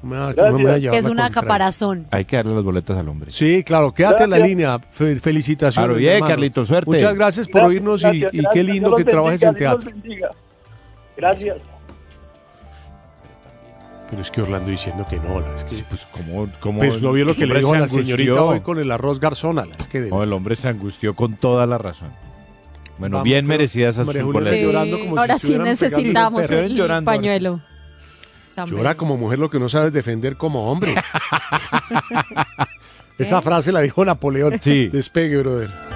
No me va- Gracias. no me va a llevar Que es una caparazón. Hay que darle las boletas al hombre. Sí, claro, quédate en la línea. Fe- felicitaciones. Claro, bien. Carlitos, suerte. Muchas gracias por Gracias, oírnos y- gracias, y, qué lindo que trabajes en teatro. Gracias. Pero es que Orlando diciendo que no, es que, Pues como, como pues no vio lo que el le hombre dijo a se la señorita hoy con el arroz garzona. la- Es que de- No, el hombre se angustió con toda la razón. Bueno, Vamos, bien merecidas esas sus boletas. si Ahora sí necesitamos el llorando. pañuelo. También. Llora como mujer lo que no sabes defender como hombre. Esa frase la dijo Napoleón. Sí. Despegue, brother.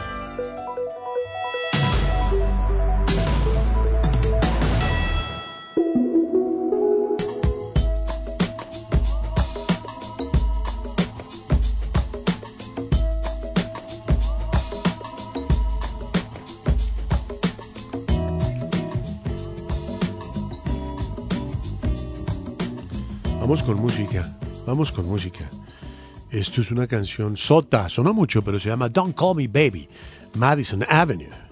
Vamos con música, vamos con música. Esto es una canción sota, suena mucho, pero se llama Don't Call Me Baby, Madison Avenue.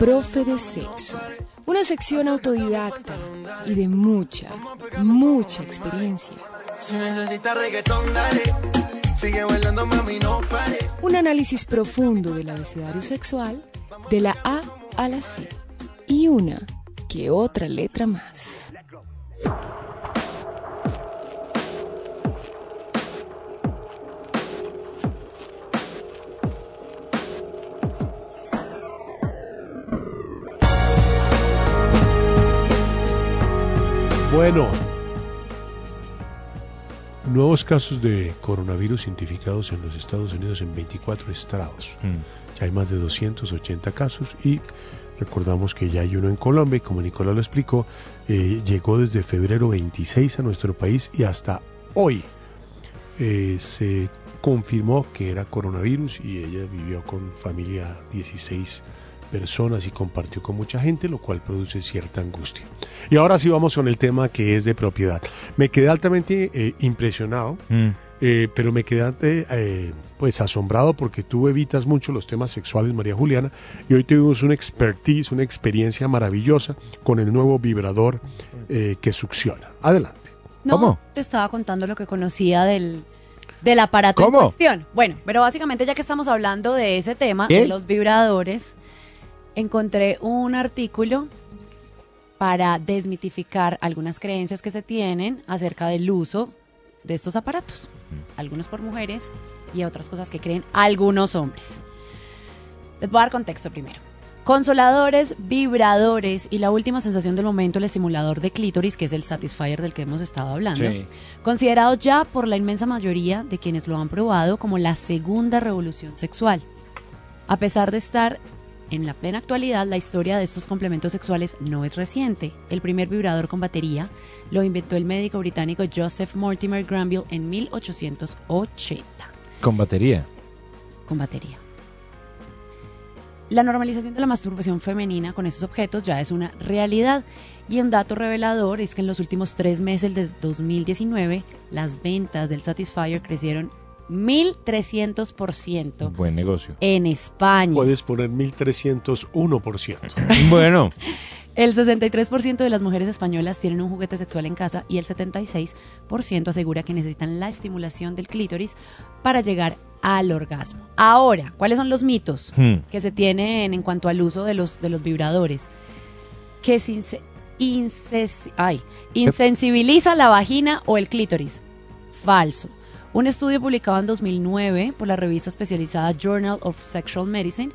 Profe de sexo. Una sección autodidacta y de mucha, mucha experiencia. Si necesitas reggaetón, dale. Sigue bailando, mami, no pare. Un análisis profundo del abecedario sexual de la A a la C. Y una que otra letra más. Bueno, nuevos casos de coronavirus identificados en los Estados Unidos en 24 estados. Ya hay más de 280 casos y recordamos que ya hay uno en Colombia y como Nicolás lo explicó, eh, llegó desde febrero 26 a nuestro país y hasta hoy eh, se confirmó que era coronavirus y ella vivió con familia 16 personas y compartió con mucha gente, lo cual produce cierta angustia. Y ahora sí vamos con el tema que es de propiedad. Me quedé altamente eh, impresionado, eh, pero me quedé eh, pues asombrado porque tú evitas mucho los temas sexuales, María Juliana, y hoy tuvimos una expertise, una experiencia maravillosa con el nuevo vibrador eh, que succiona. Adelante. No, te estaba contando lo que conocía del, del aparato ¿Cómo? en cuestión. Bueno, pero básicamente ya que estamos hablando de ese tema, ¿Qué? de los vibradores, encontré un artículo para desmitificar algunas creencias que se tienen acerca del uso de estos aparatos. Algunos por mujeres y otras cosas que creen algunos hombres. Les voy a dar contexto primero. Consoladores, vibradores y la última sensación del momento, el estimulador de clítoris, que es el satisfier del que hemos estado hablando, Sí. considerado ya por la inmensa mayoría de quienes lo han probado como la segunda revolución sexual. A pesar de estar en la plena actualidad, la historia de estos complementos sexuales no es reciente. El primer vibrador con batería lo inventó el médico británico Joseph Mortimer Granville en 1880 Con batería. con batería. La normalización de la masturbación femenina con estos objetos ya es una realidad y un dato revelador es que en los últimos tres meses de 2019 las ventas del Satisfyer crecieron 1.300% Buen negocio. en España. Puedes poner 1301%. Bueno. El 63% de las mujeres españolas tienen un juguete sexual en casa y el 76% asegura que necesitan la estimulación del clítoris para llegar al orgasmo. Ahora, ¿cuáles son los mitos Hmm. que se tienen en cuanto al uso de los, de los vibradores? Que sin se- inses- ay, insensibiliza la vagina o el clítoris. Falso. Un estudio publicado en 2009 por la revista especializada Journal of Sexual Medicine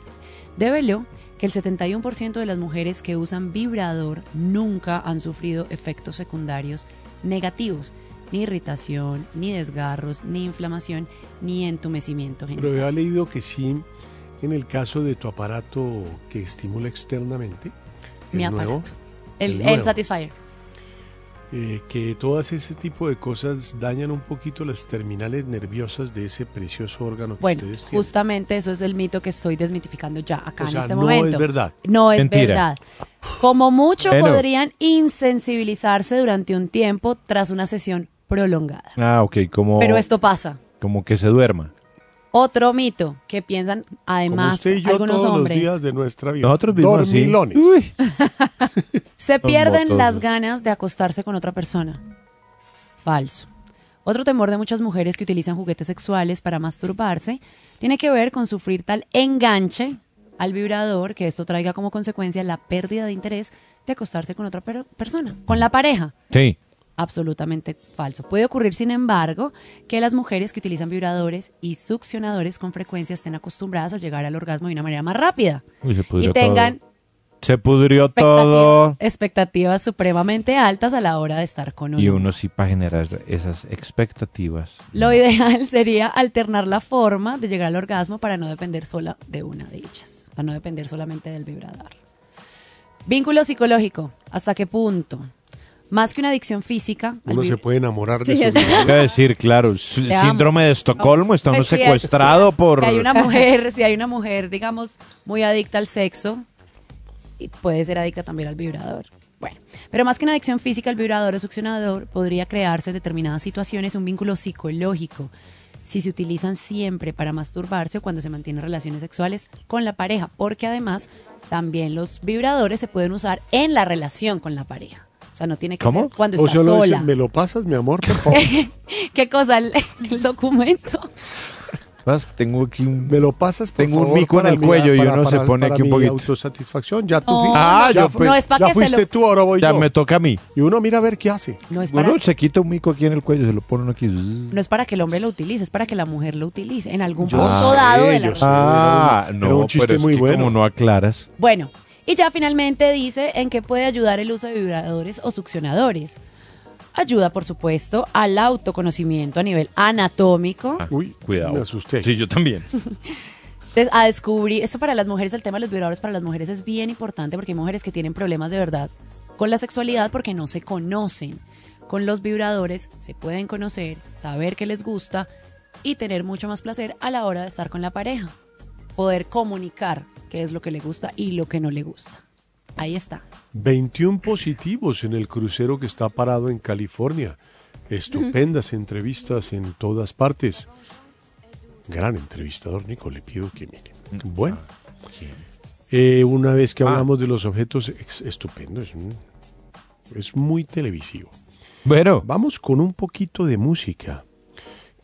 reveló que el 71% de las mujeres que usan vibrador nunca han sufrido efectos secundarios negativos, ni irritación, ni desgarros, ni inflamación, ni entumecimiento Pero genital. había leído que sí, en el caso de tu aparato que estimula externamente, Mi el nuevo, aparato. El, el el nuevo, Satisfyer. Eh, que todas ese tipo de cosas dañan un poquito las terminales nerviosas de ese precioso órgano que Bueno, ustedes tienen. justamente eso es el mito que estoy desmitificando ya acá O en este no momento. es verdad. No es Mentira. verdad. Como mucho Bueno. podrían insensibilizarse durante un tiempo tras una sesión prolongada. Ah, ok, como, Pero esto pasa. como que se duerma. Otro mito que piensan Como además usted y yo algunos todos hombres. los días de nuestra vida. Nosotros mismos, sí. Dormilones. Se pierden las ganas de acostarse con otra persona. Falso. Otro temor de muchas mujeres que utilizan juguetes sexuales para masturbarse tiene que ver con sufrir tal enganche al vibrador que esto traiga como consecuencia la pérdida de interés de acostarse con otra per- persona, con la pareja. Sí. Absolutamente falso. Puede ocurrir, sin embargo, que las mujeres que utilizan vibradores y succionadores con frecuencia estén acostumbradas a llegar al orgasmo de una manera más rápida Uy, se pudrió y tengan todo. Se pudrió todo. expectativas supremamente altas a la hora de estar con uno. Y uno sí para generar esas expectativas. Lo ideal sería alternar la forma de llegar al orgasmo para no depender sola de una de ellas, para no depender solamente del vibrador. Vínculo psicológico, ¿hasta qué punto? Más que una adicción física, Uno se puede enamorar de Sí, su. Quiero decir, claro, síndrome de Estocolmo, está uno Pues sí, es- secuestrado por... Si hay una mujer, si hay una mujer, digamos, muy adicta al sexo, y puede ser adicta también al vibrador. Bueno, pero más que una adicción física, el vibrador o succionador podría crearse en determinadas situaciones un vínculo psicológico si se utilizan siempre para masturbarse o cuando se mantienen relaciones sexuales con la pareja, porque además también los vibradores se pueden usar en la relación con la pareja. O sea, no tiene que ¿Cómo? ser cuando o está solo dice, sola. ¿me lo pasas, mi amor, por favor? ¿Qué cosa? El, el documento. Vas, Tengo aquí un... Me lo pasas, por Tengo un mico en el cuello y para- uno se pone para aquí un poquito. autosatisfacción, ya tú No, fuiste. Ah, ya yo no es pa' ya que se fuiste lo- tú, ahora voy Ya yo. me toca a mí. Y uno mira a ver qué hace. No es para se quita un mico aquí en el cuello, se lo pone uno aquí. No es para que el hombre lo utilice, es para que la mujer lo utilice en algún Yo punto sé, dado de la yo sé. Ah, no, era un chiste pero es muy que bueno. como no aclaras. Bueno, y ya finalmente dice en qué puede ayudar el uso de vibradores o succionadores. Ayuda, por supuesto, al autoconocimiento a nivel anatómico, Uy, Cuidado. me asusté. Sí, yo también. des- a descubrir, esto para las mujeres, el tema de los vibradores para las mujeres es bien importante porque hay mujeres que tienen problemas de verdad con la sexualidad porque no se conocen. Con los vibradores se pueden conocer, saber qué les gusta y tener mucho más placer a la hora de estar con la pareja. Poder comunicar qué es lo que le gusta y lo que no le gusta. Ahí está. 21 positivos en el crucero que está parado en California. Estupendas entrevistas en todas partes. Gran entrevistador, Nico, le pido que miren. Bueno, eh, una vez que hablamos de los objetos, estupendo, es, un- es muy televisivo. Bueno, Vamos con un poquito de música.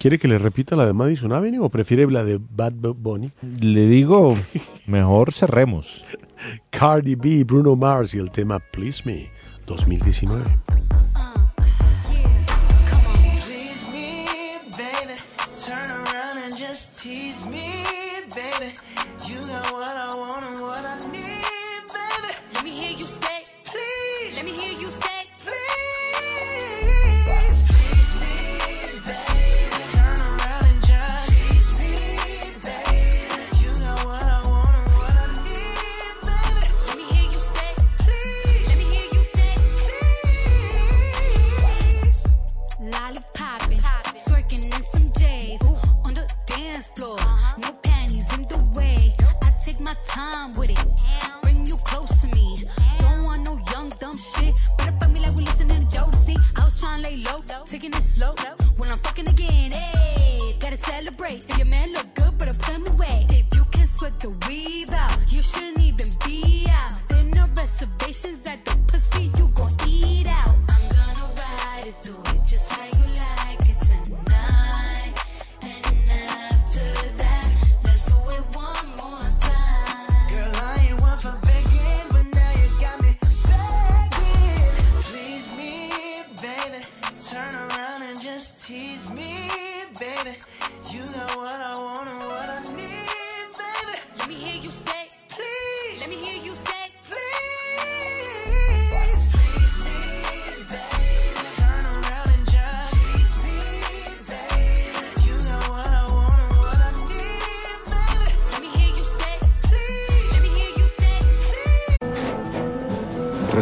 ¿Quiere que le repita la de Madison Avenue o prefiere la de Bad Bu- Bunny? le digo, mejor cerremos. Cardi B, Bruno Mars y el tema Please Me 2019. Slow. When I'm fucking again, hey, gotta celebrate. If your man look good, better put him away. If you can sweat the weave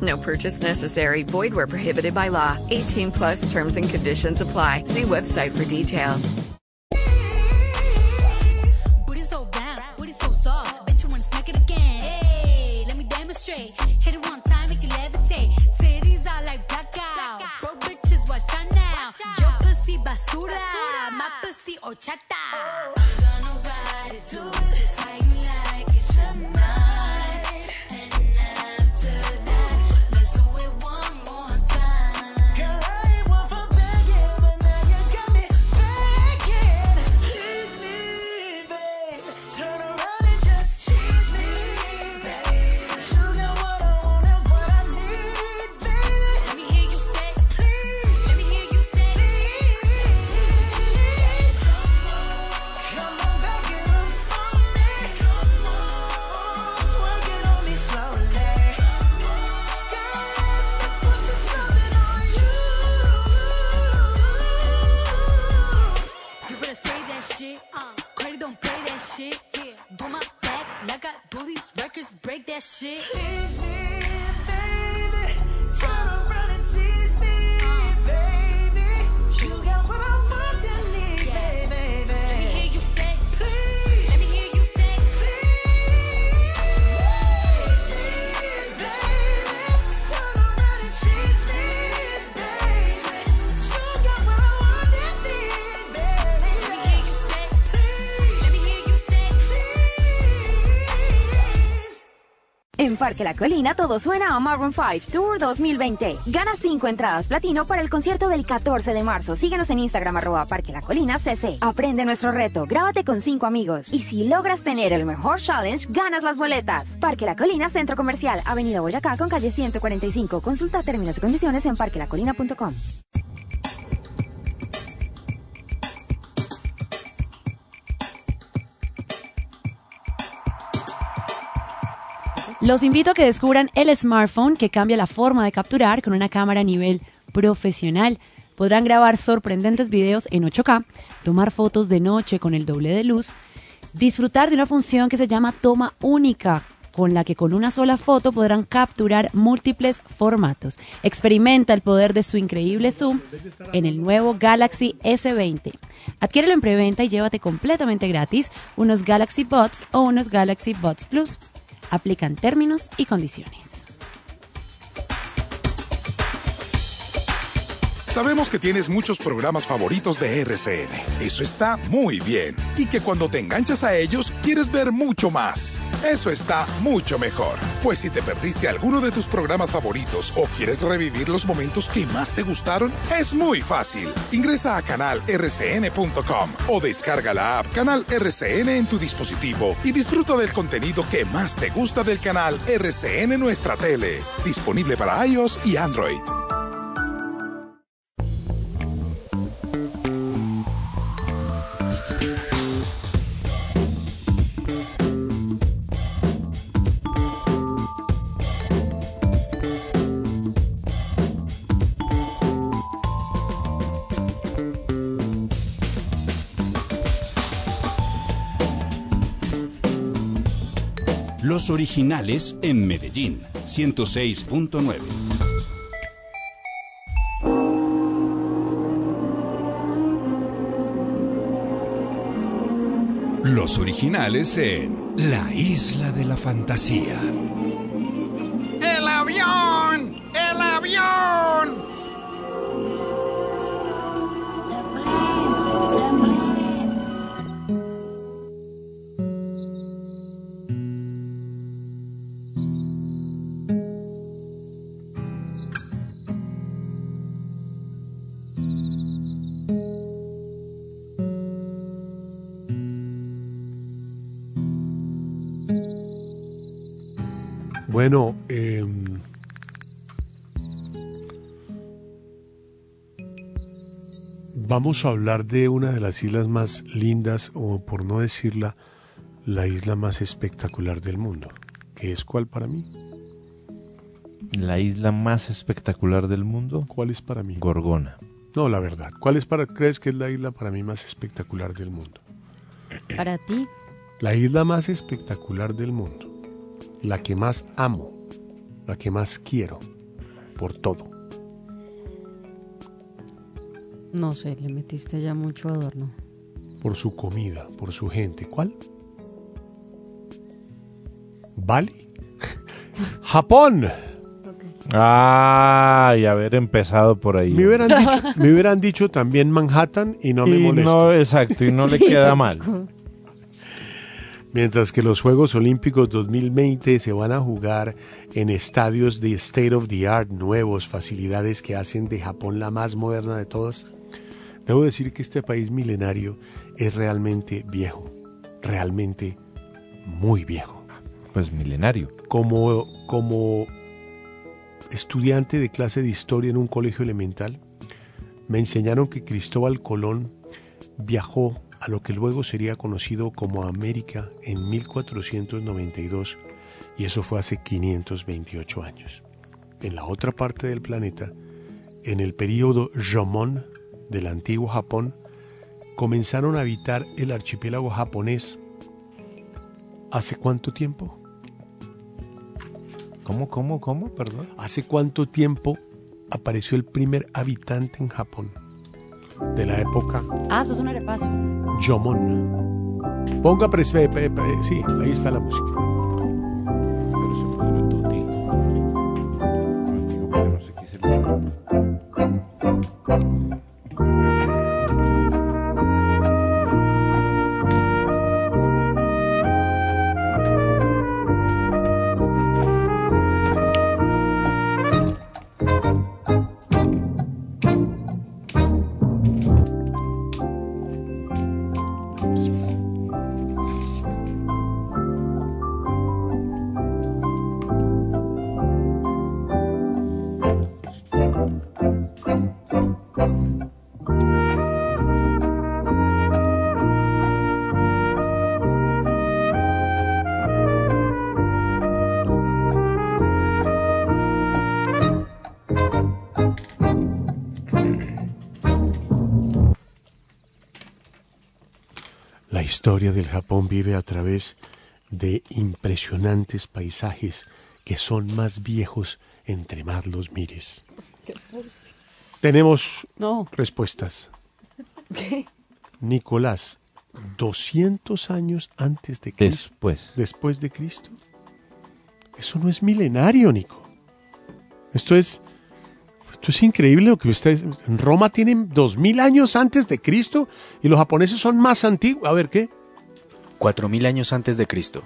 No purchase necessary. Void where prohibited by law. 18 plus terms and conditions apply. See website for details. Booty so down, booty so soft. Bet you wanna smack it again. Hey, let me demonstrate. Hit it one time, make it levitate. Titties are like blackout. Broke bitches, watch out now. Your pussy basura, my pussy horchata. Oh. Parque La Colina todo suena a Maroon 5 Tour 2020. Gana 5 entradas platino para el concierto del 14 de marzo. Síguenos en Instagram arroba Parque La Colina CC. Aprende nuestro reto, grábate con 5 amigos. Y si logras tener el mejor challenge, ganas las boletas. Parque La Colina Centro Comercial, Avenida Boyacá con calle 145. Consulta términos y condiciones en parquelacolina.com. Los invito a que descubran el smartphone que cambia la forma de capturar con una cámara a nivel profesional. Podrán grabar sorprendentes videos en 8K, tomar fotos de noche con el doble de luz, disfrutar de una función que se llama toma única, con la que con una sola foto podrán capturar múltiples formatos. Experimenta el poder de su increíble zoom en el nuevo Galaxy S20. Adquiérelo en preventa y llévate completamente gratis unos Galaxy Buds o unos Galaxy Buds Plus. Aplican términos y condiciones. Sabemos que tienes muchos programas favoritos de RCN. Eso está muy bien. Y que cuando te enganchas a ellos, quieres ver mucho más. Eso está mucho mejor. Pues si te perdiste alguno de tus programas favoritos o quieres revivir los momentos que más te gustaron, es muy fácil. Ingresa a canalrcn.com o descarga la app Canal RCN en tu dispositivo y disfruta del contenido que más te gusta del canal RCN Nuestra Tele. Disponible para iOS y Android. Los originales en Medellín, 106.9. Los originales en La Isla de la Fantasía. ¡El avión! ¡El avión! Bueno, em, vamos a hablar de una de las islas más lindas, o por no decirla, La isla más espectacular del mundo. ¿Qué es cuál para mí? La isla más espectacular del mundo. ¿Cuál es para mí? Gorgona. No, la verdad. ¿Cuál es para, crees que es la isla para mí más espectacular del mundo? Para ti, La isla más espectacular del mundo. La que más amo. La que más quiero. Por todo. no sé, le metiste ya mucho adorno. Por su comida. Por su gente. ¿Cuál? Bali. Japón. Ay, haber empezado por ahí. Me hubieran, dicho, me hubieran dicho también Manhattan y no me molesto. no, exacto, y no le queda mal. Mientras que los Juegos Olímpicos 2020 se van a jugar en estadios de state of the art nuevos, facilidades que hacen de Japón la más moderna de todas, debo decir que este país milenario es realmente viejo, realmente muy viejo. Pues milenario. Como, como estudiante de clase de historia en un colegio elemental, me enseñaron que Cristóbal Colón viajó a lo que luego sería conocido como América en 1492 y eso fue hace 528 años. En la otra parte del planeta, en el período Jomon del antiguo Japón, comenzaron a habitar el archipiélago japonés. ¿Hace cuánto tiempo? ¿Cómo, cómo, cómo? Perdón. ¿Hace cuánto tiempo apareció el primer habitante en Japón? De la época Ah, eso es un arepaso. Jomon. Ponga prespe, pe- pe- sí, ahí está la música. La historia del Japón vive a través de impresionantes paisajes que son más viejos entre más los mires. Tenemos No. respuestas. ¿Qué? Nicolás, 200 años antes de Cristo. Después. Después de Cristo. Eso no es milenario, Nico. Esto es, esto es increíble lo que ustedes... En Roma tienen 2000 años antes de Cristo y los japoneses son más antiguos. A ver, ¿qué? 4000 años antes de Cristo.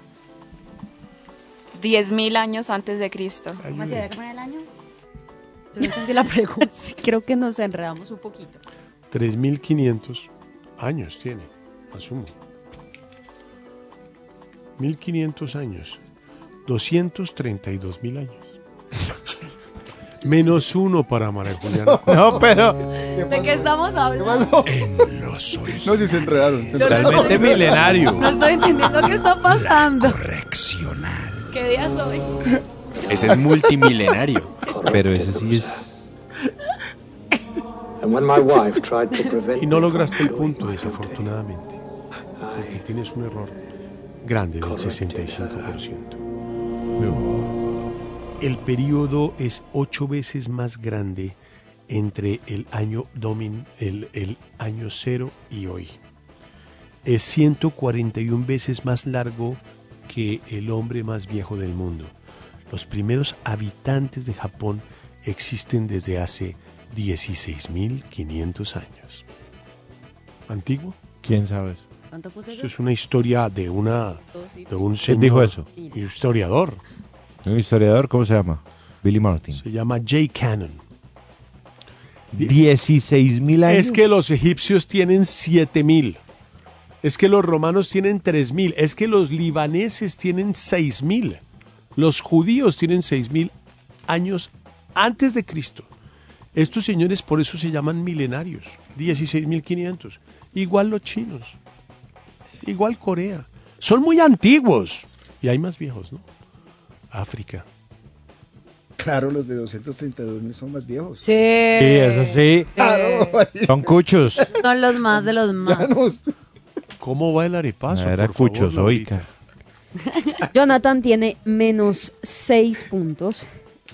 10.000 años antes de Cristo. ¿Cómo se debe poner el año? Yo no entendí la pregunta. Sí, creo que nos enredamos un poquito. 3500 años tiene, asumo. 1500 años. 232 mil años. Menos uno para María Juliana. No, pero- ¿De qué estamos hablando? En los No, si se enredaron. se Totalmente enredaron. milenario. No estoy entendiendo qué está pasando. ¿Qué día soy? Ese es multimilenario. Pero ese sí es. And when my wife tried to prevent Y no lograste el punto, desafortunadamente. Porque tienes un error grande del 65%. El periodo es ocho veces más grande entre el año domin, el, el año cero y hoy. Es 141 veces más largo que el hombre más viejo del mundo. Los primeros habitantes de Japón existen desde hace 16.500 años. ¿Antiguo? ¿Quién sabe Esto es una historia de una de un ¿Quién señor, dijo eso? historiador. Un historiador, ¿cómo se llama? Billy Martin. Se llama Jay Cannon. 16 mil años. Es que los egipcios tienen 7000. Es que los romanos tienen 3000. Es que los libaneses tienen 6000. Los judíos tienen 6000 años antes de Cristo. Estos señores por eso se llaman milenarios. 16500. Igual los chinos. Igual Corea. Son muy antiguos. Y hay más viejos, ¿no? África. Claro, los de 232 mil son más viejos. Sí. Sí, eso sí. Claro. Son cuchos. Son los más de los más. ¿Cómo va el arepaso? Era por favor, cuchos, Laurita? oiga. Jonathan tiene menos 6 puntos.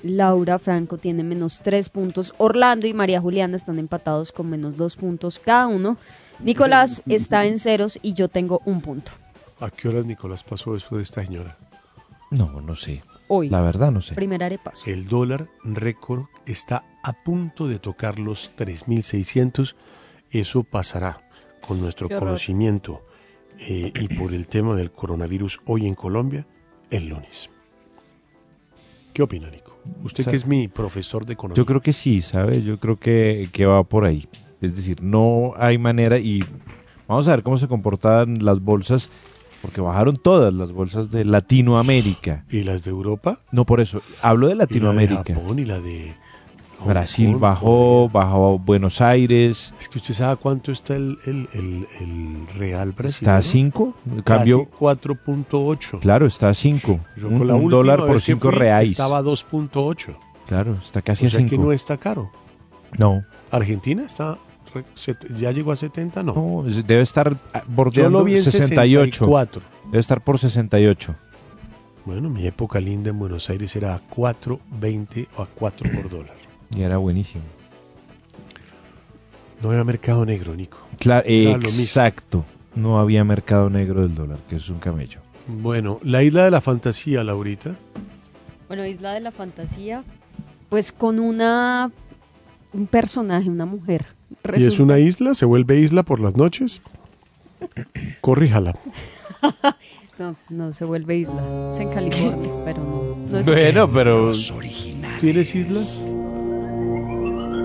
Laura Franco tiene menos 3 puntos. Orlando y María Juliana están empatados con menos 2 puntos cada uno. Nicolás está en ceros y yo tengo un punto. ¿A qué horas Nicolás pasó eso de esta señora? No, no sé. Hoy. La verdad no sé. Primer arepaso. El dólar récord está a punto de tocar los 3.600. Eso pasará con nuestro conocimiento eh, y por el tema del coronavirus hoy en Colombia el lunes. ¿Qué opina, Nico? Usted O sea, que es mi profesor de economía. Yo creo que sí, ¿sabes? Yo creo que, que va por ahí. Es decir, no hay manera y vamos a ver cómo se comportan las bolsas, porque bajaron todas las bolsas de Latinoamérica. ¿Y las de Europa? No, por eso. Hablo de Y la de Latinoamérica. Japón y la de Hong Brasil Kong, bajó, bajó Buenos Aires. Es que usted sabe cuánto está el, el, el, el real brasileño. Está a 5. Cambio. Casi 4.8. Claro, está a 5. Yo Un, con la un dólar por vez que 5 fui, reais. Estaba a 2.8. Claro, está casi o a sea que 5. no está caro. No. Argentina está ya llegó a 70, no. Debe estar ah, bordeando Yo lo vi en 68. 64. Debe estar por 68. Bueno, mi época linda en Buenos Aires era a 4.20 o a 4 por dólar. Y era buenísimo. No había mercado negro, Nico. Claro, exacto. No había mercado negro del dólar, que es un camello. Bueno, la isla de la fantasía, Laurita. Bueno, Isla de la Fantasía, pues con una un personaje, una mujer. ¿Y es Resulta- una isla? ¿Se vuelve isla por las noches? Corríjala. No, no se vuelve isla. Es en California, pero no. no es- Bueno, pero ¿Tienes islas?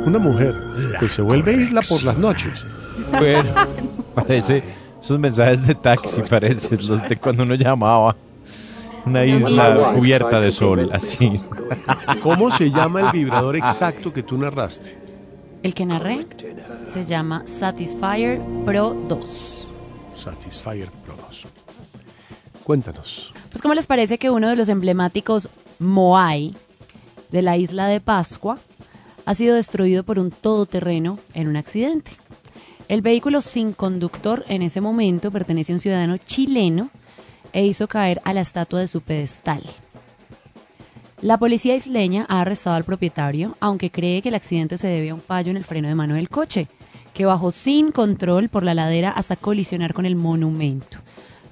Una mujer que se vuelve isla por las noches. bueno, parece esos mensajes de taxi parecen los de cuando uno llamaba. Una isla cubierta de sol, así. ¿Cómo se llama el vibrador exacto que tú narraste? El que narré se llama Satisfyer Pro 2. Satisfyer Pro 2. Cuéntanos. Pues, ¿cómo les parece que uno de los emblemáticos Moai de la isla de Pascua ha sido destruido por un todoterreno en un accidente? El vehículo sin conductor en ese momento pertenece a un ciudadano chileno e hizo caer a la estatua de su pedestal. La policía isleña ha arrestado al propietario, aunque cree que el accidente se debe a un fallo en el freno de mano del coche, que bajó sin control por la ladera hasta colisionar con el monumento.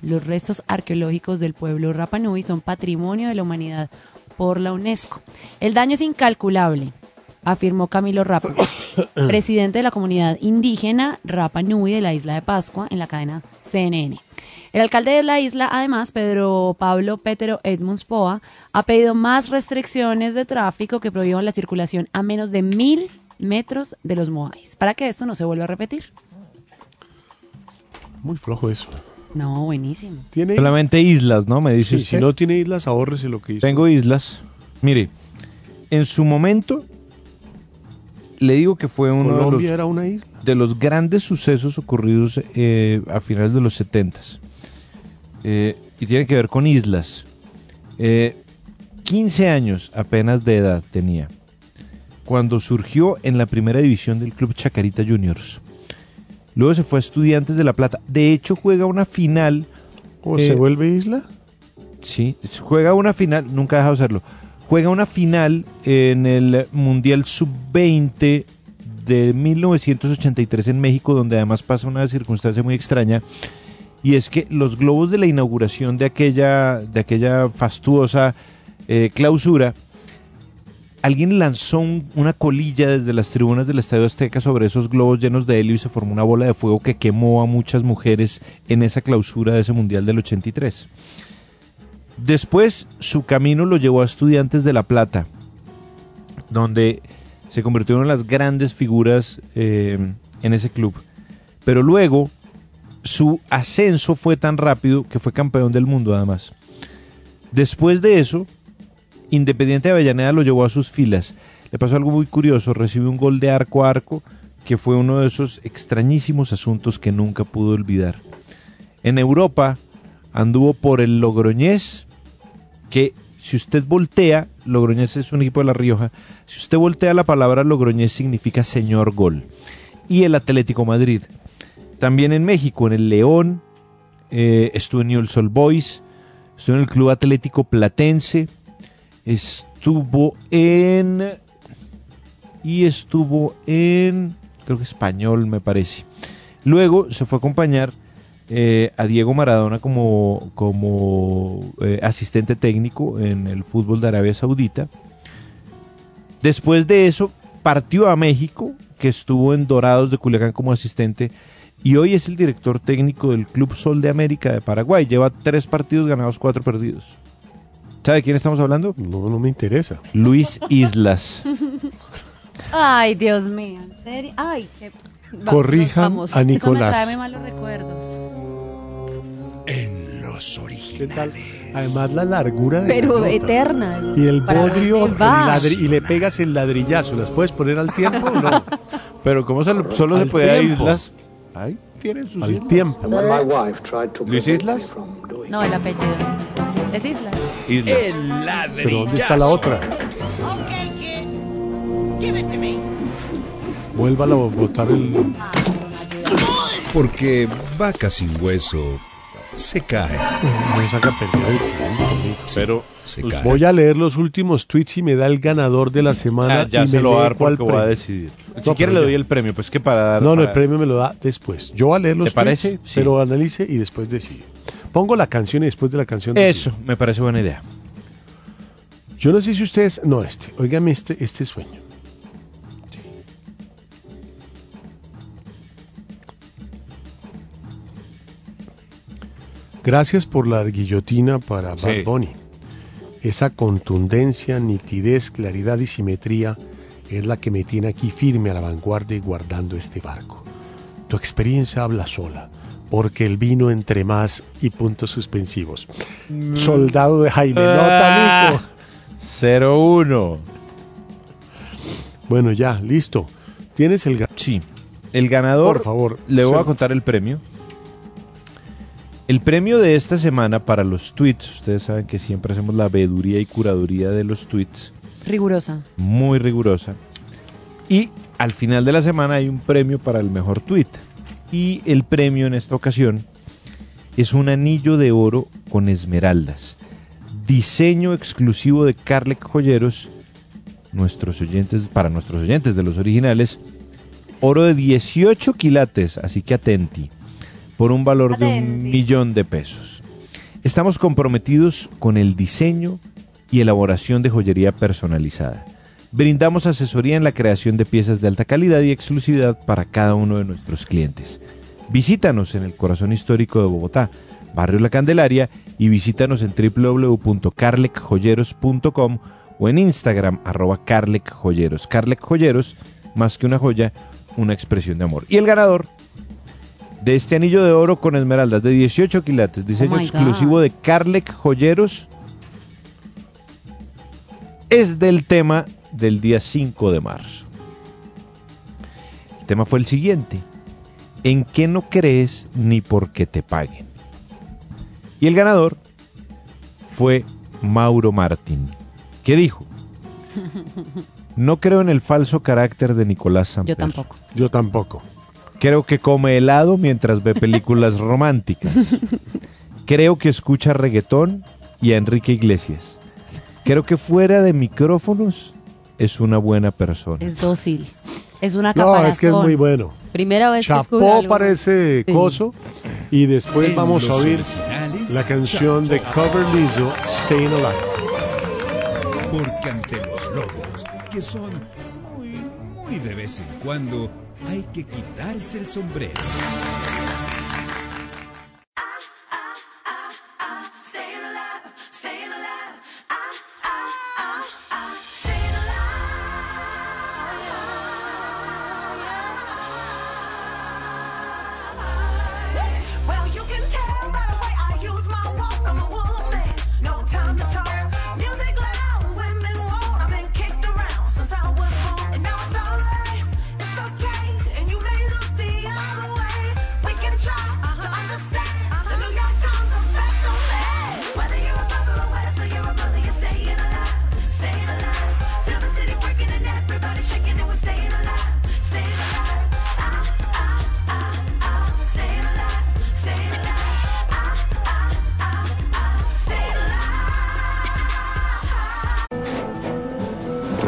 Los restos arqueológicos del pueblo Rapa Nui son patrimonio de la humanidad por la UNESCO. El daño es incalculable, afirmó Camilo Rapa, presidente de la comunidad indígena Rapa Nui de la isla de Pascua en la cadena CNN. El alcalde de la isla, además, Pedro Pablo Pétero Edmunds Poa, ha pedido más restricciones de tráfico que prohíban la circulación a menos de mil metros de los Moais, para que esto no se vuelva a repetir. Muy flojo eso. No, buenísimo. ¿Tiene Solamente islas, ¿no? Me dice Sí, usted. si no tiene islas, ahórrese lo que hizo. Tengo islas. Mire, en su momento le digo que fue uno de los, Colombia era una isla. de los grandes sucesos ocurridos eh, a finales de los 70 y tiene que ver con islas. Eh, 15 años apenas de edad tenía cuando surgió en la primera división del club Chacarita Juniors. Luego se fue a Estudiantes de La Plata. De hecho, juega una final. ¿O eh, se vuelve isla? Sí, juega una final, nunca ha dejado de hacerlo. Juega una final en el Mundial Sub-20 de 1983 en México, donde además pasa una circunstancia muy extraña. Y es que los globos de la inauguración de aquella, de aquella fastuosa eh, clausura, alguien lanzó un- una colilla desde las tribunas del Estadio Azteca sobre esos globos llenos de helio y se formó una bola de fuego que quemó a muchas mujeres en esa clausura de ese Mundial del 83. Después su camino lo llevó a Estudiantes de La Plata, donde se convirtió en una de las grandes figuras eh, en ese club. Pero luego su ascenso fue tan rápido que fue campeón del mundo además. Después de eso, Independiente de Avellaneda lo llevó a sus filas. Le pasó algo muy curioso, recibió un gol de arco a arco, que fue uno de esos extrañísimos asuntos que nunca pudo olvidar. En Europa anduvo por el Logroñés, que si usted voltea, Logroñés es un equipo de La Rioja, si usted voltea la palabra Logroñés significa señor gol. Y el Atlético Madrid. También en México, en el León, eh, estuvo en Newell's Old Boys, estuvo en el Club Atlético Platense, estuvo en... Y estuvo en... Creo que español, me parece. Luego se fue a acompañar eh, a Diego Maradona como, como eh, asistente técnico en el fútbol de Arabia Saudita. Después de eso, partió a México, que estuvo en Dorados de Culiacán como asistente, y hoy es el director técnico del Club Sol de América de Paraguay. Lleva tres partidos ganados, cuatro perdidos. ¿Sabe de quién estamos hablando? No, no me interesa. Luis Islas. Ay, Dios mío, ¿en serio? Ay, qué... Va- Corrijan a Nicolás. Eso me trae malos recuerdos. En los originales. Además la largura de Pero la eterna. Y el bodrio y le pegas el ladrillazo. ¿Las puedes poner al tiempo o no? Pero ¿cómo se lo- solo se puede a. Islas? Ahí tienen sus Al islas. tiempo. Luis Islas. No, el apellido. Es Islas. Islas. El ladrillazo. Pero ¿dónde está la otra? Vuélvala a botar el... Porque vaca sin hueso se cae. No saca tiempo. Pero Se Pues cae. voy a leer los últimos tweets y me da el ganador de la semana. Ah, ya y se me lo va a dar porque voy a decidir. No, Si quiere le doy el premio, pues que para dar... No, no, el premio me lo da después. Yo voy a leer los ¿Te parece? Sí. pero analice y después decide. Pongo la canción y después de la canción... Eso, me parece buena idea. Yo no sé si ustedes... No, este. Óigame este, este sueño. Gracias por la guillotina para Sí. Bad Bunny. Esa contundencia, nitidez, claridad y simetría es la que me tiene aquí firme a la vanguardia y guardando este barco. Tu experiencia habla sola, porque el vino entre más y puntos suspensivos. Soldado de Jaime, nota, Ah. Nico. 0-1. Bueno, ya, listo. Tienes el... ga- Sí. El ganador... Por favor. Le voy a contar el premio. El premio de esta semana para los tweets, ustedes saben que siempre hacemos la veeduría y curaduría de los tweets, Rigurosa. muy rigurosa. Y al final de la semana hay un premio para el mejor tweet. Y el premio en esta ocasión es un anillo de oro con esmeraldas. Diseño exclusivo de Carlec Joyeros, nuestros oyentes, para nuestros oyentes de los originales. Oro de 18 quilates, así que atenti, por un valor de un millón de pesos. Estamos comprometidos con el diseño y elaboración de joyería personalizada. Brindamos asesoría en la creación de piezas de alta calidad y exclusividad para cada uno de nuestros clientes. Visítanos en el corazón histórico de Bogotá, Barrio La Candelaria, y visítanos en www.carlecjoyeros.com o en Instagram arroba carlecjoyeros. Carlec Joyeros, más que una joya, una expresión de amor. Y el ganador de este anillo de oro con esmeraldas de 18 quilates, diseño Oh exclusivo God. de Carlec Joyeros, es del tema del día 5 de marzo. El tema fue el siguiente. ¿En qué no crees ni por qué te paguen? Y el ganador fue Mauro Martín, que dijo, no creo en el falso carácter de Nicolás Yo Samper. tampoco. Yo tampoco. Creo que come helado mientras ve películas románticas. Creo que escucha reggaetón y a Enrique Iglesias. Creo que fuera de micrófonos es una buena persona. Es dócil. Es una No, caparazón. es que es muy bueno. Primera vez que escucho Chapó algo. para ese Sí. coso. Y después En vamos a oír la canción de Cover Lizzo, Staying Alive. Porque ante los logros, que son muy, muy de vez en cuando, hay que quitarse el sombrero.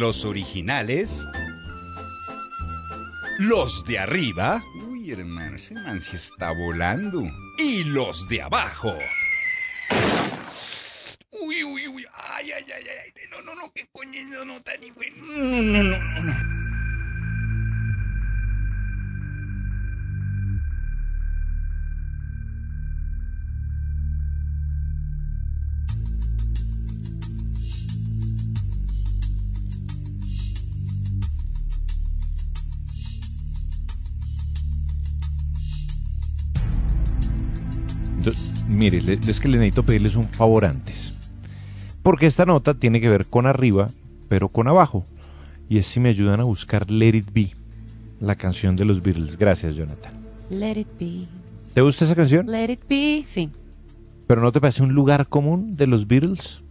Los originales, los de arriba. Uy, hermano, ese man sí está volando. Y los de abajo. Mire, es que le necesito pedirles un favor antes. Porque esta nota tiene que ver con arriba, pero con abajo. Y es si me ayudan a buscar Let It Be, la canción de los Beatles. Gracias, Jonathan. Let it be. ¿Te gusta esa canción? Let it be. Sí, ¿Pero no te parece un lugar común de los Beatles?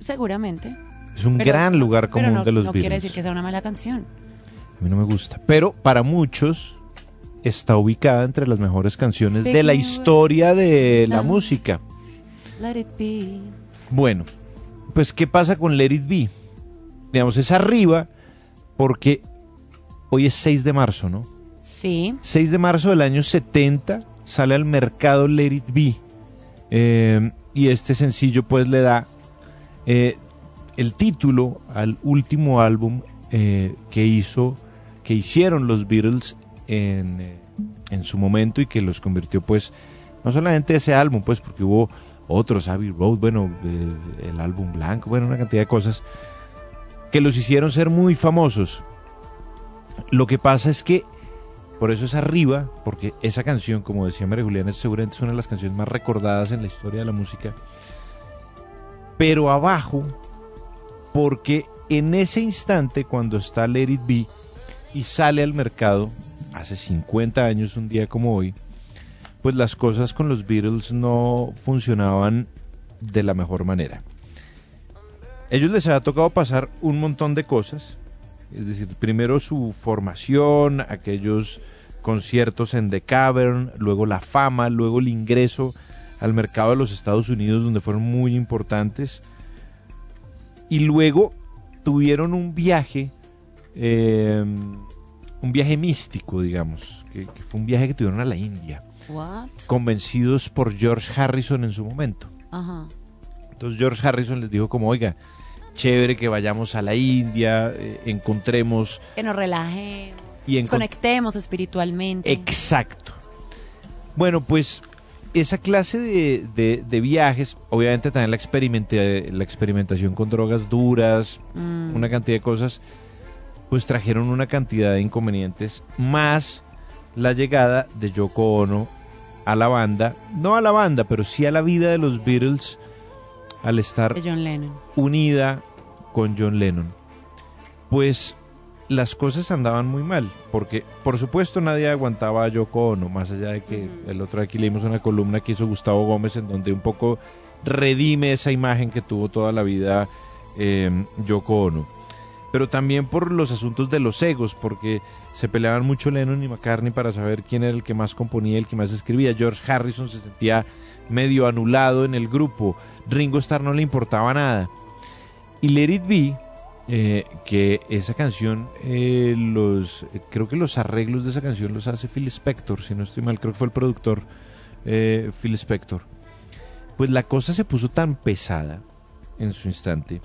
seguramente. Es un Pero- gran lugar pero común no- de los No quiere Beatles. decir que sea una mala canción. A mí no me gusta. Pero para muchos está ubicada entre las mejores canciones de la historia de la Ah. música. Let it be. Bueno, pues ¿qué pasa con Let It Be? Digamos, es arriba porque hoy es 6 de marzo, ¿no? Sí. 6 de marzo del año 70 sale al mercado Let It Be. Eh, y este sencillo pues le da eh, el título al último álbum eh, que hizo, que hicieron los Beatles en, eh, en su momento y que los convirtió pues, no solamente ese álbum pues, porque hubo otros, Abbey Road, bueno, eh, el álbum blanco, bueno, una cantidad de cosas que los hicieron ser muy famosos. Lo que pasa es que por eso es arriba, porque esa canción, como decía María Juliana, es seguramente una de las canciones más recordadas en la historia de la música. Pero abajo, porque en ese instante, cuando está Let It Be y sale al mercado, hace 50 años, un día como hoy, pues las cosas con los Beatles no funcionaban de la mejor manera. Ellos les ha tocado pasar un montón de cosas, es decir, primero su formación, aquellos conciertos en The Cavern, luego la fama, luego el ingreso al mercado de los Estados Unidos donde fueron muy importantes y luego tuvieron un viaje, eh, un viaje místico, digamos, que, que fue un viaje que tuvieron a la India, What? convencidos por George Harrison en su momento. Ajá. Entonces George Harrison les dijo como, oiga, chévere que vayamos a la India, eh, encontremos... Que nos relajemos. Y nos conectemos espiritualmente. Exacto. Bueno, pues esa clase de, de- de viajes, obviamente también la, experimente- la experimentación con drogas duras, Mm. una cantidad de cosas, pues trajeron una cantidad de inconvenientes, más la llegada de Yoko Ono a la banda, no a la banda, pero sí a la vida de los Beatles al estar unida con John Lennon. Pues las cosas andaban muy mal, porque por supuesto nadie aguantaba a Yoko Ono, más allá de que el otro aquí leímos una columna que hizo Gustavo Gómez en donde un poco redime esa imagen que tuvo toda la vida eh, Yoko Ono. Pero también por los asuntos de los egos, porque se peleaban mucho Lennon y McCartney para saber quién era el que más componía, el que más escribía. George Harrison se sentía medio anulado en el grupo. Ringo Starr no le importaba nada. Y Let It Be, eh, que esa canción, eh, los, creo que los arreglos de esa canción los hace Phil Spector, si no estoy mal, creo que fue el productor eh, Phil Spector. Pues la cosa se puso tan pesada en su instante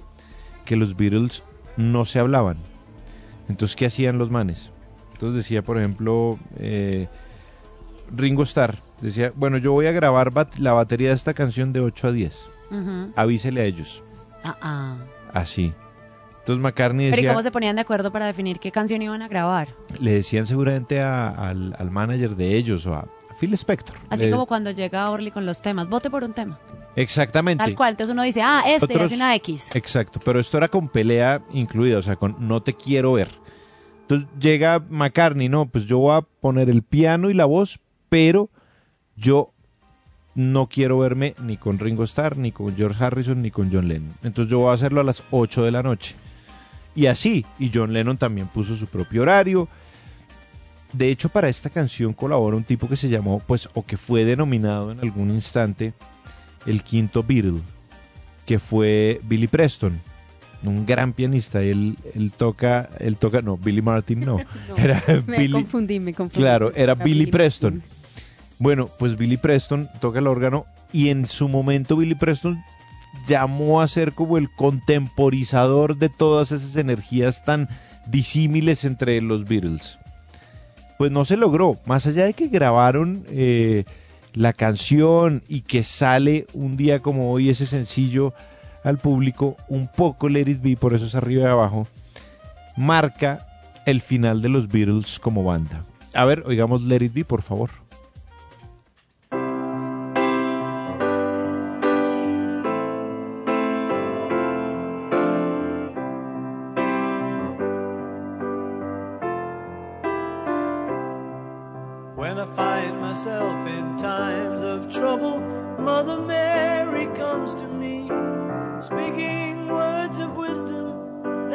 que los Beatles no se hablaban. Entonces, ¿qué hacían los manes? Entonces decía, por ejemplo, eh, Ringo Starr, decía, bueno, yo voy a grabar bat- la batería de esta canción de 8 a 10. Ujú. Avísele a ellos. Ah, ah. Así. Entonces McCartney Pero ¿y decía, cómo se ponían de acuerdo para definir qué canción iban a grabar? le decían seguramente a- al, al manager de ellos o a Phil Spector. Así Le- como cuando llega Orly con los temas, vote por un tema. Exactamente. Tal cual. Entonces uno dice, ah, este, Otros- hace una X. Exacto, pero esto era con pelea incluida, o sea, con no te quiero ver. Entonces llega McCartney, no, pues yo voy a poner el piano y la voz, pero yo no quiero verme ni con Ringo Starr, ni con George Harrison, ni con John Lennon. Entonces yo voy a hacerlo a las 8 de la noche. Y así, y John Lennon también puso su propio horario. De hecho, para esta canción colabora un tipo que se llamó, pues, o que fue denominado en algún instante el quinto Beatle, que fue Billy Preston, un gran pianista. Él, él toca, él toca, no, Billy Martin no, era me Billy. confundí, me confundí. Claro, era Era Billy Billy Preston. Bueno, pues Billy Preston toca el órgano y en su momento Billy Preston llamó a ser como el contemporizador de todas esas energías tan disímiles entre los Beatles. Pues no se logró, más allá de que grabaron eh, la canción y que sale un día como hoy ese sencillo al público, un poco Let It Be, por eso es arriba y abajo, marca el final de los Beatles como banda. A ver, oigamos Let It Be, por favor.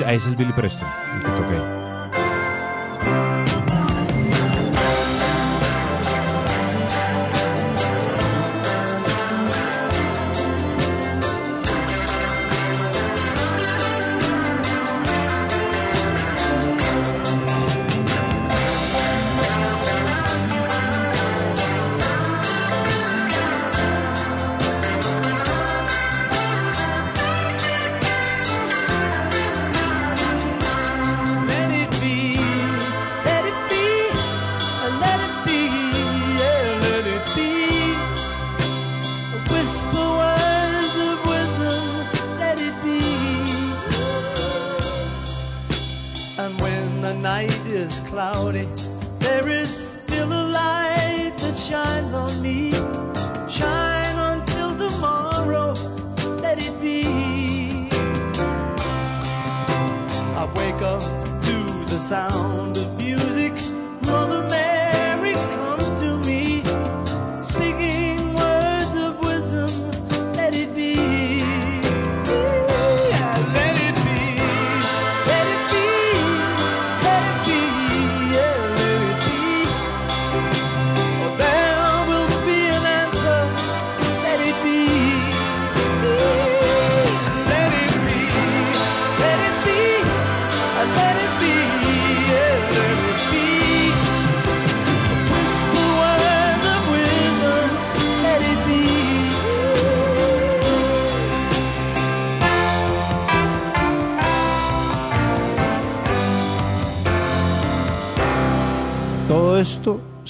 A ese es Billy Preston,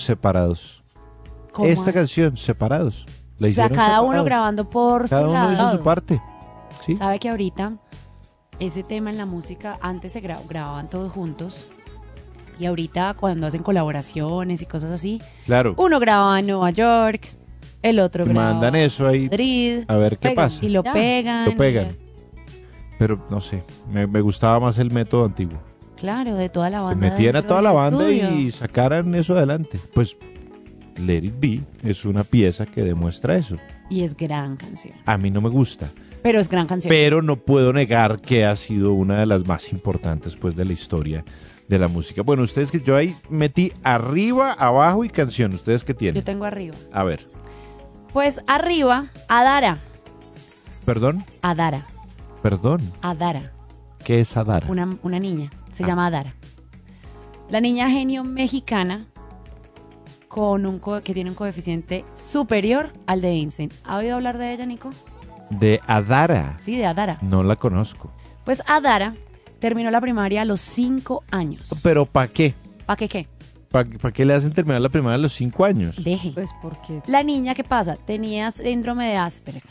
separados. ¿Cómo Esta canción, separados. La O sea, hicieron cada uno grabando por Cada su uno lado. hizo su parte. Sí. Sabe que ahorita ese tema en la música antes se gra- grababan todos juntos y ahorita cuando hacen colaboraciones y cosas así, Claro. uno graba en Nueva York, el otro graba mandan eso ahí en Madrid, a ver qué pegan, pasa. y lo Ya. pegan. Lo pegan. Pero no sé, me, me gustaba más el método antiguo. Claro, de toda la banda. metían a toda la banda estudio. y sacaran eso adelante. Pues Let It Be es una pieza que demuestra eso. Y es gran canción. A mí no me gusta, Pero es gran canción. pero no puedo negar que ha sido una de las más importantes pues de la historia de la música. Bueno, ustedes que yo ahí metí arriba, abajo y canción. ¿Ustedes qué Yo tienen? tengo arriba. A ver, Pues arriba, Adara. perdón, Adara. perdón. Adara. ¿Qué es Adara? Una, una niña. Se llama Adara. La niña genio mexicana con un co- que tiene un coeficiente superior al de Einstein. ¿Ha oído hablar de ella, Nico? De Adara. Sí, de Adara. No la conozco. Pues Adara terminó la primaria a los 5 años. ¿Pero para qué? ¿Para qué qué? ¿Para qué le hacen terminar la primaria a los cinco años? Deje. Pues porque La niña, ¿qué pasa? Tenía síndrome de Asperger.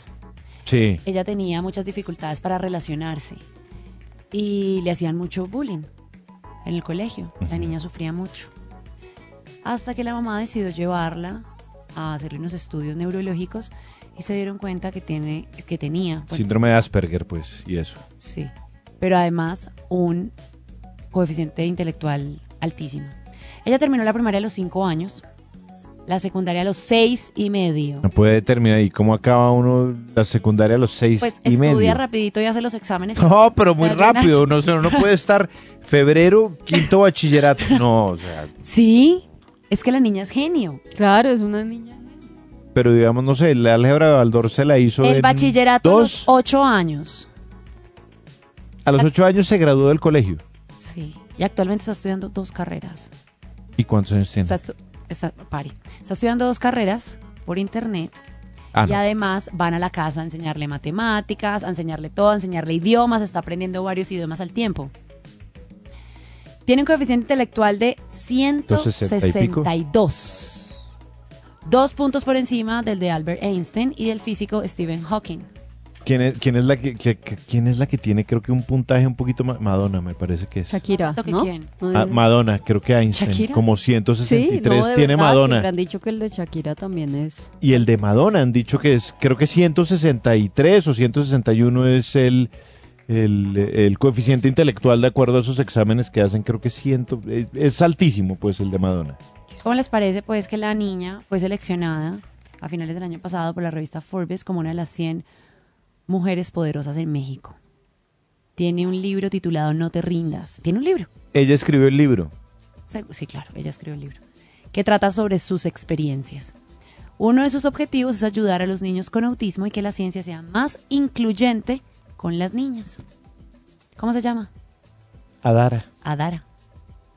Sí. Ella tenía muchas dificultades para relacionarse y le hacían mucho bullying en el colegio. La niña sufría mucho. Hasta que la mamá decidió llevarla a hacerle unos estudios neurológicos y se dieron cuenta que, tiene, que tenía, bueno, Síndrome de Asperger, pues, y eso. sí, pero además un coeficiente intelectual altísimo. Ella terminó la primaria a los 5 años, la secundaria a los seis y medio. No puede terminar. ¿Y cómo acaba uno la secundaria a los seis Pues y estudia medio? rapidito y hace los exámenes. No, pero muy rápido. No, sé, uno puede estar febrero, quinto bachillerato. No, o sea, Sí, es que la niña es genio. Claro, es una niña. pero digamos, no sé, la álgebra de Baldor se la hizo El en bachillerato a dos. los ocho años. A los ocho años se graduó del colegio. Sí. Y actualmente está estudiando dos carreras. ¿Y cuántos años tiene? Está, está- pare. Está estudiando dos carreras por internet. Ah, y no. además van a la casa a enseñarle matemáticas, a enseñarle todo, a enseñarle idiomas, está aprendiendo varios idiomas al tiempo. Tiene un coeficiente intelectual de 162. Dos puntos por encima del de Albert Einstein y del físico Stephen Hawking. ¿Quién es, quién es la que, que- que- quién es la que tiene creo que un puntaje un poquito más Madonna me parece que es Shakira, ¿Lo que ¿no? quién? Ah, Madonna creo que Einstein ¿Shakira? como Sí, 163 no, de tiene verdad, Madonna siempre han dicho que el de Shakira también es. y el de Madonna han dicho que es creo que 163 o 161 es el el, el coeficiente intelectual de acuerdo a esos exámenes que hacen creo que 100 es, es altísimo pues el de Madonna ¿Cómo les parece pues que la niña fue seleccionada a finales del año pasado por la revista Forbes como una de las 100 mujeres poderosas en México? tiene un libro titulado No te rindas. Tiene un libro. Ella escribió el libro. Sí, sí, claro, ella escribió el libro. Que trata sobre sus experiencias. Uno de sus objetivos es ayudar a los niños con autismo y que la ciencia sea más incluyente con las niñas. ¿Cómo se llama? Adara. Adara.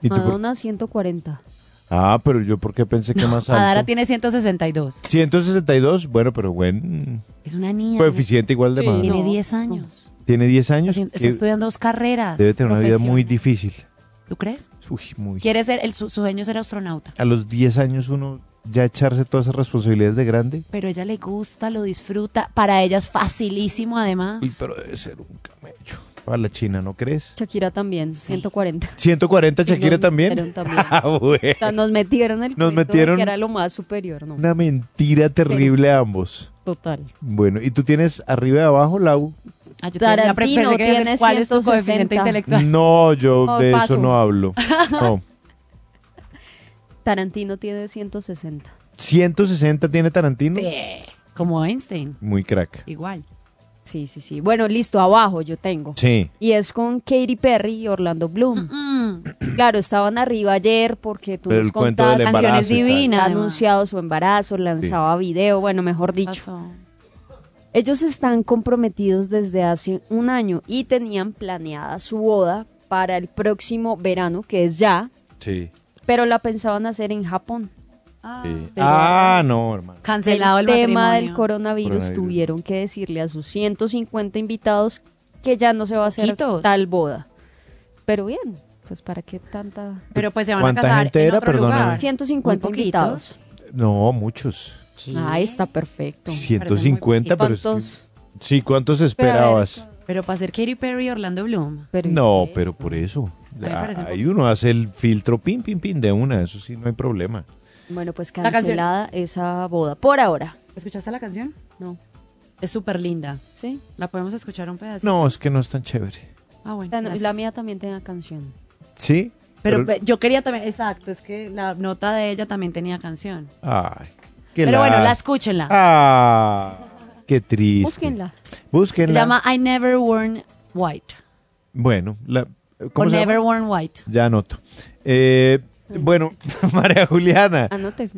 ¿Y tú por- Madonna 140. Ah, pero yo porque pensé que más alto. Adara tiene 162. 162, bueno, pero buen Es una niña. coeficiente igual de Sí, más. Tiene 10 años. Tiene 10 años. Está estudiando dos carreras. debe tener una vida muy difícil. ¿Tú crees? Uy, muy. Quiere ser, el, su, su sueño es ser astronauta. A los 10 años uno ya echarse todas esas responsabilidades de grande. Pero ella le gusta, lo disfruta. Para ella es facilísimo además. Uy, pero debe ser un. Para la China, ¿no crees? Shakira también, 140. 140 Shakira nos también. Ah, bueno. O sea, nos metieron el Nos metieron que era lo más superior, ¿no? Una mentira terrible a ambos. Total. Bueno, ¿y tú tienes arriba y abajo, Lau? Ah, yo Tarantino que tiene ¿Cuál es tu coeficiente 160. intelectual? No, yo Oh, de eso no hablo. No. Tarantino tiene 160. 160 tiene Tarantino. Sí, como Einstein. Muy crack. Igual. Sí, sí, sí. Bueno, listo, abajo yo tengo. Sí. Y es con Katy Perry y Orlando Bloom. Claro, estaban arriba ayer porque tú Pero nos embarazo Canciones divinas, Ha anunciado su embarazo, lanzaba video, bueno, mejor dicho. Ellos están comprometidos desde hace un año y tenían planeada su boda para el próximo verano, que es ya, Sí. pero la pensaban hacer en Japón. Sí. Pero- Ah, no, hermano. Cancelado el tema del coronavirus, Coronavirus. tuvieron que decirle a sus 150 invitados que ya no se va a hacer tal boda. Pero bien, pues para qué tanta... Pero pues se van a ¿Cuánta casar gente en era? otro Perdóname. lugar. 150 Muy poquitos. invitados. No, muchos. Ah, está perfecto. 150, pero es que- ¿Cuántos? Sí, ¿cuántos esperabas? Pero para ser Katy Perry y Orlando Bloom. No, pero por eso. un Ahí uno hace el filtro pin, pin, pin de una, eso sí, no hay problema. Bueno, pues La canción. cancelada esa boda. Por ahora. ¿Escuchaste la canción? No. Es súper linda. ¿Sí? ¿La podemos escuchar un pedacito? No, es que no es tan chévere. Ah, bueno. La, la mía también tenía canción. ¿Sí? Pero, pe- yo quería también, exacto, es que la nota de ella también tenía canción. Ay, qué Pero bueno, la- la escúchenla. Ah, qué triste. Búsquenla. Se Búsquenla. llama I Never Worn White. Bueno, la, O ¿cómo se Never llama? Worn White. Ya anoto. Eh, bueno, María Juliana. Anote.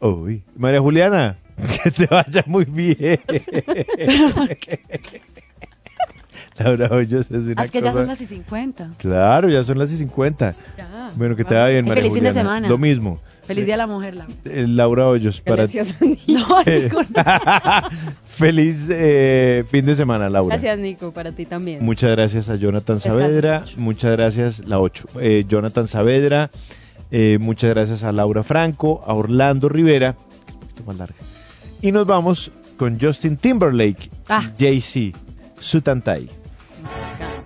Uy, María Juliana, que te vaya muy bien. Laura Hoyos es una es que ya son las y 50. Claro, ya son las y 50. Ya. Bueno, que te vaya bien, Y María feliz fin de semana. Lo mismo. Feliz Día de la Mujer, Laura. Eh, Laura Hoyos, para Gracias, No, Nico, no. Feliz eh, fin de semana, Laura. Gracias, Nico, para ti también. Muchas gracias a Jonathan Saavedra. Muchas gracias, la 8. Jonathan Saavedra. eh, muchas gracias a Laura Franco, a Orlando Rivera. que es un poquito más larga. Y nos vamos con Justin Timberlake, Ah. Jay-Z, Sutantai. gun, uh, gun.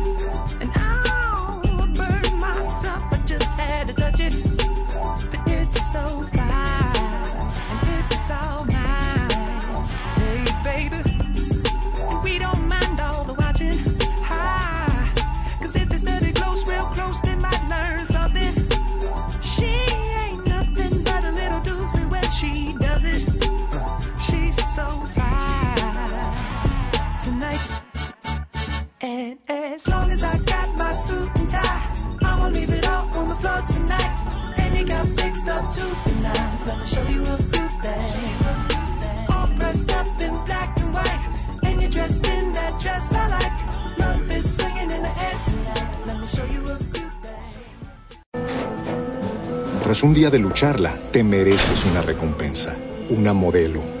And as long as I got my suit and tie, I won't leave it all on the floor tonight. And you got fixed up to the nines. Let me show you a few things. All dressed up in black and white. And you're dressed in that dress I like. Love is swinging in the air tonight. Let me show you a few Tras un día de lucharla, te mereces una recompensa, una modelo,